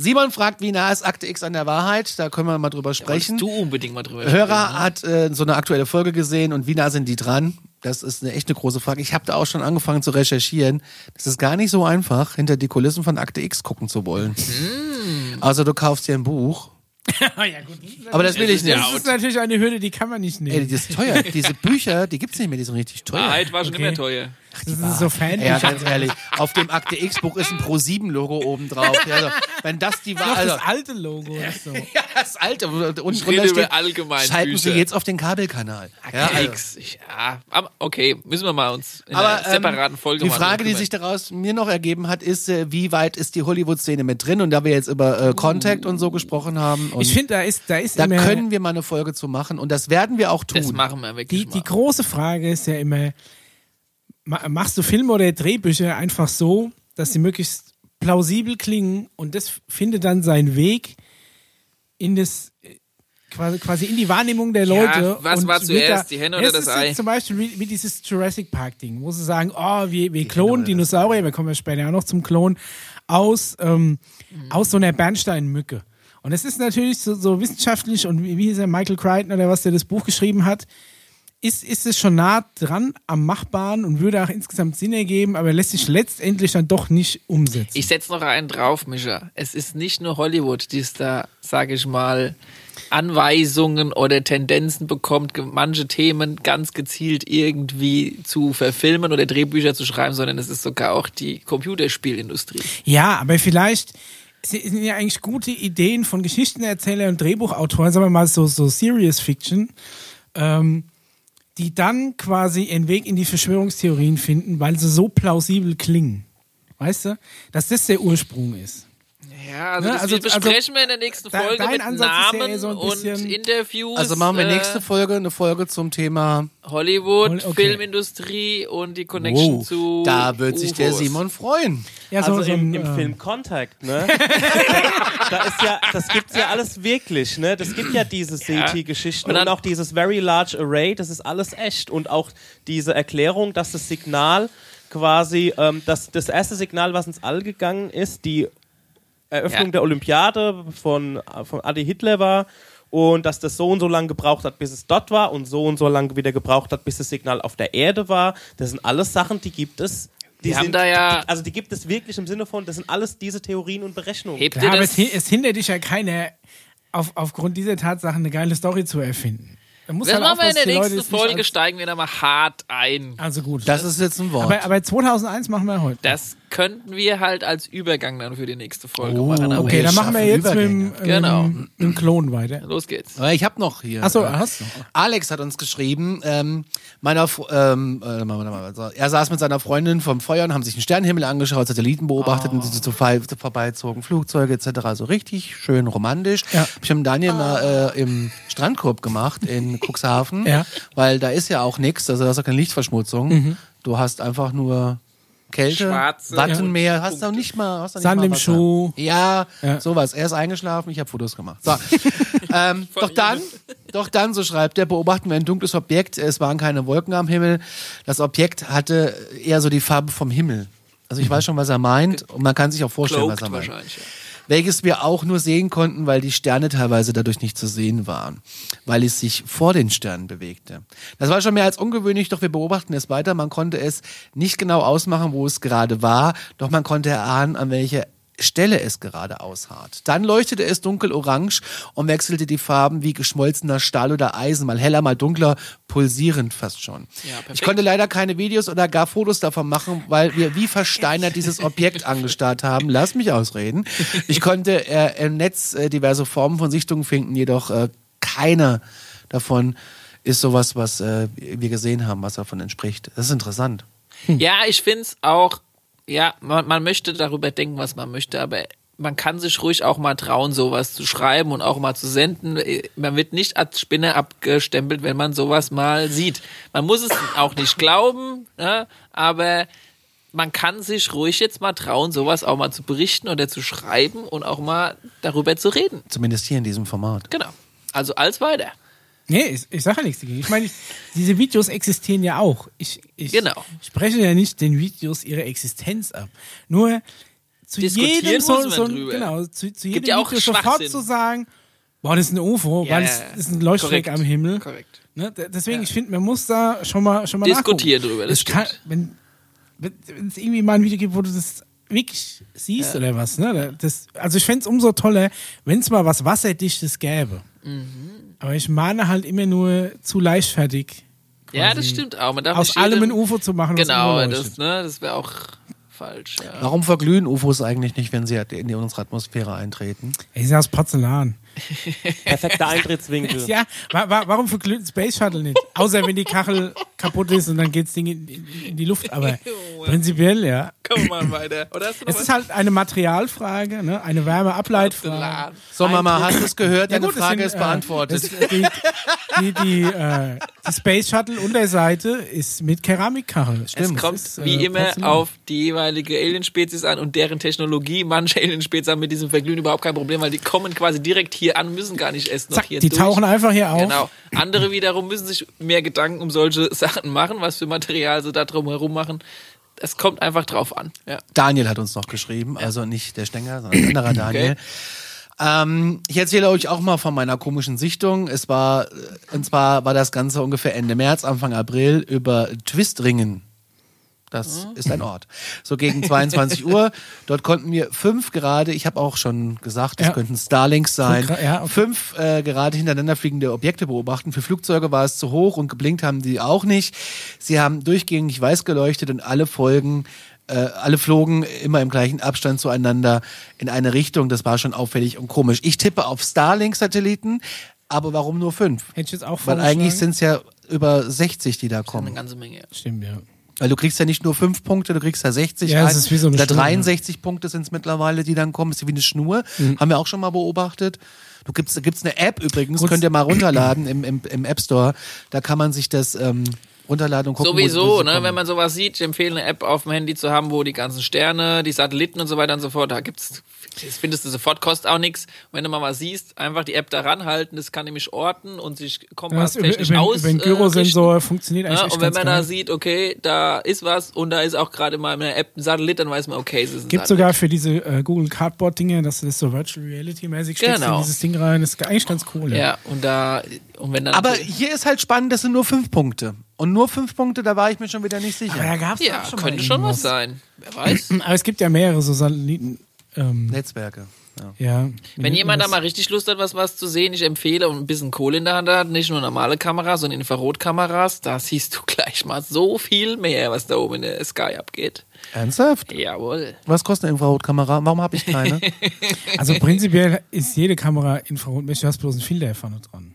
Simon fragt, wie nah ist Akte X an der Wahrheit? Da können wir mal drüber sprechen. Wolltest du unbedingt mal drüber Hörer sprechen, ne? hat äh, so eine aktuelle Folge gesehen und wie nah sind die dran? Das ist eine echt eine große Frage. Ich habe da auch schon angefangen zu recherchieren. Das ist gar nicht so einfach, hinter die Kulissen von Akte X gucken zu wollen. Hm. Also du kaufst dir ein Buch. (laughs) ja, gut. Aber das will ich nicht. Das ist natürlich eine Hürde, die kann man nicht Ey, nehmen. die ist teuer. (laughs) Diese Bücher, die gibt's nicht mehr, die sind richtig teuer. Wahrheit war schon Okay. immer teuer. Das ist so Fan. Ja, ganz ehrlich, auf dem Akte X-Buch ist ein Pro-7-Logo oben drauf. Ja, Also, wenn das die war, Noch also, das alte Logo. Ist so. (laughs) ja, das alte. Und Ich rede über allgemein schalten Sie Bücher. jetzt auf den Kabelkanal. Ja, also. X. Ich, ja, aber okay, müssen wir mal uns in Aber einer separaten ähm, Folge die mal Frage, die sich daraus mir noch ergeben hat, ist, äh, wie weit ist die Hollywood-Szene mit drin? Und da wir jetzt über äh, Contact und so gesprochen haben, und Ich finde, da ist, da ist da immer. können wir mal eine Folge zu machen und das werden wir auch tun. das machen wir wirklich die, die große Frage ist ja immer, machst du Filme oder Drehbücher einfach so, dass sie möglichst plausibel klingen und das findet dann seinen Weg in das äh, quasi, quasi in die Wahrnehmung der Leute. was und war zuerst, die Henne oder das ist Ei? Jetzt zum Beispiel wie, wie dieses Jurassic Park Ding, wo sie sagen, oh, wir, wir klonen Dinosaurier, wir kommen ja später auch noch zum Klon, aus, ähm, aus so einer Bernsteinmücke. Und es ist natürlich so, so wissenschaftlich und wie, wie hieß er, Michael Crichton oder was, der das Buch geschrieben hat, ist, ist es schon nah dran am Machbaren und würde auch insgesamt Sinn ergeben, aber lässt sich letztendlich dann doch nicht umsetzen. Ich setze noch einen drauf, Mischa. Es ist nicht nur Hollywood, die es da, sage ich mal, Anweisungen oder Tendenzen bekommt, manche Themen ganz gezielt irgendwie zu verfilmen oder Drehbücher zu schreiben, sondern es ist sogar auch die Computerspielindustrie. Ja, aber vielleicht sind ja eigentlich gute Ideen von Geschichtenerzählern und Drehbuchautoren, sagen wir mal so, so Serious Fiction, ähm, die dann quasi ihren Weg in die Verschwörungstheorien finden, weil sie so plausibel klingen. Weißt du? Dass das der Ursprung ist. Ja, also, Ne, das also- wir besprechen wir in der nächsten Folge dein mit Ansatz ist ja Namen eher so ein und Interviews. Also machen wir äh, nächste Folge eine Folge zum Thema Hollywood, Okay. Filmindustrie und die Connection Wow, zu da wird sich der. Simon freuen. Ja, so, also so im, im ähm, Film Contact, ne? (laughs) da ist ja, das gibt's ja alles wirklich, ne? Das gibt ja diese CT-Geschichten Und und, dann- auch dieses Very Large Array, das ist alles echt. Und auch diese Erklärung, dass das Signal quasi, ähm, das, das erste Signal, was ins All gegangen ist, die Eröffnung Ja. der Olympiade von, von Adi Hitler war und dass das so und so lange gebraucht hat, bis es dort war und so und so lange wieder gebraucht hat, bis das Signal auf der Erde war. Das sind alles Sachen, die gibt es. Die Wir haben sind, da ja- die, also die gibt es wirklich im Sinne von, das sind alles diese Theorien und Berechnungen. Hebt ja, aber es, es hindert dich ja keiner, auf, aufgrund dieser Tatsachen eine geile Story zu erfinden. Da muss Das halt machen wir in der die nächsten Folge, steigen wir da mal hart ein. Als, also gut. Das ist jetzt ein Wort. aber, aber 2001 machen wir heute. Das könnten wir halt als Übergang dann für die nächste Folge Oh, machen. Aber okay, dann machen wir jetzt mit dem, Übergänge. äh, Genau. mit Klon weiter. Los geht's. Aber ich habe noch hier. Achso, äh, hast du. Alex hat uns geschrieben, ähm, meiner, ähm, äh, er saß mit seiner Freundin vom Feuer und haben sich den Sternenhimmel angeschaut, Satelliten beobachtet und sind so vorbei- vorbeizogen, Flugzeuge etc. So richtig schön romantisch. Ja. Ich mit dem Daniel mal äh, im Strandkorb gemacht in (laughs) Cuxhaven, Ja. weil da ist ja auch nichts, also da ist auch keine Lichtverschmutzung. Du hast einfach nur Kälte, Schwarze Wattenmeer, hast du auch nicht mal, hast du nicht Sand mal im. Schuh. Ja, Ja. sowas. Er ist eingeschlafen, ich habe Fotos gemacht. So. (laughs) ähm, doch dann, doch dann, so schreibt er, beobachten wir ein dunkles Objekt. Es waren keine Wolken am Himmel. Das Objekt hatte eher so die Farbe vom Himmel. Also ich weiß schon, was er meint und man kann sich auch vorstellen, Cloaked was er meint. wahrscheinlich. Ja. Welches wir auch nur sehen konnten, weil die Sterne teilweise dadurch nicht zu sehen waren, weil es sich vor den Sternen bewegte. Das war schon mehr als ungewöhnlich, doch wir beobachten es weiter. Man konnte es nicht genau ausmachen, wo es gerade war, doch man konnte erahnen, an welcher Stelle es gerade ausharrt. Dann leuchtete es dunkel-orange und wechselte die Farben wie geschmolzener Stahl oder Eisen, mal heller, mal dunkler, pulsierend fast schon. Ja, ich konnte leider keine Videos oder gar Fotos davon machen, weil wir wie versteinert dieses Objekt angestarrt haben. Lass mich ausreden. Ich konnte äh, im Netz äh, diverse Formen von Sichtungen finden, jedoch äh, keine davon ist sowas, was äh, wir gesehen haben, was davon entspricht. Das ist interessant. Ja, ich find's auch, ja, man, man möchte darüber denken, was man möchte, aber man kann sich ruhig auch mal trauen, sowas zu schreiben und auch mal zu senden. Man wird nicht als Spinner abgestempelt, wenn man sowas mal sieht. Man muss es auch nicht glauben, ne? aber man kann sich ruhig jetzt mal trauen, sowas auch mal zu berichten oder zu schreiben und auch mal darüber zu reden. Zumindest hier in diesem Format. Genau. Also als weiter. Nee, ich, ich sage ja nichts dagegen. Ich meine, ich, diese Videos existieren ja auch. Ich, ich Genau. spreche ja nicht den Videos ihre Existenz ab. Nur zu jedem so, so genau, zu, zu jedem ja Video sofort zu sagen, boah, das ist ein UFO, Ja, weil es ist ein Leuchtfleck korrekt. am Himmel. Korrekt. Ne? Deswegen, ich finde, man muss da schon mal schon mal Diskutieren nachgucken. drüber, das Es kann, wenn wenn es irgendwie mal ein Video gibt, wo du das wirklich siehst oder was, ne? Das, also ich fände es umso toller, wenn es mal was Wasserdichtes gäbe. Mhm. Aber ich mahne halt immer nur zu leichtfertig. Ja, das stimmt auch. Man darf Aus nicht allem ein UFO zu machen. was Genau, das, ne, das wäre auch falsch. Ja. Warum verglühen UFOs eigentlich nicht, wenn sie in die- unsere Atmosphäre eintreten? Ist ja aus Porzellan. Perfekter Eintrittswinkel. Ja, wa wa warum verglüht ein Space Shuttle nicht? Außer wenn die Kachel kaputt ist und dann geht das Ding in, in, in die Luft. Aber (laughs) prinzipiell, ja. Wir mal weiter. Oder hast du noch Es was? ist halt eine Materialfrage, ne? eine Wärmeableitfrage. So, Mama, hast du es gehört? Deine gut, Frage sind, ist äh, beantwortet. Das, die, die, die, äh, die Space Shuttle Unterseite ist mit Keramikkachel. Es Stimmt. kommt Das ist, wie äh, immer Porzellan. auf die jeweilige Alien-Spezies an und deren Technologie. Manche Alien-Spezies haben mit diesem Verglühen überhaupt kein Problem, weil die kommen quasi direkt hier an, müssen gar nicht erst noch Zack, hier die durch. tauchen einfach hier auf. Genau. Andere wiederum müssen sich mehr Gedanken um solche (laughs) Sachen machen, was für Material sie da drum herum machen. Es kommt einfach drauf an. Ja. Daniel hat uns noch geschrieben, also nicht der Stenger, sondern ein anderer (clears throat) Daniel. Ähm, ich erzähle euch auch mal von meiner komischen Sichtung. Es war, äh, und zwar war das Ganze ungefähr Ende März, Anfang April über Twistringen. Das ist ein Ort. So gegen 22 Uhr. (laughs) Dort konnten wir fünf gerade, ich habe auch schon gesagt, es Ja. könnten Starlinks sein, gra- ja, okay. fünf äh, gerade hintereinander fliegende Objekte beobachten. Für Flugzeuge war es zu hoch und geblinkt haben die auch nicht. Sie haben durchgängig weiß geleuchtet und alle Folgen, äh, alle flogen immer im gleichen Abstand zueinander in eine Richtung. Das war schon auffällig und komisch. Ich tippe auf Starlink-Satelliten, aber warum nur fünf? Hätte ich jetzt auch Weil eigentlich sind es ja über 60, die da Eine kommen. ganze Menge. Stimmt, ja. Weil du kriegst ja nicht nur fünf Punkte, du kriegst ja 60. Ja, ein. ist wie so eine Oder Schnur, 63 Punkte sind es mittlerweile, die dann kommen. Ist wie eine Schnur. Haben wir auch schon mal beobachtet. Du gibst, da gibt's eine App übrigens, Gut. könnt ihr mal runterladen im, im, im App Store. Da kann man sich das ähm, runterladen und gucken. wo- wo Sowieso, ne, wenn man sowas sieht, ich empfehle eine App auf dem Handy zu haben, wo die ganzen Sterne, die Satelliten und so weiter und so fort, da gibt's, das findest du sofort, kostet auch nichts. Wenn du mal was siehst, einfach die App da ranhalten, das kann nämlich orten und sich kompasstechnisch über, aus. über den äh, Gyrosensor richten. funktioniert eigentlich Ja, echt und wenn ganz man da geil. sieht, okay, da ist was und da ist auch gerade mal in der App ein Satellit, dann weiß man, okay, es ist ein Gibt Satellit. sogar für diese äh, Google Cardboard Dinge, dass du das so Virtual Reality mäßig steckst Genau. in dieses Ding rein. Das ist eigentlich ganz cool. Ja, und da, und wenn dann. Aber hier ist halt spannend, das sind nur fünf Punkte. Und nur fünf Punkte, da war ich mir schon wieder nicht sicher. Aber da gab's ja, schon könnte mal schon was sein. Wer weiß. (clears throat) Aber es gibt ja mehrere so Satelliten. Ähm, Netzwerke. Ja. ja. Wenn jemand da mal richtig Lust hat, was, was zu sehen, ich empfehle und ein bisschen Kohle in der Hand hat, nicht nur normale Kameras, sondern Infrarotkameras, da siehst du (laughs) gleich mal so viel mehr, was da oben in der Sky abgeht. Ernsthaft? Jawohl. Was kostet eine Infrarotkamera? Warum habe ich keine? (laughs) Also prinzipiell ist jede Kamera infrarotmäßig, du hast bloß einen Filter vorne dran.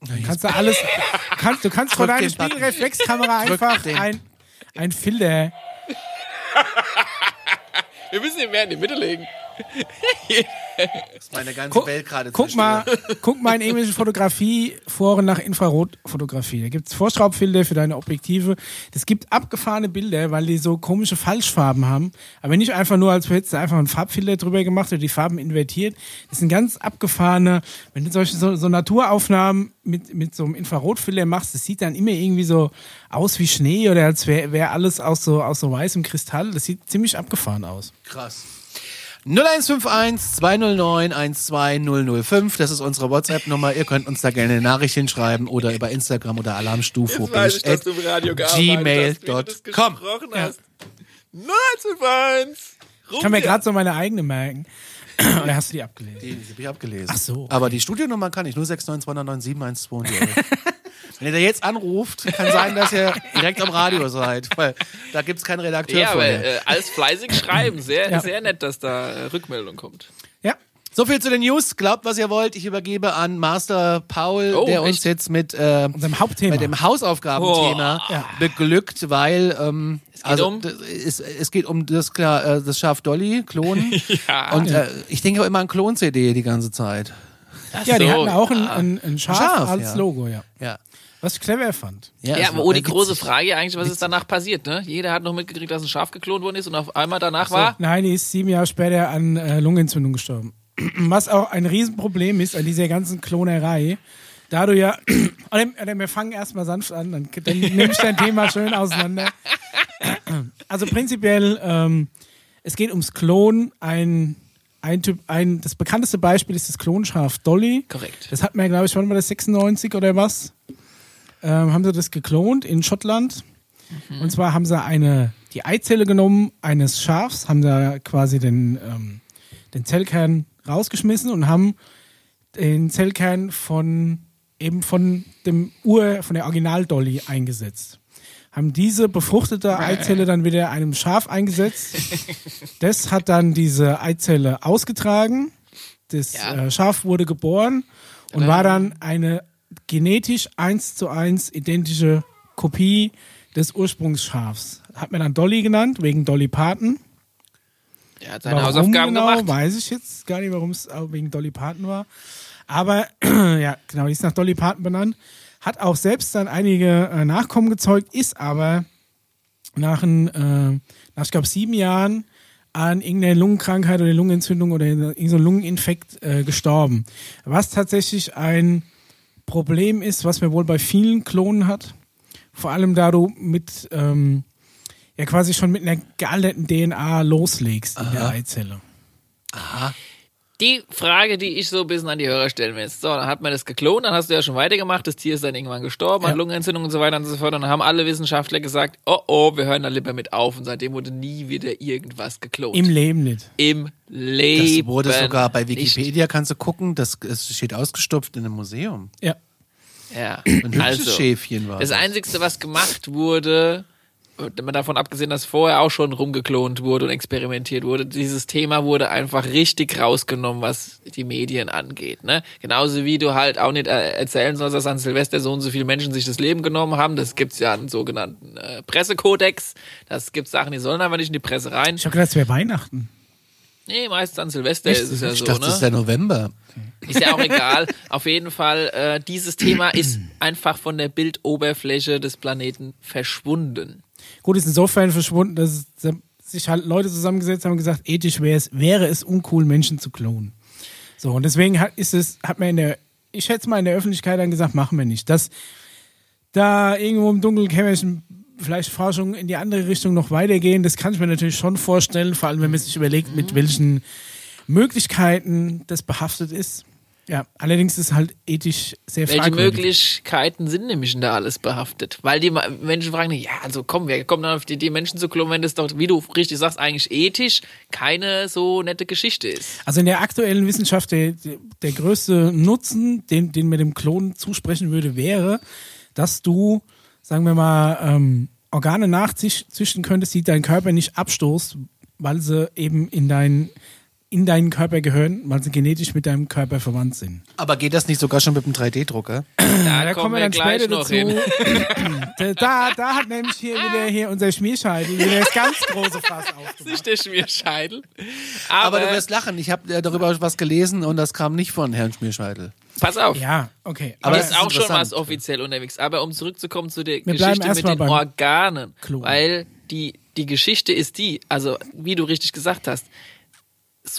Dann kannst du alles, kannst, du kannst vor Drück deiner. Spiegelreflexkamera einfach ein, ein Filter. Wir müssen ihn mehr in die Mitte legen. Ist meine ganze Guck, Welt gerade guck mal, guck mal in irgendwelche Fotografie-Foren nach Infrarotfotografie. Da gibt's Vorschraubfilter für deine Objektive. Das gibt abgefahrene Bilder, weil die so komische Falschfarben haben. Aber nicht einfach nur, als hättest du einfach einen Farbfilter drüber gemacht oder die Farben invertiert. Das sind ganz abgefahrene, wenn du solche so, so Naturaufnahmen mit, mit so einem Infrarotfilter machst, das sieht dann immer irgendwie so aus wie Schnee oder als wäre wär alles aus so, aus so weißem Kristall. Das sieht ziemlich abgefahren aus. Krass. 0151 209 12005, das ist unsere WhatsApp-Nummer. Ihr könnt uns da gerne eine Nachricht hinschreiben oder über Instagram oder Alarmstufo. gmail.com. hast. 921! Ich kann mir gerade so meine eigene merken. (clears throat) Oder hast du die abgelesen? Die, die habe ich abgelesen. Ach so, okay. Aber die Studionummer kann ich, 069299712. (laughs) Wenn ihr da jetzt anruft, kann sein, dass ihr (laughs) direkt am Radio seid, weil da gibt es keinen Redakteur Ja, aber vorher. äh, alles fleißig schreiben. Sehr, Ja. sehr nett, dass da äh, Rückmeldung kommt. Ja. So viel zu den News. Glaubt, was ihr wollt. Ich übergebe an Master Paul, Oh, der uns echt? jetzt mit, äh, Unserem Hauptthema. mit dem Hausaufgabenthema Oh, ja. beglückt, weil ähm, geht also um? es, es geht um das klar äh, das Schaf Dolly Klon (laughs) Ja. und äh, ich denke auch immer an Klon CD die ganze Zeit. ja, die so, hatten auch ein, ja. ein, ein Schaf, Schaf, als ja. Logo, ja. Ja. Was ich clever fand. Ja, es aber oh, die große Frage eigentlich, was ist danach passiert, ne? Jeder hat noch mitgekriegt, dass ein Schaf geklont worden ist und auf einmal danach war. Nein, die ist sieben Jahre später an äh, Lungenentzündung gestorben. (clears throat) Was auch ein Riesenproblem ist an dieser ganzen Klonerei. Da du ja, (clears throat) oder wir fangen erstmal sanft an, dann, dann nehme ich dein Thema schön auseinander. (clears throat) Also prinzipiell, ähm, es geht ums Klon. Ein, ein Typ, ein, das bekannteste Beispiel ist das Klonschaf Dolly. Korrekt. Das hat man, glaube ich, wann war das 96 oder was? Ähm, haben sie das geklont in Schottland. Und zwar haben sie eine, die Eizelle genommen eines Schafs, haben da quasi den, ähm, den Zellkern rausgeschmissen und haben den Zellkern von eben von dem Ur, von der Original-Dolly eingesetzt. Haben diese befruchtete Eizelle dann wieder einem Schaf eingesetzt. (laughs) Das hat dann diese Eizelle ausgetragen. Das Ja. äh, Schaf wurde geboren und war dann eine genetisch eins zu eins identische Kopie des Ursprungsschafs. Hat man dann Dolly genannt, wegen Dolly Parton. Er hat seine Hausaufgaben genau, gemacht. weiß ich jetzt gar nicht, warum es wegen Dolly Parton war. Aber (clears throat) ja, genau, die ist nach Dolly Parton benannt. Hat auch selbst dann einige äh, Nachkommen gezeugt, ist aber nach, ein, äh, nach ich glaube, sieben Jahren an irgendeiner Lungenkrankheit oder Lungenentzündung oder irgendeinem Lungeninfekt äh, gestorben. Was tatsächlich ein Problem ist, was man wohl bei vielen Klonen hat. Vor allem da du mit ähm, ja quasi schon mit einer gealterten DNA loslegst in der Eizelle. Die Frage, die ich so ein bisschen an die Hörer stellen will. So, dann hat man das geklont, dann hast du ja schon weitergemacht, das Tier ist dann irgendwann gestorben, hat Lungenentzündung und so weiter und so fort. Und dann haben alle Wissenschaftler gesagt, oh oh, wir hören da lieber mit auf. Und seitdem wurde nie wieder irgendwas geklont. Im Leben nicht. Im Leben. Das wurde sogar bei nicht. Wikipedia, kannst du gucken, das, es steht ausgestopft in einem Museum. Ja. Ja. Ein hübsches Also, Schäfchen war das das. Einzige, was gemacht wurde, mal davon abgesehen, dass vorher auch schon rumgeklont wurde und experimentiert wurde, dieses Thema wurde einfach richtig rausgenommen, was die Medien angeht. Ne? Genauso wie du halt auch nicht äh, erzählen sollst, dass an Silvester so und so viele Menschen sich das Leben genommen haben. Das gibt's ja einen sogenannten äh, Pressekodex. Das gibt Sachen, die sollen aber nicht in die Presse rein. Ich habe gedacht, es wäre Weihnachten. Nee, meistens an Silvester Echt? ist es ja Ich so. dachte, ne? das ist der November. Ist ja auch egal. Auf jeden Fall, äh, dieses Thema ist einfach von der Bildoberfläche des Planeten verschwunden. Gut, ist insofern verschwunden, dass sich halt Leute zusammengesetzt haben und gesagt, ethisch wäre es, wäre es uncool, Menschen zu klonen. So, und deswegen hat, ist es, hat man in der, ich schätze mal in der Öffentlichkeit dann gesagt, machen wir nicht. Dass da irgendwo im Dunkelkämmerchen vielleicht Forschung in die andere Richtung noch weitergehen, das kann ich mir natürlich schon vorstellen, vor allem wenn man sich überlegt, mit welchen Möglichkeiten das behaftet ist. Ja, allerdings ist halt ethisch sehr Welche fragwürdig. Möglichkeiten sind nämlich da alles behaftet? Weil die Menschen fragen, ja, also komm, wir kommen dann auf die Idee, Menschen zu klonen, wenn das doch, wie du richtig sagst, eigentlich ethisch keine so nette Geschichte ist. Also in der aktuellen Wissenschaft der, der, größte Nutzen, den, den mir dem Klon zusprechen würde, wäre, dass du, sagen wir mal, ähm, Organe nachzüchten könntest, die dein Körper nicht abstoßt, weil sie eben in, dein, in deinen Körper gehören, weil sie genetisch mit deinem Körper verwandt sind. Aber geht das nicht sogar schon mit dem 3D-Drucker? Da, Da kommen wir dann gleich später noch dazu. hin. da, da, hat nämlich hier wieder hier unser Schmierscheitel wieder das ganz große Fass (laughs) aufgemacht. Nicht der Schmierscheitel. Aber, Aber, du wirst lachen. Ich habe äh, darüber was gelesen und das kam nicht von Herrn Schmierscheitel. pass auf. Ja, okay. Aber Aber ist es ist auch schon was offiziell unterwegs. Aber um zurückzukommen zu der Wir Geschichte mit den Organen, Klon. weil die, die Geschichte ist die, also wie du richtig gesagt hast,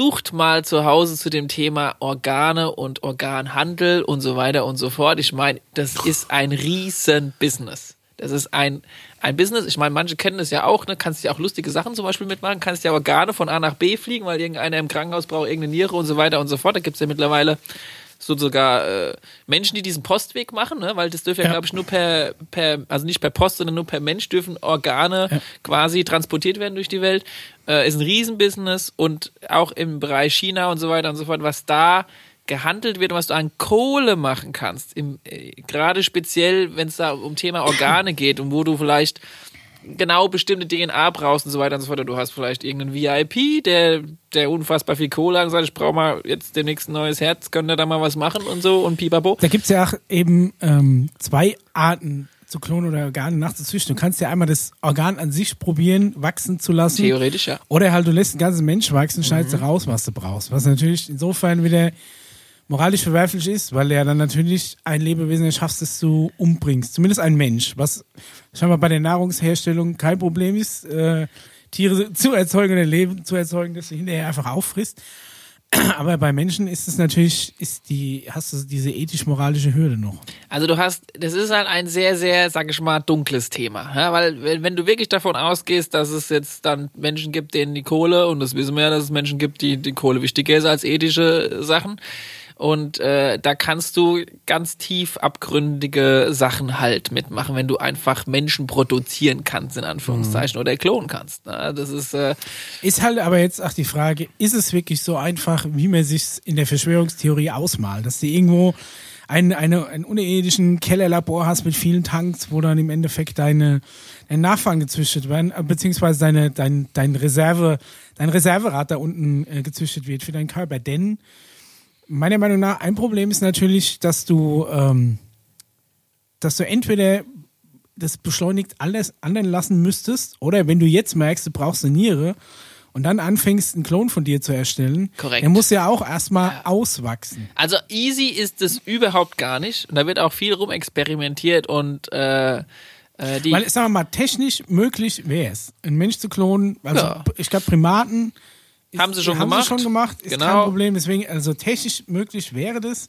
sucht mal zu Hause zu dem Thema Organe und Organhandel und so weiter und so fort. Ich meine, das ist ein riesen Business. Das ist ein, ein Business. Ich meine, manche kennen das ja auch, ne? Kannst ja auch lustige Sachen zum Beispiel mitmachen, kannst ja Organe von A nach B fliegen, weil irgendeiner im Krankenhaus braucht irgendeine Niere und so weiter und so fort. Da gibt's ja mittlerweile so sogar äh, Menschen, die diesen Postweg machen, ne? weil das dürfen ja, Ja. glaube ich, nur per, per, also nicht per Post, sondern nur per Mensch dürfen Organe quasi transportiert werden durch die Welt. Äh, ist ein Riesenbusiness und auch im Bereich China und so weiter und so fort, was da gehandelt wird und was du an Kohle machen kannst, im, äh, gerade speziell, wenn es da um Thema Organe geht und wo du vielleicht genau bestimmte DNA brauchst und so weiter und so fort. Du hast vielleicht irgendeinen VIP, der, der unfassbar viel Kohle hat und sagt, ich brauche mal jetzt demnächst ein neues Herz, könnt ihr da mal was machen und so und pipapo. Da gibt's ja auch eben ähm, zwei Arten zu klonen oder Organe nachzuzüchten. Du kannst ja einmal das Organ an sich probieren, wachsen zu lassen. Theoretisch, ja. Oder halt du lässt den ganzen Mensch wachsen, schneidest du raus, was du brauchst. Was natürlich insofern wieder moralisch verwerflich ist, weil ja dann natürlich ein Lebewesen erschaffst, das du umbringst. Zumindest ein Mensch, was scheinbar bei der Nahrungsherstellung kein Problem ist, äh, Tiere zu erzeugen oder Leben zu erzeugen, das du hinterher einfach auffrisst. (clears throat) Aber bei Menschen ist es natürlich, ist die, hast du diese ethisch-moralische Hürde noch. Also du hast, das ist halt ein sehr, sehr, sag ich mal, dunkles Thema. Ja, weil wenn, wenn du wirklich davon ausgehst, dass es jetzt dann Menschen gibt, denen die Kohle, und das wissen wir ja, dass es Menschen gibt, die die Kohle wichtiger ist als ethische Sachen. Und äh, da kannst du ganz tief abgründige Sachen halt mitmachen, wenn du einfach Menschen produzieren kannst, in Anführungszeichen, oder klonen kannst. Ne? Das ist äh, Ist halt aber jetzt auch die Frage, ist es wirklich so einfach, wie man sich in der Verschwörungstheorie ausmalt, dass du irgendwo einen, eine, einen unterirdischen Kellerlabor hast mit vielen Tanks, wo dann im Endeffekt deine, deine Nachfahren gezüchtet werden, äh, beziehungsweise deine, dein, dein Reserve, dein Reserverad da unten äh, gezüchtet wird für deinen Körper. Denn meiner Meinung nach, ein Problem ist natürlich, dass du, ähm, dass du entweder das beschleunigt alles anderen lassen müsstest, oder wenn du jetzt merkst, du brauchst eine Niere und dann anfängst, einen Klon von dir zu erstellen, Korrekt. der muss ja auch erstmal auswachsen. Also easy ist es überhaupt gar nicht. Und da wird auch viel rumexperimentiert und äh, äh, die Weil, sagen wir mal, technisch möglich wäre es, einen Mensch zu klonen. Also, Ja. ich glaube, Primaten Haben sie schon haben gemacht. Sie schon gemacht, ist Genau. kein Problem. Deswegen, also technisch möglich wäre das.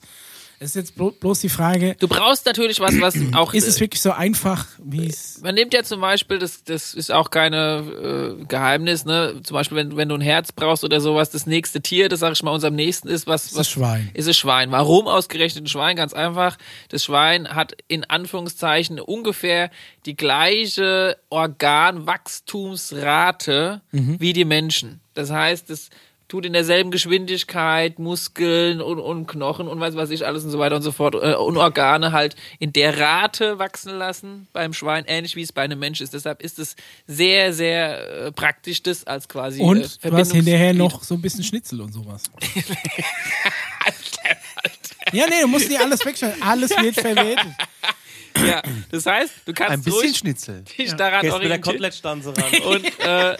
Es ist jetzt blo bloß die Frage, Du brauchst natürlich was, was (clears throat) auch. ist es wirklich so einfach, wie es. man nimmt ja zum Beispiel, das, das ist auch keine äh, Geheimnis, ne? Zum Beispiel, wenn, wenn du ein Herz brauchst oder sowas, das nächste Tier, das sag ich mal, unserem nächsten ist, was, das was Schwein. ist es Schwein. Warum ausgerechnet ein Schwein? Ganz einfach. Das Schwein hat in Anführungszeichen ungefähr die gleiche Organwachstumsrate wie die Menschen. Das heißt, es tut in derselben Geschwindigkeit Muskeln und, und Knochen und weiß was ich alles und so weiter und so fort äh, und Organe halt in der Rate wachsen lassen beim Schwein, ähnlich wie es bei einem Mensch ist. Deshalb ist es sehr, sehr äh, praktisch, das als quasi äh, Und du hast hinterher noch so ein bisschen Schnitzel und sowas. (laughs) ja, nee, du musst nicht alles wegschneiden. Alles wird verwertet. Ja, das heißt, du kannst Ein bisschen Schnitzel. dich daran Gehst mit der. Kotelettstanze ran. Und äh,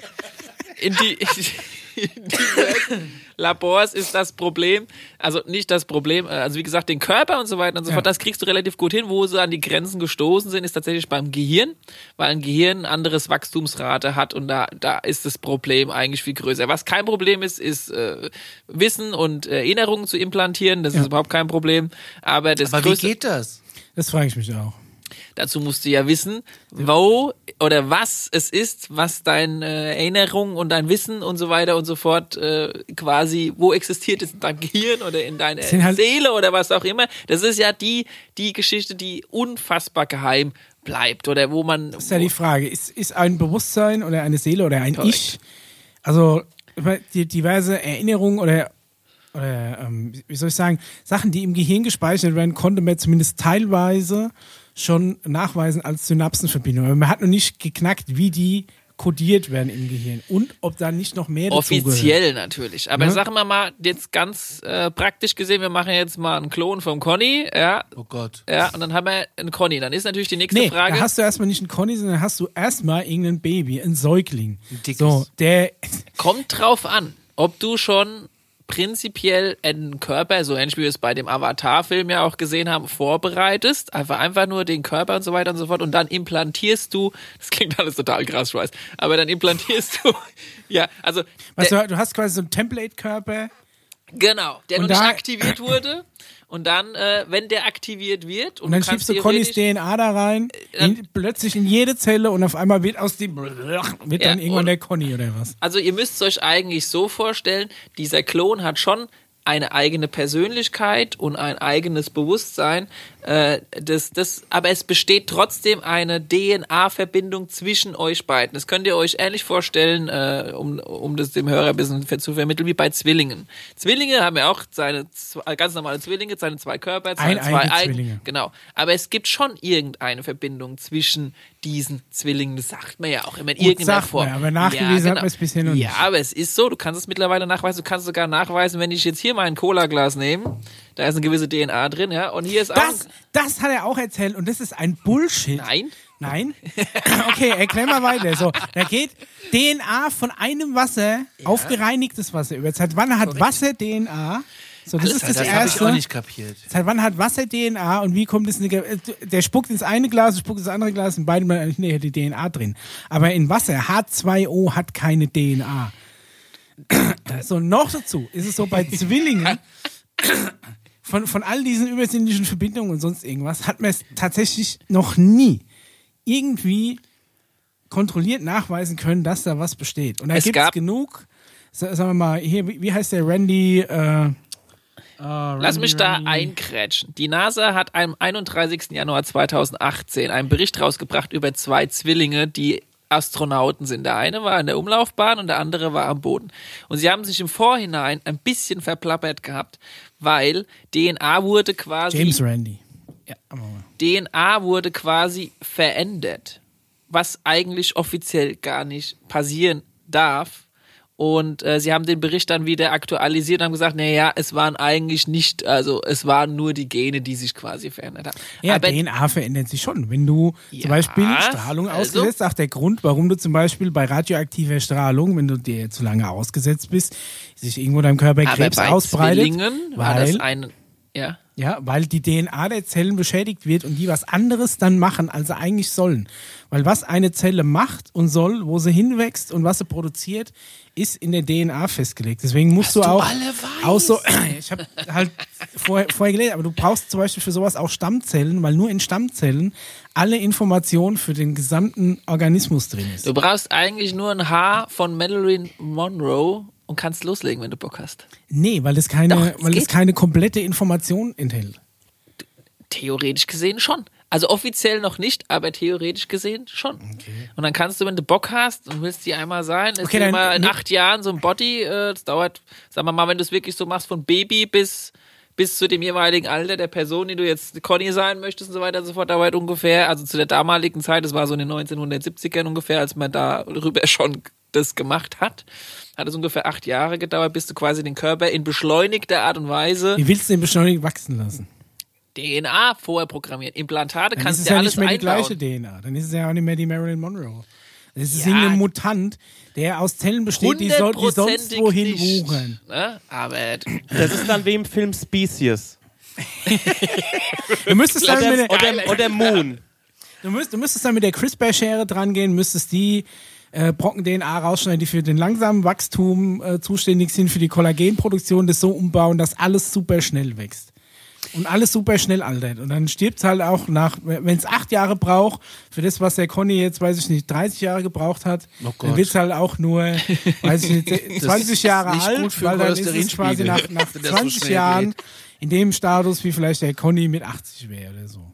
in die, (laughs) (laughs) Labors ist das Problem, also nicht das Problem, äh, also wie gesagt, den Körper und so weiter und so Ja. fort, das kriegst du relativ gut hin. Wo sie an die Grenzen gestoßen sind, ist tatsächlich beim Gehirn, weil ein Gehirn ein anderes Wachstumsrate hat und da, da ist das Problem eigentlich viel größer. Was kein Problem ist, ist äh, Wissen und Erinnerungen zu implantieren, das ist überhaupt kein Problem. Aber das Aber wie geht das? Das frage ich mich auch. Dazu musst du ja wissen, wo oder was es ist, was deine Erinnerung und dein Wissen und so weiter und so fort äh, quasi, wo existiert es in deinem (laughs) Gehirn oder in deiner halt- Seele oder was auch immer. Das ist ja die, die Geschichte, die unfassbar geheim bleibt oder wo man. Das ist ja die Frage. Ist, ist ein Bewusstsein oder eine Seele oder ein Korrekt. Ich, also die diverse Erinnerungen oder, oder ähm, wie soll ich sagen, Sachen, die im Gehirn gespeichert werden, konnte man zumindest teilweise schon nachweisen als Synapsenverbindung. Aber man hat noch nicht geknackt, wie die kodiert werden im Gehirn und ob da nicht noch mehr. Offiziell natürlich. Aber Ja. sagen wir mal, jetzt ganz äh, praktisch gesehen, wir machen jetzt mal einen Klon vom Conny, ja, Oh Gott. ja, und dann haben wir einen Conny. Dann ist natürlich die nächste Nee, Frage. da hast du erstmal nicht einen Conny, sondern hast du erstmal irgendein Baby, ein Säugling. dickes. So, der, Kommt drauf an, ob du schon prinzipiell einen Körper, so ähnlich wie wir es bei dem Avatar-Film ja auch gesehen haben, vorbereitest. Einfach, einfach nur den Körper und so weiter und so fort. Und dann implantierst du, das klingt alles total krass, ich weiß, aber dann implantierst (laughs) du, ja, also, weißt du, du hast quasi so einen Template-Körper. Genau, der Und noch nicht aktiviert wurde. Und dann, äh, wenn der aktiviert wird, und, Und dann schiebst du Connys DNA da rein, in, plötzlich in jede Zelle und auf einmal wird aus dem wird Ja, dann irgendwann und- der Conny oder was. Also ihr müsst es euch eigentlich so vorstellen, dieser Klon hat schon eine eigene Persönlichkeit und ein eigenes Bewusstsein. Äh, das, das, aber es besteht trotzdem eine DNA-Verbindung zwischen euch beiden. Das könnt ihr euch ähnlich vorstellen, äh, um, um das dem Hörer ein bisschen zu vermitteln, wie bei Zwillingen. Zwillinge haben ja auch seine zwei, ganz normale Zwillinge, seine zwei Körper, seine zwei Eineige Eigen- Zwillinge. Genau. Aber es gibt schon irgendeine Verbindung zwischen diesen Zwillingen. Das sagt man ja auch immer in Gut, irgendeiner Form. man, aber nachgewiesen hat man es bisher noch ja, nicht. aber es ist so, du kannst es mittlerweile nachweisen, du kannst sogar nachweisen, wenn ich jetzt hier mein Cola-Glas nehme, da ist eine gewisse DNA drin, ja, und hier ist auch... Das, das hat er auch erzählt und das ist ein Bullshit. Nein. Nein? (laughs) Okay, erklär mal weiter. So, da geht DNA von einem Wasser auf gereinigtes Wasser über. Seit wann hat Wasser DNA? So, das ist das, Das habe ich Erste. auch nicht kapiert. Seit wann hat Wasser DNA und wie kommt es in äh, der spuckt ins eine Glas, spuckt ins andere Glas und beide mal nee, die DNA drin. Aber in Wasser H2O hat keine DNA. (clears throat) So noch dazu ist es so bei Zwillingen von, von all diesen übersinnlichen Verbindungen und sonst irgendwas hat man es tatsächlich noch nie irgendwie kontrolliert nachweisen können, dass da was besteht. Und da gibt es gab- genug, sa- sagen wir mal, hier, wie heißt der Randy? Äh, Lass mich da einkrätschen. Die NASA hat am 31. Januar 2018 einen Bericht rausgebracht über zwei Zwillinge, die Astronauten sind. Der eine war in der Umlaufbahn und der andere war am Boden. Und sie haben sich im Vorhinein ein bisschen verplappert gehabt, weil DNA wurde quasi James Randy. Ja. DNA wurde quasi verändert, was eigentlich offiziell gar nicht passieren darf. Und äh, sie haben den Bericht dann wieder aktualisiert und haben gesagt, naja, es waren eigentlich nicht, also es waren nur die Gene, die sich quasi verändert haben. Ja, Aber DNA verändert sich schon. Wenn du Ja, zum Beispiel Strahlung also- ausgesetzt, auch der Grund, warum du zum Beispiel bei radioaktiver Strahlung, wenn du dir zu lange ausgesetzt bist, sich irgendwo deinem Körper Krebs bei ausbreitet, Zwillingen war das weil ein Ja. Ja, weil die DNA der Zellen beschädigt wird und die was anderes dann machen, als sie eigentlich sollen. Weil was eine Zelle macht und soll, wo sie hinwächst und was sie produziert, ist in der DNA festgelegt. Deswegen musst du auch, alle weißt. auch so, (clears throat) ich habe halt vorher, vorher gelesen, aber du brauchst zum Beispiel für sowas auch Stammzellen, weil nur in Stammzellen alle Informationen für den gesamten Organismus drin ist. Du brauchst eigentlich nur ein Haar von Madeline Monroe und kannst loslegen, wenn du Bock hast. Nee, weil es keine, Doch, es weil es keine komplette Information enthält. Theoretisch gesehen schon. Also offiziell noch nicht, aber theoretisch gesehen schon. Und dann kannst du, wenn du Bock hast und willst die einmal sein, ist Okay, okay, dann- immer in ne- acht Jahren so ein Body, äh, das dauert, sagen wir mal, wenn du es wirklich so machst, von Baby bis bis zu dem jeweiligen Alter der Person, die du jetzt Conny sein möchtest und so weiter und so fort, dauert ungefähr, also zu der damaligen Zeit, das war so in den 1970ern ungefähr, als man darüber schon das gemacht hat, hat es ungefähr acht Jahre gedauert, bis du quasi den Körper in beschleunigter Art und Weise Wie willst du den beschleunigt wachsen lassen? DNA vorher programmieren. Implantate Dann kannst ist du es ja ja alles nicht mehr die einbauen. gleiche DNA. Dann ist es ja auch nicht mehr die Marilyn Monroe. Das ist Ja. irgendein Mutant, der aus Zellen besteht, die, soll, die sonst wohin nicht. wuchern. Ne? Aber Das ist dann wie im Film Species. Du müsstest dann mit Oder, der, oder, oder Moon. du müsst, du müsstest dann mit der CRISPR-Schere dran gehen, müsstest die äh, Brocken DNA rausschneiden, die für den langsamen Wachstum äh, zuständig sind, für die Kollagenproduktion, das so umbauen, dass alles super schnell wächst. Und alles super schnell altert. Und dann stirbt halt auch nach, wenn es acht Jahre braucht, für das, was der Conny jetzt, weiß ich nicht, 30 Jahre gebraucht hat, Oh dann wird es halt auch nur, weiß ich nicht, (laughs) 20 ist Jahre nicht alt, weil dann ist es quasi nach, nach wenn das so 20 schnell Jahren geht. in dem Status, wie vielleicht der Conny mit 80 wäre oder so.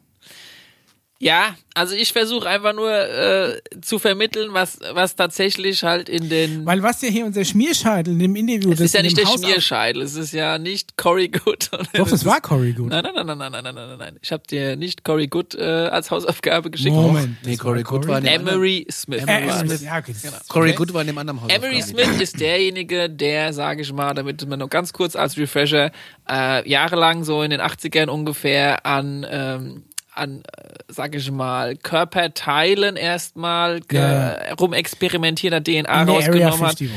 Ja, also ich versuche einfach nur äh, zu vermitteln, was, was tatsächlich halt in den. Weil was ja hier unser Schmierscheitel in dem Interview das ist. ja nicht der Haus Schmierscheitel, es ist ja nicht Cory Good. Doch, es war Cory Good. Nein, nein, nein, nein, nein, nein, nein, nein. Ich habe dir nicht Cory Good äh, als Hausaufgabe geschickt. Moment. Nee, Cory Good war in dem Emery Smith. Emery Smith. Ja, okay. genau. Cory Good war in dem anderen Hausaufgabe. Emery Smith ist derjenige, der, sage ich mal, damit man nur ganz kurz als Refresher, äh, jahrelang so in den 80ern ungefähr an. Ähm, an, äh, sage ich mal, Körperteilen erstmal ge- Ja. rumexperimentiert hat, DNA In rausgenommen hat. 51.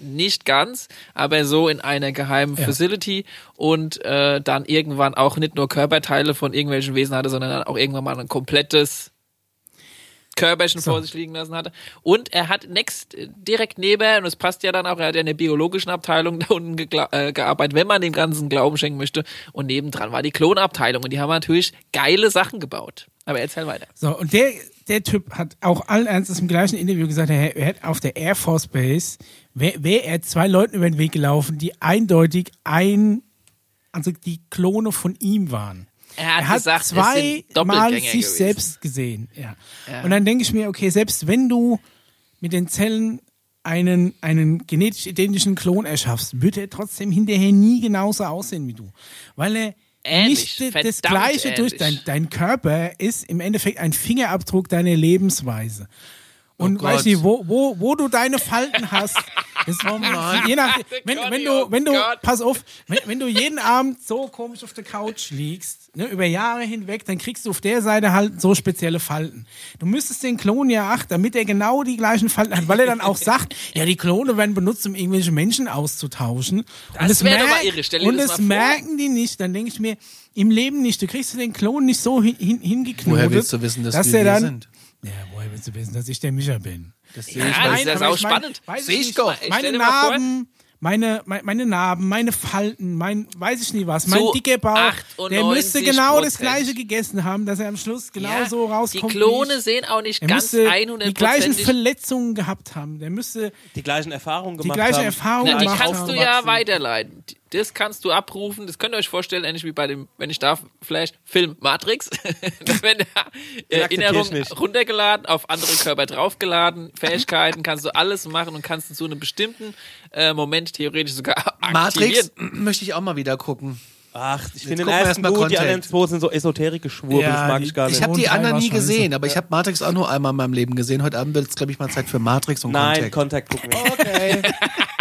Nicht ganz, aber so in einer geheimen Ja. Facility und äh, dann irgendwann auch nicht nur Körperteile von irgendwelchen Wesen hatte, sondern dann auch irgendwann mal ein komplettes Körperchen So. vor sich liegen lassen hatte. Und er hat next, direkt neben, und es passt ja dann auch, er hat ja in der biologischen Abteilung (laughs) da unten äh, gearbeitet, wenn man dem Ganzen Glauben schenken möchte. Und nebendran war die Klonabteilung und die haben natürlich geile Sachen gebaut. Aber erzähl weiter. So, und der, der Typ hat auch allen Ernstes im gleichen Interview gesagt, er, er hätte auf der Air Force Base, wäre wär er zwei Leuten über den Weg gelaufen, die eindeutig ein, also die Klone von ihm waren. Er hat, Er hat gesagt, es zweimal sich gewesen. selbst gesehen. Ja. Ja. Und dann denke ich mir, okay, selbst wenn du mit den Zellen einen, einen genetisch identischen Klon erschaffst, wird er trotzdem hinterher nie genauso aussehen wie du. Weil er Ähnlich, nicht das Gleiche durch dein, ähnlich. dein Körper ist im Endeffekt ein Fingerabdruck deiner Lebensweise. Und Oh weiß nicht, wo, wo, wo du deine Falten hast. (laughs) Das, je nach, wenn, Gott, wenn oh du, wenn du, pass auf, wenn, wenn du jeden Abend so komisch auf der Couch liegst, ne, über Jahre hinweg, dann kriegst du auf der Seite halt so spezielle Falten. Du müsstest den Klon ja achten, damit er genau die gleichen Falten hat, weil er dann auch (laughs) sagt, ja, die Klone werden benutzt, um irgendwelche Menschen auszutauschen. Das wär doch mal irre. Stell dir und das das merken die nicht. Dann denke ich mir, im Leben nicht. Du kriegst den Klon nicht so hin, hin, hingeknotet. Woher willst du wissen, dass, wir er dann, sind? Ja, woher willst du wissen, dass ich der Micha bin? Das sehe ich Ja, mal. das ist ich mein, spannend. weiß Seh ich doch. Ich Meine Narben, meine, meine, meine Narben, meine Falten, mein, weiß ich nie was, mein Zu dicker Bauch, der müsste 98%. genau das gleiche gegessen haben, dass er am Schluss genau Ja, so rauskommt. Die wie Klone ich. sehen auch nicht er ganz müsste 100 die gleichen Verletzungen gehabt haben. Der müsste Die gleichen Erfahrungen die gemacht haben. Erfahrung Na, die gemacht kannst haben. du ja weiterleiten. Das kannst du abrufen. Das könnt ihr euch vorstellen, ähnlich wie bei dem, wenn ich darf, vielleicht Film Matrix. (laughs) werden äh, akzeptier Erinnerungen runtergeladen, auf andere Körper draufgeladen, Fähigkeiten kannst du alles machen und kannst zu einem bestimmten äh, Moment theoretisch sogar aktivieren. Matrix möchte ich auch mal wieder gucken. Ach, ich finde den ersten gut, die anderen zwei sind so esoterische Schwurbel, Ja, das mag die- ich gar nicht. Ich habe die anderen nie gesehen, aber ich habe Matrix auch nur einmal in meinem Leben gesehen. Heute Abend wird es, glaube ich, mal Zeit für Matrix und Nein, Contact. Kontakt gucken wir. Okay. (laughs)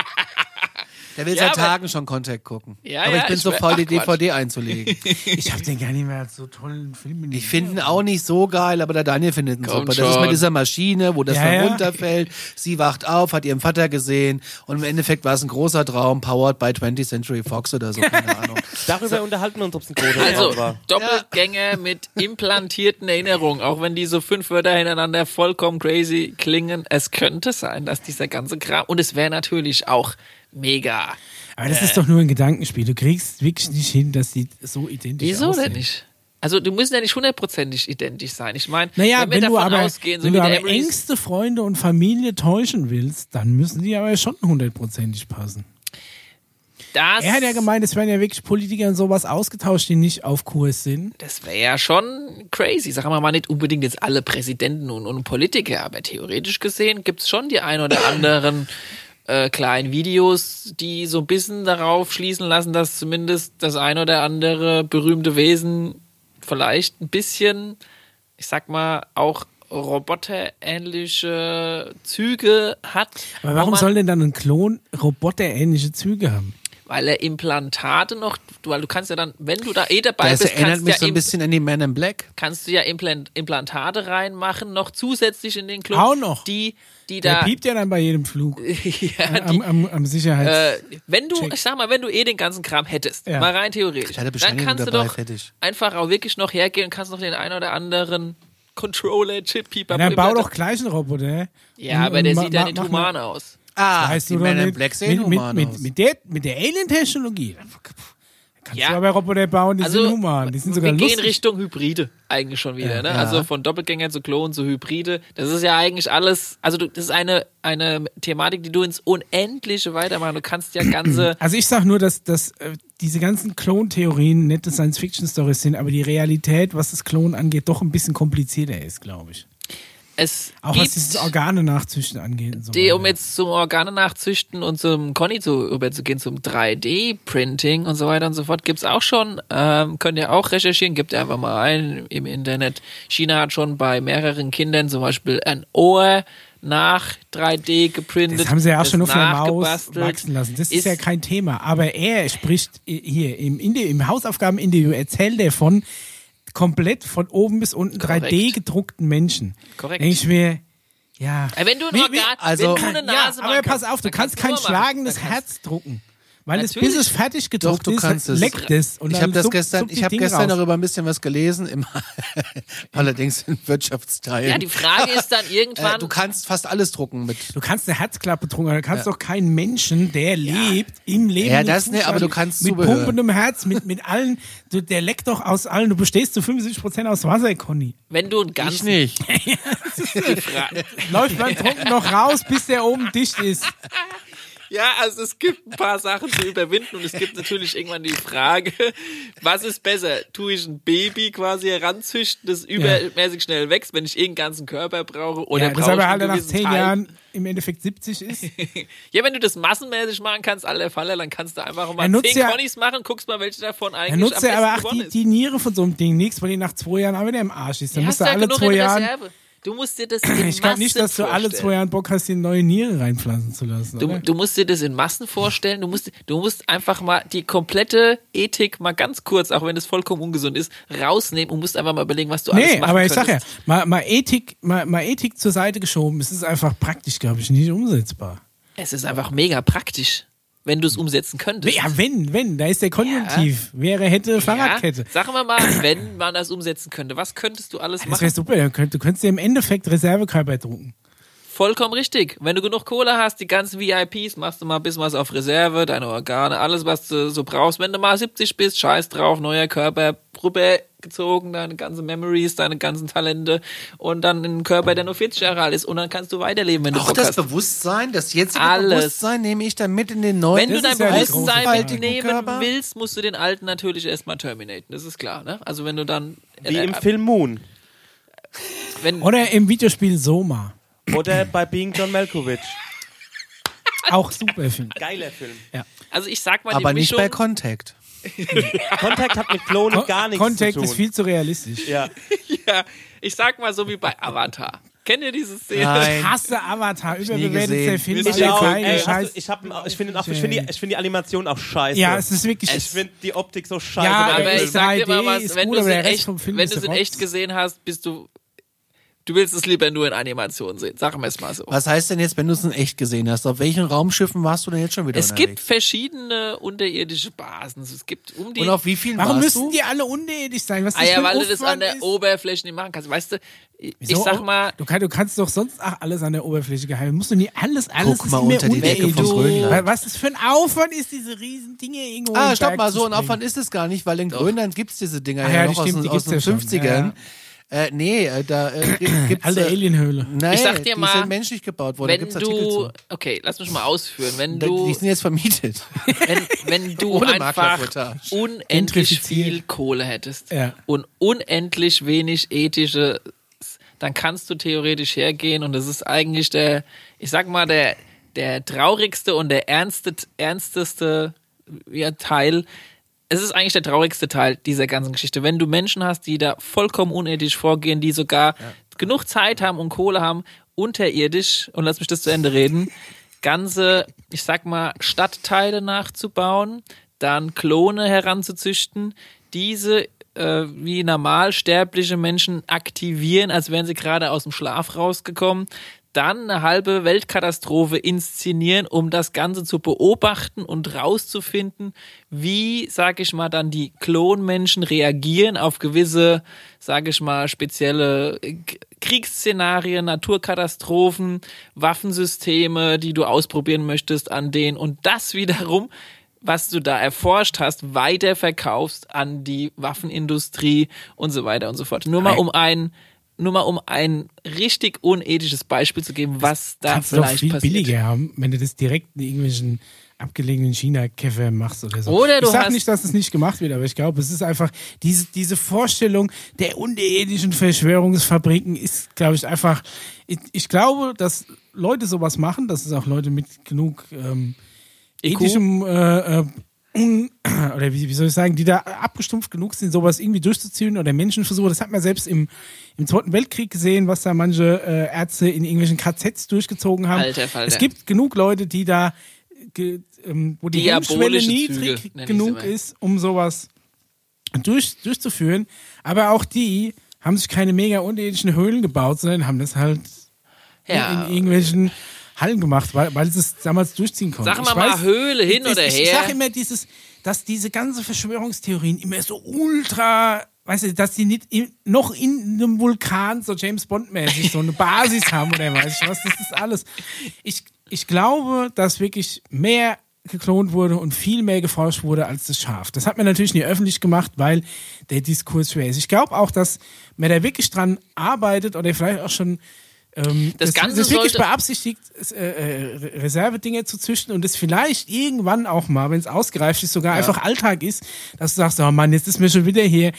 Der will Ja, seit Tagen schon Contact gucken. Ja, aber ja, ich bin ich so faul, die Quatsch. DVD einzulegen. (laughs) Ich habe den gar nicht mehr als so tollen Film Ich finde ihn auch nicht so geil, aber der Daniel findet ihn Komm super. Das ist schon. mit dieser Maschine, wo das Ja, dann ja. runterfällt. Sie wacht auf, hat ihren Vater gesehen und im Endeffekt war es ein großer Traum, powered by 20th Century Fox oder so, keine (laughs) Ahnung. Darüber unterhalten wir uns, ob es ein großer Also, war. Doppelgänger mit implantierten Erinnerungen, auch wenn diese fünf Wörter hintereinander vollkommen crazy klingen. Es könnte sein, dass dieser ganze Kram, und es wäre natürlich auch mega. Aber das ist doch nur ein Gedankenspiel. Du kriegst wirklich nicht hin, dass die so identisch Wieso aussehen. denn nicht? Also, du müssen ja nicht hundertprozentig identisch sein. Ich meine, Naja, wenn wir wenn, du davon aber, ausgehen, so wenn wie du aber engste Freunde und Familie täuschen willst, dann müssen die aber schon hundertprozentig passen. das, Er hat ja gemeint, es werden ja wirklich Politiker und sowas ausgetauscht, die nicht auf Kurs sind. das wäre ja schon crazy. Sagen wir mal nicht unbedingt jetzt alle Präsidenten und, und Politiker, aber theoretisch gesehen gibt's schon die ein oder anderen äh, kleinen Videos, die so ein bisschen darauf schließen lassen, dass zumindest das ein oder andere berühmte Wesen vielleicht ein bisschen, ich sag mal, auch roboterähnliche Züge hat. Aber warum soll denn dann ein Klon roboterähnliche Züge haben? Weil er Implantate noch, du, weil du kannst ja dann, wenn du da eh dabei Das bist, erinnert kannst, mich ja so ein bisschen an die Man in Black. kannst du ja Implant, Implantate reinmachen, noch zusätzlich in den Club. Auch noch? Die, die Der da, piept ja dann bei jedem Flug (laughs) ja, am, die, am, am Sicherheits... äh, wenn du, Check. ich sag mal, wenn du eh den ganzen Kram hättest, Ja. mal rein theoretisch, dann kannst du dabei, doch fertig. einfach auch wirklich noch hergehen und kannst noch den einen oder anderen Controller, Chip, Pieper, ja, dann bau doch gleich einen Roboter. Ja, Und- aber und der sieht ja nicht human aus. Ah, Weißt die du doch Man in. Black sehen mit, mit, mit, mit der, mit der Alien-Technologie. Kannst Ja. du aber Roboter bauen, die Also, sind human. Die sind sogar wir gehen lustig. Richtung Hybride eigentlich schon wieder, Ja. ne? Ja. Also von Doppelgänger zu Klon zu Hybride. Das ist ja eigentlich alles, also du, das ist eine, eine Thematik, die du ins Unendliche weitermachen. Du kannst ja ganze, (clears throat) Also ich sag nur, dass, dass äh, diese ganzen Klontheorien nette Science-Fiction-Stories sind, aber die Realität, was das Klon angeht, doch ein bisschen komplizierter ist, glaube ich. Es Auch gibt, was dieses Organe nachzüchten angeht. So die, um jetzt zum Organe nachzüchten und zum Conny zu überzugehen, zum 3D-Printing und so weiter und so fort, gibt's auch schon. Ähm, könnt ihr auch recherchieren, gebt einfach mal ein im Internet. China hat schon bei mehreren Kindern zum Beispiel ein Ohr nach 3D geprintet. Das haben sie ja auch schon auf der Maus wachsen lassen. Das ist, ja kein Thema. Aber er spricht hier im, im Hausaufgabeninterview, erzählt er von komplett von oben bis unten Korrekt. 3D gedruckten Menschen. Korrekt. Denke ich mir, ja. Ey, Wenn du ein Organ, also- wenn du eine ja, Nase aber machen pass auf, du kannst kein schlagendes Herz drucken. Weil es, bis es fertig Doch, gedruckt du ist, kannst es. leckt es. Und ich habe das gestern, ich habe gestern raus. darüber ein bisschen was gelesen, im (laughs) allerdings in Wirtschaftsteilen. Ja, die Frage ist dann (laughs) irgendwann, äh, du kannst fast alles drucken mit. Du kannst eine Herzklappe drucken, aber du kannst doch keinen Menschen, der lebt, im Leben. Ja, das nicht, aber du kannst Mit Zubehör. pumpendem Herz, mit, mit allen, du, der leckt doch aus allen, du bestehst zu 75% aus Wasser, Conny. wenn du ein ganz Ich nicht. (laughs) Läuft beim Drucken noch raus, bis der oben dicht ist. Ja, also es gibt ein paar Sachen zu überwinden und es gibt natürlich irgendwann die Frage, was ist besser? Tue ich ein Baby quasi heranzüchten, das übermäßig schnell wächst, wenn ich irgendeinen ganzen Körper brauche? Oder ja, das brauche aber ich halt nach 10 Teil? Jahren im Endeffekt 70 ist. (laughs) Ja, wenn du das massenmäßig machen kannst, alle Falle, dann kannst du einfach mal 10 ja- Connies machen, guckst mal, welche davon eigentlich nutzt am besten aber auch die, die Niere von so einem Ding nichts, weil die nach zwei Jahren auch wieder im Arsch ist. Dann Ja, musst du alle zwei. Reserve. Du musst dir das (clears throat) in Ich glaube nicht, Massen dass du alle zwei vorstellen. Jahren Bock hast, dir neue Niere reinpflanzen zu lassen. Du, du musst dir das in Massen vorstellen. Du musst, du musst einfach mal die komplette Ethik mal ganz kurz, auch wenn es vollkommen ungesund ist, rausnehmen und musst einfach mal überlegen, was du alles Nee, machen aber ich sag ja, mal, mal, Ethik, mal, mal Ethik zur Seite geschoben, es ist einfach praktisch, glaube ich, nicht umsetzbar. Es ist einfach mega praktisch, wenn du es umsetzen könntest. Ja, wenn, wenn, da ist der Konjunktiv. Wäre, hätte, Fahrradkette. Ja, sagen wir mal, wenn man das umsetzen könnte, was könntest du alles Das machen? wäre super, du könntest, du könntest dir im Endeffekt Reservekörper drucken. Vollkommen richtig. Wenn du genug Kohle hast, die ganzen VIPs, machst du mal ein bisschen was auf Reserve, deine Organe, alles, was du so brauchst. Wenn du mal 70 bist, scheiß drauf, neuer Körper, rübergezogen, deine ganzen Memories, deine ganzen Talente und dann ein Körper, der nur 40 Jahre alt ist und dann kannst du weiterleben, wenn du Auch Bock das hast. Bewusstsein, das jetzige Alles. Bewusstsein nehme ich dann mit in den neuen. Wenn du dein ja Bewusstsein Frage. mitnehmen Körper. willst, musst du den alten natürlich erstmal terminaten. Das ist klar, ne? Also wenn du dann Wie äh, im Film Moon. wenn Oder im Videospiel Soma. Oder bei Being John Malkovich. Auch super Film. Geiler Film. also ich sag mal aber die nicht bei Contact. (laughs) Contact hat mit Klonen gar nichts Contact zu tun. ist viel zu realistisch. ja. (laughs) ja, ich sag mal so wie bei Avatar. Kennt ihr diese Szene? Ich Nein. hasse Avatar, nie überbewertet gesehen. der Film. Ich alle auch. kleine Ey, Scheiß. ich hab, ich finde ich finde die, ich finde die Animation auch scheiße. ja, es ist wirklich. ich finde die Optik so scheiße. Ja, Aber ich sag dir mal 3D was, wenn du es in echt gesehen hast, bist du du willst es lieber nur in Animation sehen. Sagen wir es mal so. Was heißt denn jetzt, wenn du es in echt gesehen hast? Auf welchen Raumschiffen warst du denn jetzt schon wieder Es gibt unterwegs? verschiedene unterirdische Basen. Es gibt um die Und auf wie vielen Warum warst müssen du? die alle unirdisch sein? Was Ah ja, für ein weil du das an der ist? Oberfläche nicht machen kannst. Weißt du, ich Wieso? sag mal, Du, kann, du kannst doch sonst auch alles an der Oberfläche geheim. Musst du nie alles, alles Guck mal unter die Decke von Grönland. Was das für ein Aufwand ist, diese riesen Dinge irgendwo Ah, stopp mal, so ein. Aufwand ist es gar nicht, weil in Grönland gibt's diese Dinger Ach ja, ja, noch die aus, stimmt, den- aus gibt's den ja schon. 50ern. Ja. Äh, nee, äh, da äh, (clears throat) gi- gibt's... Alte äh, Alienhöhle. Nein, Ich sag dir die mal, sind menschlich gebaut worden, da wenn gibt's Artikel du, zu. okay, lass mich mal ausführen, wenn Da- du, Die sind jetzt vermietet. (laughs) wenn, wenn du (laughs) Ohne einfach unendlich viel Kohle hättest Ja. und unendlich wenig ethische, dann kannst du theoretisch hergehen und das ist eigentlich der, ich sag mal, der, der traurigste und der ernste, ernsteste ja, Teil. Es ist eigentlich der traurigste Teil dieser ganzen Geschichte. Wenn du Menschen hast, die da vollkommen unethisch vorgehen, die sogar genug Zeit haben und Kohle haben, unterirdisch, und lass mich das zu Ende reden, (laughs) ganze, ich sag mal, Stadtteile nachzubauen, dann Klone heranzuzüchten, diese äh, wie normalsterbliche Menschen aktivieren, als wären sie gerade aus dem Schlaf rausgekommen, dann eine halbe Weltkatastrophe inszenieren, um das Ganze zu beobachten und rauszufinden, wie, sag ich mal, dann die Klonmenschen reagieren auf gewisse, sag ich mal, spezielle äh, Kriegsszenarien, Naturkatastrophen, Waffensysteme, die du ausprobieren möchtest an denen und das wiederum was du da erforscht hast, weiterverkaufst an die Waffenindustrie und so weiter und so fort. Nur mal um ein, nur mal um ein richtig unethisches Beispiel zu geben, was da Kannst du doch vielleicht viel passiert. billiger haben, wenn du das direkt in irgendwelchen abgelegenen China-Käfer machst oder so. Oder du ich sag hast- nicht, dass es nicht gemacht wird, aber ich glaube, es ist einfach, diese, diese Vorstellung der unethischen Verschwörungsfabriken ist, glaube ich, einfach, ich, ich glaube, dass Leute sowas machen, dass es auch Leute mit genug ähm, ethischem äh, äh, (clears throat) oder wie, wie soll ich sagen, die da abgestumpft genug sind, sowas irgendwie durchzuziehen oder Menschenversuche. Das hat man selbst im, im Zweiten Weltkrieg gesehen, was da manche äh, Ärzte in irgendwelchen KZs durchgezogen haben. Alter Falter. Es gibt genug Leute, die da, ge, ähm, wo die Hemmschwelle niedrig Züge, genug ist, um sowas durch, durchzuführen. Aber auch die haben sich keine mega unethischen Höhlen gebaut, sondern haben das halt Ja. in irgendwelchen Hallen gemacht, weil, weil sie es damals durchziehen konnten. Sagen wir Ich mal weiß, Höhle hin ich, oder ich, her. Ich sage immer dieses, dass diese ganze Verschwörungstheorien immer so ultra, weißt du, dass die nicht in, noch in einem Vulkan so James Bond mäßig so eine Basis haben oder weiß ich was, das ist alles. Ich, ich glaube, dass wirklich mehr geklont wurde und viel mehr geforscht wurde als das Schaf. Das hat man natürlich nie öffentlich gemacht, weil der Diskurs schwer ist. Ich glaube auch, dass man da wirklich dran arbeitet oder vielleicht auch schon ähm, Das Ganze das wirklich beabsichtigt, äh, äh, Reservedinge zu züchten und es vielleicht irgendwann auch mal, wenn es ausgereift ist, sogar einfach Alltag ist, dass du sagst, oh Mann, jetzt ist mir schon wieder hier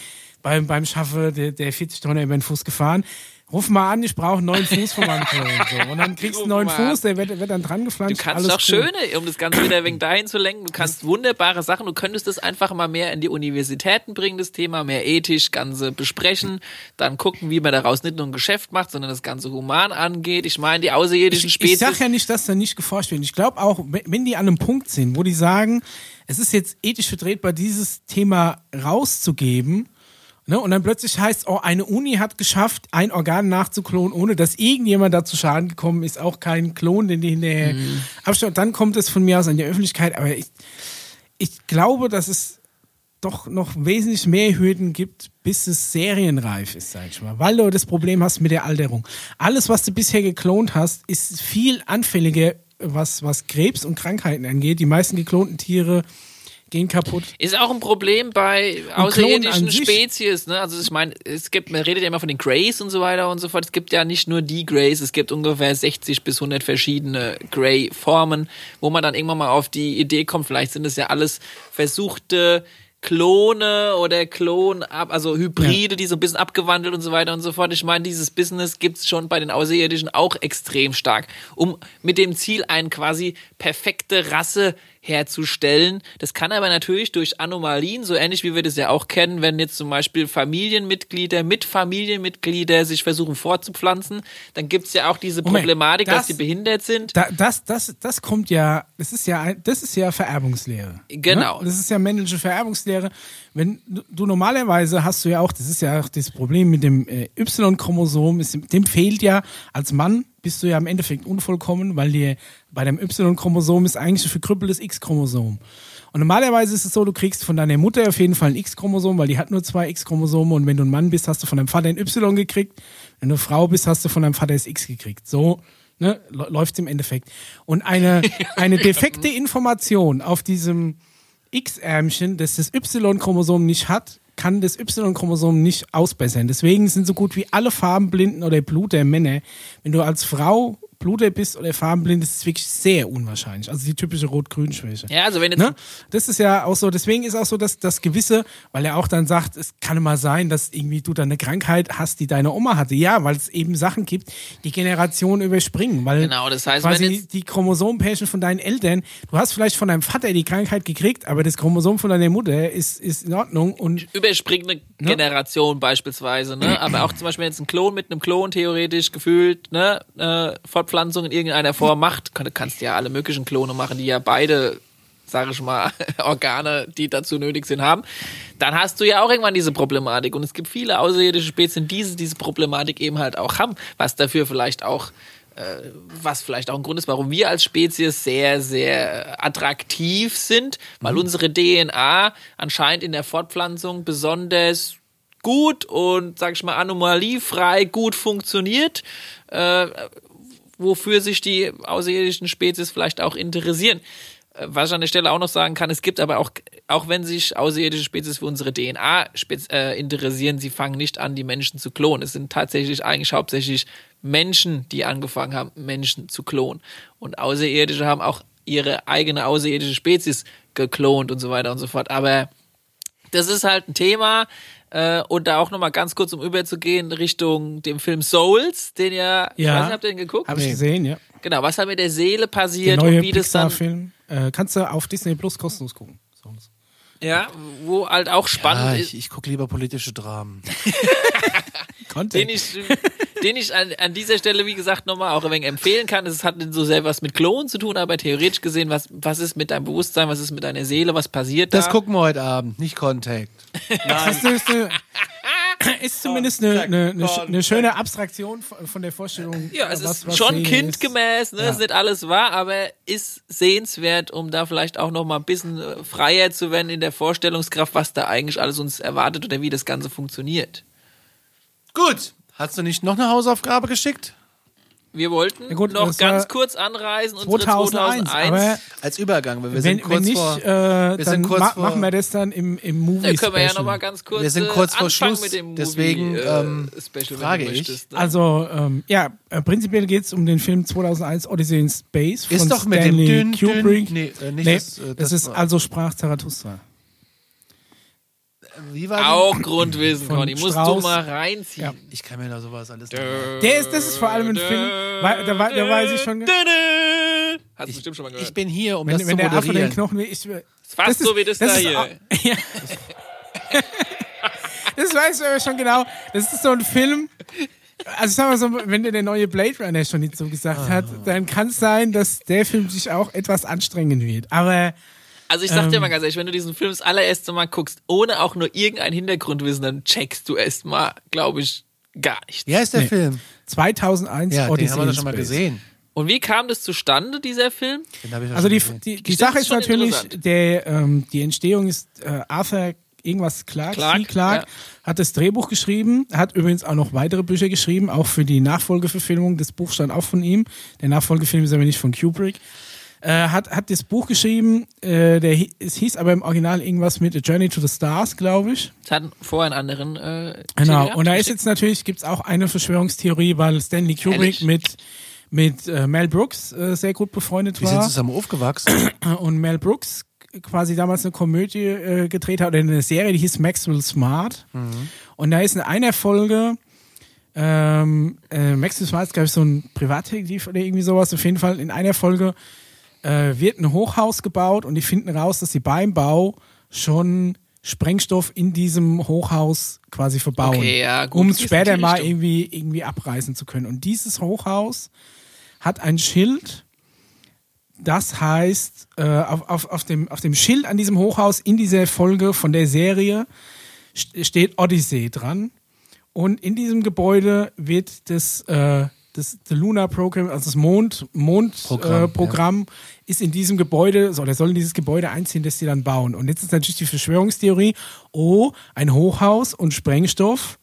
beim, beim Schaffe der, der 40 Tonner über den Fuß gefahren. Ruf mal an, ich brauche einen neuen Fuß von meinem Klon. So. Und dann kriegst du einen neuen. Fuß, der wird, wird dann dran Du geflanscht. kannst doch cool. schöne, um das Ganze wieder wenig dahin zu lenken. Du kannst wunderbare Sachen. Du könntest das einfach mal mehr in die Universitäten bringen, das Thema, mehr ethisch, Ganze besprechen. Dann gucken, wie man daraus nicht nur ein Geschäft macht, sondern das Ganze human angeht. Ich meine, die außerirdischen ich, Spezies. ich sag ja nicht, dass da nicht geforscht wird. Ich glaube auch, wenn wenn die an einem Punkt sind, wo die sagen, es ist jetzt ethisch vertretbar, dieses Thema rauszugeben, ne, und dann plötzlich heißt, oh, eine Uni hat geschafft, ein Organ nachzuklonen, ohne dass irgendjemand da zu Schaden gekommen ist, auch kein Klon, den die hinterher Mhm. abstellen. Dann kommt es von mir aus an die Öffentlichkeit, aber ich, ich glaube, dass es doch noch wesentlich mehr Hürden gibt, bis es serienreif ist, sag ich mal. Weil du das Problem hast mit der Alterung. Alles, was du bisher geklont hast, ist viel anfälliger, was, was Krebs und Krankheiten angeht. Die meisten geklonten Tiere gehen kaputt. Ist auch ein Problem bei außerirdischen. Spezies, ne? Also ich meine, es gibt, man redet ja immer von den Greys und so weiter und so fort. Es gibt ja nicht nur die Greys, es gibt ungefähr 60 bis 100 verschiedene Grey-Formen, wo man dann irgendwann mal auf die Idee kommt, vielleicht sind es ja alles versuchte Klone oder Klon also Hybride, die so ein bisschen abgewandelt und so weiter und so fort. Ich meine, dieses Business gibt's schon bei den Außerirdischen auch extrem stark, um mit dem Ziel eine quasi perfekte Rasse herzustellen. Das kann aber natürlich durch Anomalien, so ähnlich wie wir das ja auch kennen, wenn jetzt zum Beispiel Familienmitglieder mit Familienmitglieder sich versuchen fortzupflanzen, dann gibt's ja auch diese Moment, Problematik, dass das- die behindert sind. Da, das, das, das kommt ja, das ist ja, das ist ja Vererbungslehre. Genau. Ne? Das ist ja männliche Vererbungslehre. Wenn du, normalerweise hast du ja auch, das ist ja auch das Problem mit dem äh, Y-Chromosom, dem fehlt ja als Mann bist du ja im Endeffekt unvollkommen, weil dir bei dem Y-Chromosom ist eigentlich ein verkrüppeltes X-Chromosom. Und normalerweise ist es so, du kriegst von deiner Mutter auf jeden Fall ein X-Chromosom, weil die hat nur zwei X-Chromosome und wenn du ein Mann bist, hast du von deinem Vater ein Y gekriegt. Wenn du eine Frau bist, hast du von deinem Vater das X gekriegt. So ne, läuft es im Endeffekt. Und eine, (laughs) eine defekte Information auf diesem X-Ärmchen, das das Y-Chromosom nicht hat, kann das Y-Chromosom nicht ausbessern. Deswegen sind so gut wie alle Farbenblinden oder Bluter Männer, wenn du als Frau Bluter bist oder farbenblind, ist es wirklich sehr unwahrscheinlich. Also die typische Rot-Grün-Schwäche. Ja, also wenn jetzt Ne? Das ist ja auch so, deswegen ist auch so, dass das Gewisse, weil er auch dann sagt, es kann immer sein, dass irgendwie du dann eine Krankheit hast, die deine Oma hatte. Ja, weil es eben Sachen gibt, die Generationen überspringen. Weil Genau, das heißt, quasi wenn jetzt- die Chromosompärchen von deinen Eltern, du hast vielleicht von deinem Vater die Krankheit gekriegt, aber das Chromosom von deiner Mutter ist, ist in Ordnung und überspringt eine Generation beispielsweise, ne? Aber auch zum Beispiel wenn jetzt ein Klon mit einem Klon theoretisch gefühlt, ne, äh, Fortpflanzung in irgendeiner Form macht, kann, kannst ja alle möglichen Klone machen, die ja beide, sage ich mal, (laughs) Organe, die dazu nötig sind, haben. Dann hast du ja auch irgendwann diese Problematik. Und es gibt viele außerirdische Spezien, die diese, Problematik eben halt auch haben, was dafür vielleicht auch äh, was vielleicht auch ein Grund ist, warum wir als Spezies sehr, sehr attraktiv sind, weil unsere DNA anscheinend in der Fortpflanzung besonders gut und, sag ich mal, anomaliefrei gut funktioniert, äh, wofür sich die außerirdischen Spezies vielleicht auch interessieren. Äh, Was ich an der Stelle auch noch sagen kann, es gibt aber auch, auch wenn sich außerirdische Spezies für unsere DNA äh, interessieren, sie fangen nicht an, die Menschen zu klonen. Es sind tatsächlich eigentlich hauptsächlich Menschen, die angefangen haben, Menschen zu klonen. Und Außerirdische haben auch ihre eigene außerirdische Spezies geklont und so weiter und so fort. Aber das ist halt ein Thema. Äh, und da auch nochmal ganz kurz, um überzugehen, Richtung dem Film Souls, den ja, ich Ja. weiß nicht, habt ihr den geguckt? habe ich gesehen, ja. Genau, was da mit der Seele Der passiert neue und wie das dann, Pixar-Film. Äh, kannst du auf Disney Plus kostenlos gucken. Sonst. ja, wo halt auch spannend ist, ich, ich gucke lieber politische Dramen. (laughs) (laughs) Content. den ich, den ich an, an dieser Stelle, wie gesagt, nochmal auch ein wenig empfehlen kann. Es hat nicht so sehr was mit Klonen zu tun, aber theoretisch gesehen, was, was ist mit deinem Bewusstsein, was ist mit deiner Seele, was passiert Das da? gucken wir heute Abend, nicht Contact. Das ist, zumindest eine, eine, eine, eine schöne Abstraktion von der Vorstellung. Ja, es was- ist was schon kindgemäß, ne? Ja. ist nicht alles wahr, aber ist sehenswert, um da vielleicht auch noch mal ein bisschen äh, freier zu werden in der Vorstellungskraft, was da eigentlich alles uns erwartet oder wie das Ganze funktioniert. Gut. Hast du nicht noch eine Hausaufgabe geschickt? Wir wollten Ja gut, noch das ganz kurz anreisen, unsere 2001, 2001. aber Als Übergang, weil wir wenn, sind kurz wenn nicht, vor. äh, wir dann sind kurz ma vor- machen wir das dann im, im Movie da können wir ja Special. noch mal ganz kurz Wir sind äh, kurz vor anfangen Schluss, mit dem Movie, deswegen, äh, ähm, Special, frage ich. möchtest, ne? Also, ähm, ja, äh, prinzipiell geht es um den Film 2001 Odyssey in Space von Ist doch mit dem Stanley dünn, dünn, Kubrick. nee, äh, nicht nee, das, äh, das, das ist war- also sprach Zarathustra. Wie war die? auch Grundwissen, Von Conny. Musst Strauß. du mal reinziehen. Ja. Ich kann mir da sowas alles nicht Der ist, das ist vor allem ein Film, weil, da, wei- da weiß ich schon, Hast du bestimmt schon mal gehört. Ich bin hier, um wenn, das wenn zu der Affe den moderieren. Knochen will, ich, das fast so wie das da ist hier. (laughs) Ja. Das weißt du aber schon genau. Das ist so ein Film. Also sagen wir so, wenn dir der neue Blade Runner schon nicht so gesagt hat, dann kann es sein, dass der Film sich auch etwas anstrengen wird. Aber Also ich sag dir Ähm. mal ganz ehrlich, wenn du diesen Film das allererste Mal guckst, ohne auch nur irgendein Hintergrundwissen, dann checkst du erstmal, glaube ich, gar nichts. Wie heißt der Film? 2001 Ja, Odyssey den haben wir doch schon mal gesehen. Und wie kam das zustande, dieser Film? Also die, die, die Sache ist natürlich, der, ähm, die Entstehung ist äh, Arthur irgendwas Clark, Clarke, C. Clark ja. hat das Drehbuch geschrieben, hat übrigens auch noch weitere Bücher geschrieben, auch für die Nachfolgeverfilmung. Das Buch stand auch von ihm. Der Nachfolgefilm ist aber nicht von Kubrick. Äh, hat, hat das Buch geschrieben, äh, der, es hieß aber im Original irgendwas mit A Journey to the Stars, glaube ich. Es hat vorher einen anderen äh, Genau, Titel und da gehabt. ist jetzt natürlich, gibt's auch eine Verschwörungstheorie, weil Stanley Kubrick Ehrlich? mit, mit äh, Mel Brooks äh, sehr gut befreundet Wir sind war. zusammen aufgewachsen. (clears throat) Und Mel Brooks quasi damals eine Komödie äh, gedreht hat oder eine Serie, die hieß Maxwell Smart. Und da ist in einer Folge ähm, äh, Maxwell Smart ist, glaube ich, so ein Privatdetektiv oder irgendwie sowas. Auf jeden Fall in einer Folge äh, wird ein Hochhaus gebaut und die finden raus, dass sie beim Bau schon Sprengstoff in diesem Hochhaus quasi verbauen, Okay, ja, um es später mal Richtung. irgendwie, irgendwie abreißen zu können. Und dieses Hochhaus hat ein Schild, das heißt, äh, auf, auf, auf, dem, auf dem Schild an diesem Hochhaus in dieser Folge von der Serie st- steht Odyssey dran. Und in diesem Gebäude wird das, äh, das the Lunar Program, also das Mond, Mondprogramm, Programm, äh, Programm ist in diesem Gebäude, so, oder soll in dieses Gebäude einziehen, das sie dann bauen. Und jetzt ist natürlich die Verschwörungstheorie, oh, ein Hochhaus und Sprengstoff.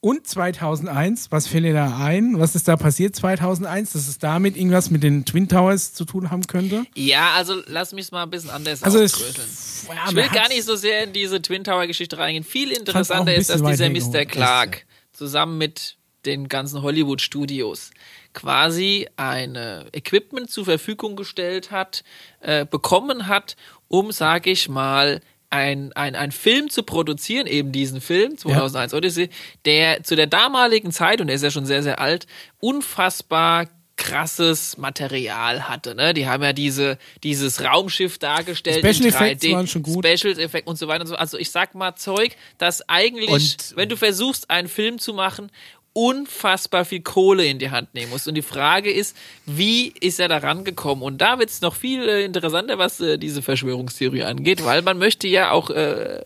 Und 2001, was fällt dir da ein? Was ist da passiert 2001, dass es damit irgendwas mit den Twin Towers zu tun haben könnte? Ja, also lass mich mal ein bisschen anders Also es, aufdröseln. ja, Ich will gar nicht so sehr in diese Twin Tower Geschichte reingehen. Viel interessanter ist, dass dieser Mr. Clark zusammen mit den ganzen Hollywood Studios quasi eine Equipment zur Verfügung gestellt hat, äh, bekommen hat, um, sage ich mal, ein, ein, ein Film zu produzieren, eben diesen Film, 2001 Odyssey, der zu der damaligen Zeit, und er ist ja schon sehr, sehr alt, unfassbar krasses Material hatte. Ne? Die haben ja diese, dieses Raumschiff dargestellt Special Effects 3D, waren schon gut. Special Effects und so weiter und so. Also ich sag mal Zeug, das eigentlich, Und- wenn du versuchst, einen Film zu machen, unfassbar viel Kohle in die Hand nehmen musst. Und die Frage ist, wie ist er da rangekommen? Und da wird es noch viel äh, interessanter, was äh, diese Verschwörungstheorie angeht, weil man möchte ja auch äh,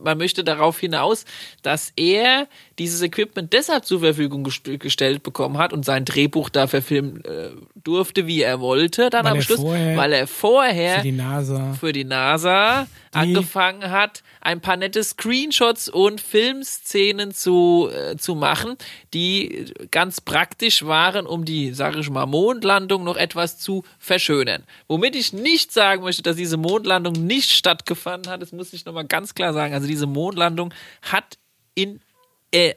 man möchte darauf hinaus, dass er dieses Equipment deshalb zur Verfügung gest gestellt bekommen hat und sein Drehbuch da verfilmen äh, durfte, wie er wollte, dann Weil am Schluss, weil er vorher Für die NASA. für die NASA angefangen hat, ein paar nette Screenshots und Filmszenen zu, äh, zu machen, die ganz praktisch waren, um die, sage ich mal, Mondlandung noch etwas zu verschönern. Womit ich nicht sagen möchte, dass diese Mondlandung nicht stattgefunden hat, das muss ich nochmal ganz klar sagen. Also diese Mondlandung hat in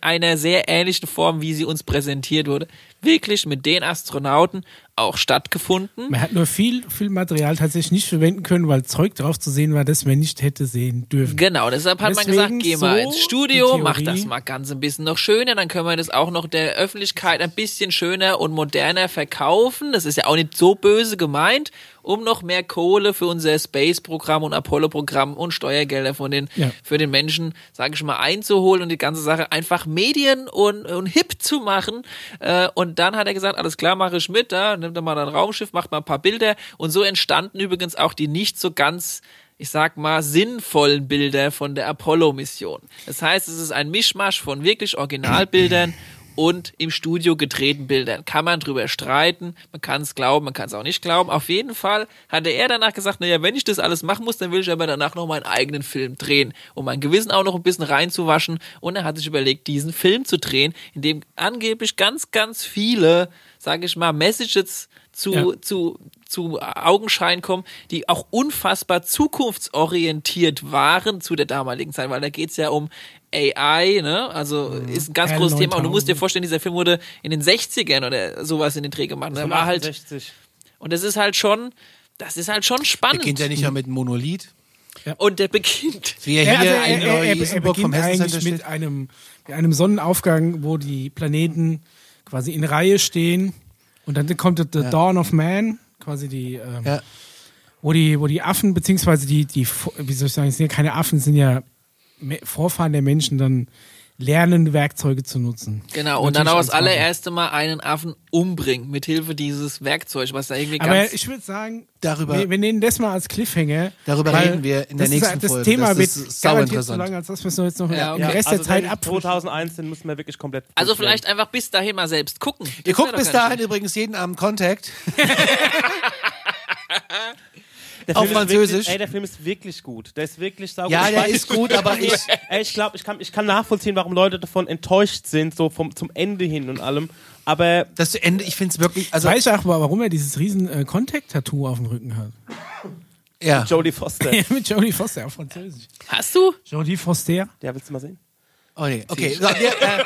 einer sehr ähnlichen Form, wie sie uns präsentiert wurde, wirklich mit den Astronauten auch stattgefunden. Man hat nur viel, viel Material tatsächlich nicht verwenden können, weil Zeug drauf zu sehen war, das man nicht hätte sehen dürfen. Genau, deshalb hat man Deswegen gesagt, geh mal so ins Studio, mach das mal ganz ein bisschen noch schöner, dann können wir das auch noch der Öffentlichkeit ein bisschen schöner und moderner verkaufen. Das ist ja auch nicht so böse gemeint, um noch mehr Kohle für unser Space-Programm und Apollo-Programm und Steuergelder von den, Ja. für den Menschen, sage ich mal, einzuholen und die ganze Sache einfach medien- und, und hip zu machen. Äh, und dann hat er gesagt, alles klar, mache ich mit, da nimmt er mal ein Raumschiff, macht mal ein paar Bilder. Und so entstanden übrigens auch die nicht so ganz ich sag mal, sinnvollen Bilder von der Apollo-Mission. Das heißt, es ist ein Mischmasch von wirklich Originalbildern (clears throat) und im Studio gedrehten Bildern. Kann man drüber streiten, man kann es glauben, man kann es auch nicht glauben. Auf jeden Fall hatte er danach gesagt, naja, wenn ich das alles machen muss, dann will ich aber danach noch meinen eigenen Film drehen, um mein Gewissen auch noch ein bisschen reinzuwaschen. Und er hat sich überlegt, diesen Film zu drehen, in dem angeblich ganz, ganz viele, sage ich mal, Messages zu, Ja. zu, zu Augenschein kommen, die auch unfassbar zukunftsorientiert waren zu der damaligen Zeit, weil da geht's ja um AI, ne? Also ist ein ganz HAL großes Thema. Und du 9000. musst dir vorstellen, dieser Film wurde in den 60ern oder sowas in den Dreh gemacht. Da war halt, 68. und das ist halt schon, das ist halt schon spannend. Beginnt ja nicht ja mit einem Monolith. und der beginnt. (laughs) Wie er Ja, hier also er, in er, er, er beginnt eigentlich mit einem, mit einem Sonnenaufgang, wo die Planeten quasi in Reihe stehen und dann kommt The Dawn of Man, quasi die, ähm, Ja. wo die, wo die Affen, beziehungsweise die, die, wie soll ich sagen, es sind ja keine Affen, es sind ja Vorfahren der Menschen dann lernen, Werkzeuge zu nutzen. Genau, und dann auch das allererste Mal einen Affen umbringen, mithilfe dieses Werkzeugs, was da irgendwie Aber ganz. ich würde sagen, Darüber- wir, wir nehmen das mal als Cliffhanger. Darüber reden wir in der das ist- nächsten das Folge. Thema Das wird ist garantiert so lange, als dass wir es jetzt noch Ja, den okay. Rest also der Zeit den. 2001, den müssen wir wirklich komplett. also vielleicht einfach bis dahin mal selbst gucken. Ihr Das guckt bis dahin übrigens jeden Abend Contact. (laughs) Der auf Film ist Französisch. Wirklich, ey, der Film ist wirklich gut. Der ist wirklich saugut. Ja, Ich der weiß- ist gut, aber ich- Ey, ich glaube, ich kann, ich kann nachvollziehen, warum Leute davon enttäuscht sind, so vom, zum Ende hin und allem. Aber Das Ende, ich finde es wirklich, also Weiß ich auch, warum er dieses riesen äh, Contact-Tattoo auf dem Rücken hat. ja. Jodie Foster. (laughs) Ja, mit Jodie Foster auf Französisch. Hast du? Jodie Foster. Ja, willst du mal sehen? Oh nee, okay. So, wir, äh,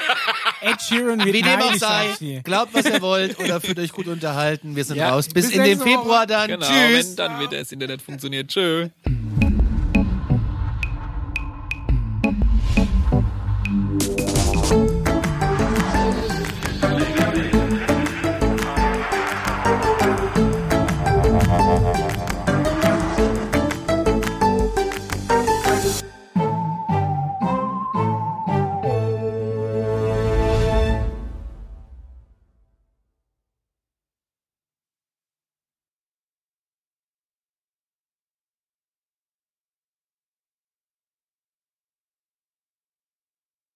Ed Sheeran wird Wie dem auch sei, glaubt, was ihr wollt oder fühlt euch gut unterhalten. Wir sind Ja. raus. Bis, Bis in den. Februar dann. Genau, Tschüss. wenn dann wieder das Internet funktioniert. Tschö.